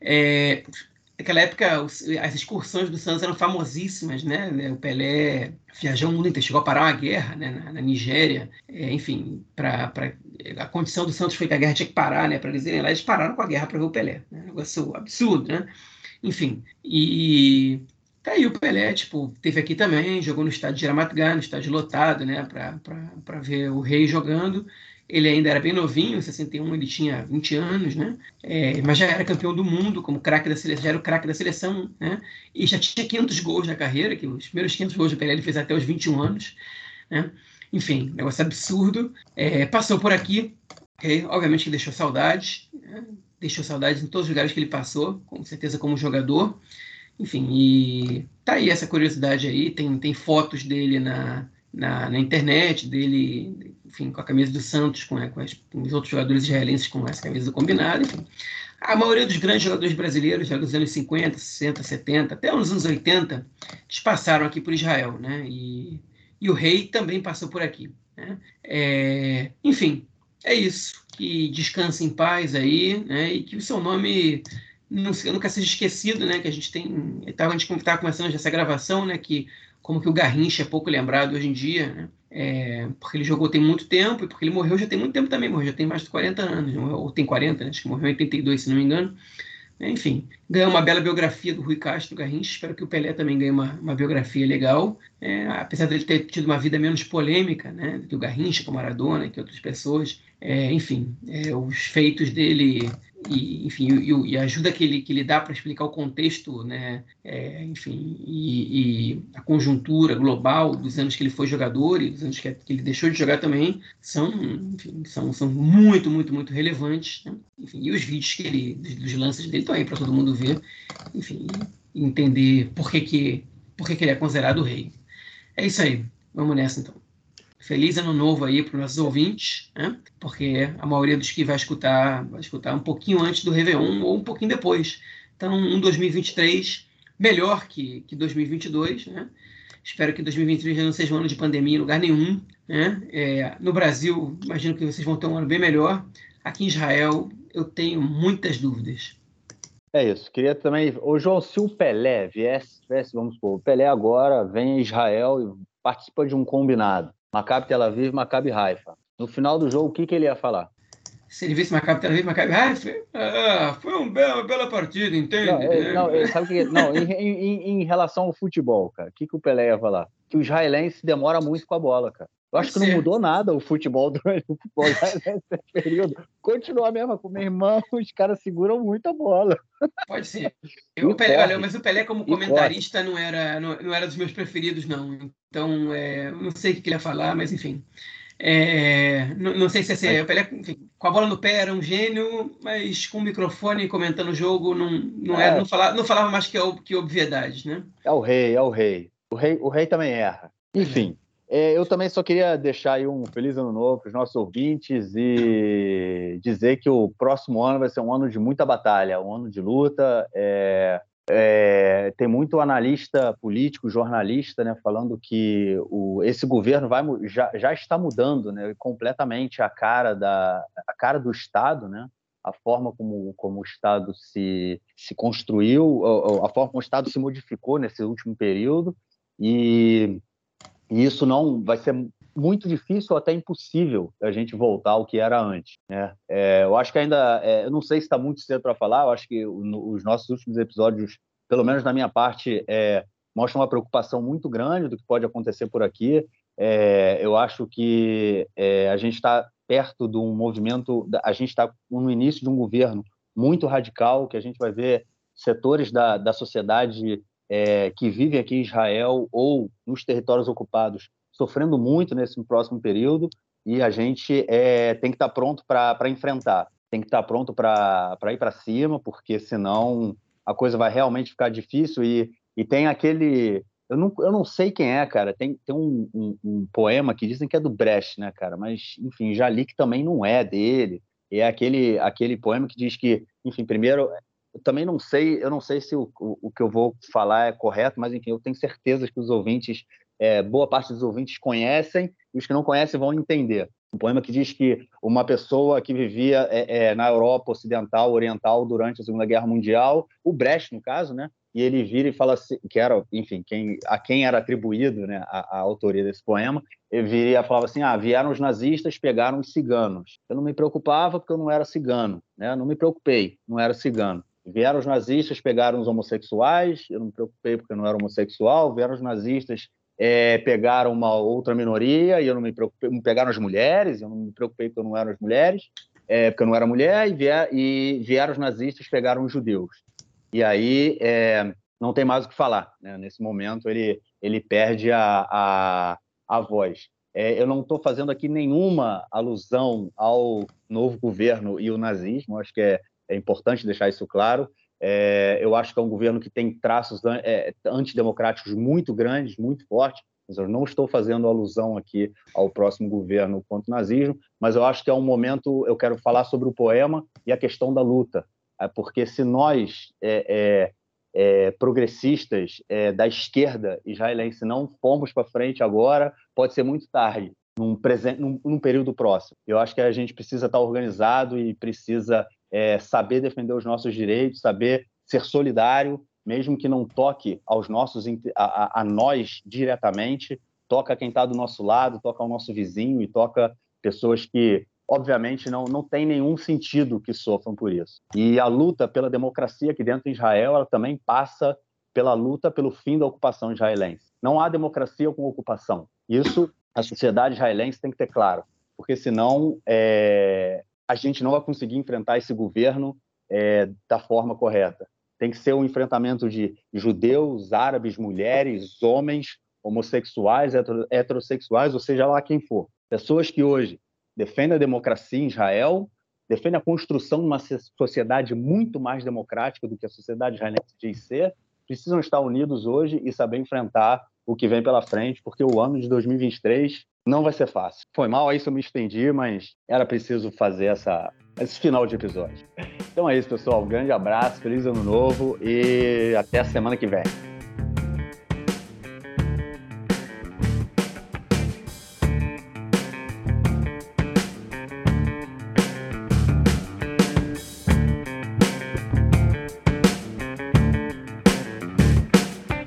é, naquela época as excursões do Santos eram famosíssimas, né? O Pelé viajou o mundo inteiro, chegou a parar uma guerra né? na, na Nigéria, é, enfim, para a condição do Santos foi que a guerra tinha que parar, né? Para eles irem lá, eles pararam com a guerra para ver o Pelé, né? um negócio absurdo, né? Enfim, e tá aí o Pelé, tipo, teve aqui também, jogou no estádio de Ramat no estádio lotado, né? Para ver o Rei jogando. Ele ainda era bem novinho, em 61 ele tinha 20 anos, né? É, mas já era campeão do mundo, como craque da seleção, já era o craque da seleção, né? E já tinha 500 gols na carreira, que os primeiros 500 gols do Pelé ele fez até os 21 anos, né? Enfim, negócio absurdo. É, passou por aqui, okay? obviamente que deixou saudades, né? Deixou saudades em todos os lugares que ele passou, com certeza como jogador. Enfim, e tá aí essa curiosidade aí, tem, tem fotos dele na, na, na internet, dele enfim, com a camisa do Santos, com, com, as, com, os outros jogadores israelenses com essa camisa combinada, enfim. A maioria dos grandes jogadores brasileiros, já dos anos 50, 60, 70, até os anos 80, eles passaram aqui por Israel, né? E, e o rei também passou por aqui. Né? É, enfim, é isso. Que descanse em paz aí, né? E que o seu nome não, nunca seja esquecido, né? Que a gente tem. A gente estava começando essa gravação, né? Que como que o Garrincha é pouco lembrado hoje em dia, né? É, porque ele jogou tem muito tempo e porque ele morreu já tem muito tempo também, morreu já tem mais de 40 anos, ou tem 40, né? acho que morreu em 82, se não me engano. É, enfim, ganhou uma bela biografia do Rui Castro Garrincha, espero que o Pelé também ganhe uma, uma biografia legal, é, apesar dele ter tido uma vida menos polêmica, né, que o Garrincha, com Maradona, que outras pessoas, é, enfim, é, os feitos dele e enfim e, e, a ajuda que ele, que ele dá para explicar o contexto né é, enfim e, e, a conjuntura global dos anos que ele foi jogador e dos anos que, ele deixou de jogar também são enfim, são, são muito muito muito relevantes né? enfim e os vídeos que ele dos, dos lances dele estão aí para todo mundo ver enfim entender por que que por que, que ele é considerado rei. É isso aí. Vamos nessa então Feliz ano novo aí para os nossos ouvintes, né? porque a maioria dos que vai escutar vai escutar um pouquinho antes do Réveillon ou um pouquinho depois. Então, um 2023 melhor que, que 2022, né? Espero que 2023 não seja um ano de pandemia em lugar nenhum. Né? É, no Brasil, imagino que vocês vão ter um ano bem melhor. Aqui em Israel, eu tenho muitas dúvidas. É isso. Queria também. Ô, João, se o Pelé viesse, viesse, vamos supor, o Pelé agora vem a Israel e participa de um combinado. Maccabi Tel Aviv, Maccabi Haifa. No final do jogo, o que, que ele ia falar? Se ele visse Maccabi Tel Aviv, Maccabi ah, foi, ah, foi um bela, uma bela partida, entende? Não, é, não é, sabe o que? Não, em, em, em, relação ao futebol, cara, o que, que o Pelé ia falar? Que o israelense demora muito com a bola, cara. Eu acho que não mudou nada o futebol durante o futebol nesse período. Continua a mesma com meu irmão, os caras seguram muito a bola. Pode ser. Eu, o Pelé, olha, mas o Pelé como comentarista não era, não, não, era dos meus preferidos, não. Então, é, não sei o que ele ia falar, mas enfim. É, não, não, sei se é assim, o Pelé enfim, com a bola no pé era um gênio, mas com o microfone comentando o jogo não, não, é. era, não, falava, não falava mais que, que obviedades, né? É o rei, é o rei. O rei, o rei também erra. Enfim, é, eu também só queria deixar aí um feliz ano novo para os nossos ouvintes e dizer que o próximo ano vai ser um ano de muita batalha, um ano de luta. É, é, tem muito analista político, jornalista, né, falando que o, esse governo vai, já, já está mudando né, completamente a cara, da, a cara do Estado, né, a forma como, como o Estado se, se construiu, a, forma como o Estado se modificou nesse último período. E e isso não vai ser muito difícil ou até impossível a gente voltar ao que era antes. Né? É, eu acho que ainda, é, eu não sei se está muito cedo para falar, eu acho que os nossos últimos episódios, pelo menos na minha parte, é, mostram uma preocupação muito grande do que pode acontecer por aqui. É, eu acho que é, a gente está perto de um movimento, a gente está no início de um governo muito radical, que a gente vai ver setores da, da sociedade é, que vivem aqui em Israel ou nos territórios ocupados sofrendo muito nesse próximo período e a gente é, tem que estar tá pronto para enfrentar, tem que estar tá pronto para ir para cima, porque senão a coisa vai realmente ficar difícil e, e tem aquele eu não, eu não sei quem é, cara. Tem, tem um, um, um, poema que dizem que é do Brecht, né, cara? Mas, enfim, já li que também não é dele. É aquele, aquele poema que diz que, enfim, primeiro eu também não sei, eu não sei se o, o, o, que eu vou falar é correto, mas enfim, eu tenho certeza que os ouvintes, é, boa parte dos ouvintes conhecem e os que não conhecem vão entender. Um poema que diz que uma pessoa que vivia é, é, na Europa Ocidental, Oriental durante a Segunda Guerra Mundial, o Brecht no caso, né? E ele vira e fala assim, que era, enfim, quem, a quem era atribuído, né, a, a autoria desse poema, ele viria e falava assim: ah, vieram os nazistas, pegaram os ciganos. Eu não me preocupava porque eu não era cigano, né? Não me preocupei, não era cigano. Vieram os nazistas, pegaram os homossexuais, eu não me preocupei porque eu não era homossexual. Vieram os nazistas, é, pegaram uma outra minoria e eu não me preocupei. Pegaram as mulheres, eu não me preocupei porque eu não era as mulheres, é, porque eu não era mulher. E, vier, e vieram os nazistas, pegaram os judeus. E aí é, não tem mais o que falar. Né? Nesse momento ele, ele perde a, a, a voz. É, eu não estou fazendo aqui nenhuma alusão ao novo governo e o nazismo. Acho que é é importante deixar isso claro. É, eu acho que é um governo que tem traços é, antidemocráticos muito grandes, muito fortes, eu não estou fazendo alusão aqui ao próximo governo contra o nazismo, mas eu acho que é um momento, eu quero falar sobre o poema e a questão da luta, é, porque se nós, é, é, é progressistas é, da esquerda israelense, não formos para frente agora, pode ser muito tarde, num, presente, num, num período próximo. Eu acho que a gente precisa estar organizado e precisa é, saber defender os nossos direitos, saber ser solidário, mesmo que não toque aos nossos a, a nós diretamente, toca quem está do nosso lado, toca ao nosso vizinho e toca pessoas que obviamente não não tem nenhum sentido que sofram por isso. E a luta pela democracia aqui dentro de Israel, ela também passa pela luta pelo fim da ocupação israelense. Não há democracia com ocupação. Isso a sociedade israelense tem que ter claro, porque senão é, a gente não vai conseguir enfrentar esse governo é, da forma correta. Tem que ser um enfrentamento de judeus, árabes, mulheres, homens, homossexuais, heterossexuais, ou seja lá quem for. Pessoas que hoje defendem a democracia em Israel, defendem a construção de uma sociedade muito mais democrática do que a sociedade israelense diz ser, precisam estar unidos hoje e saber enfrentar o que vem pela frente, porque o ano de 2023 não vai ser fácil. Foi mal, aí eu me estendi, mas era preciso fazer essa, esse final de episódio. Então é isso, pessoal. Um grande abraço, feliz ano novo e até a semana que vem.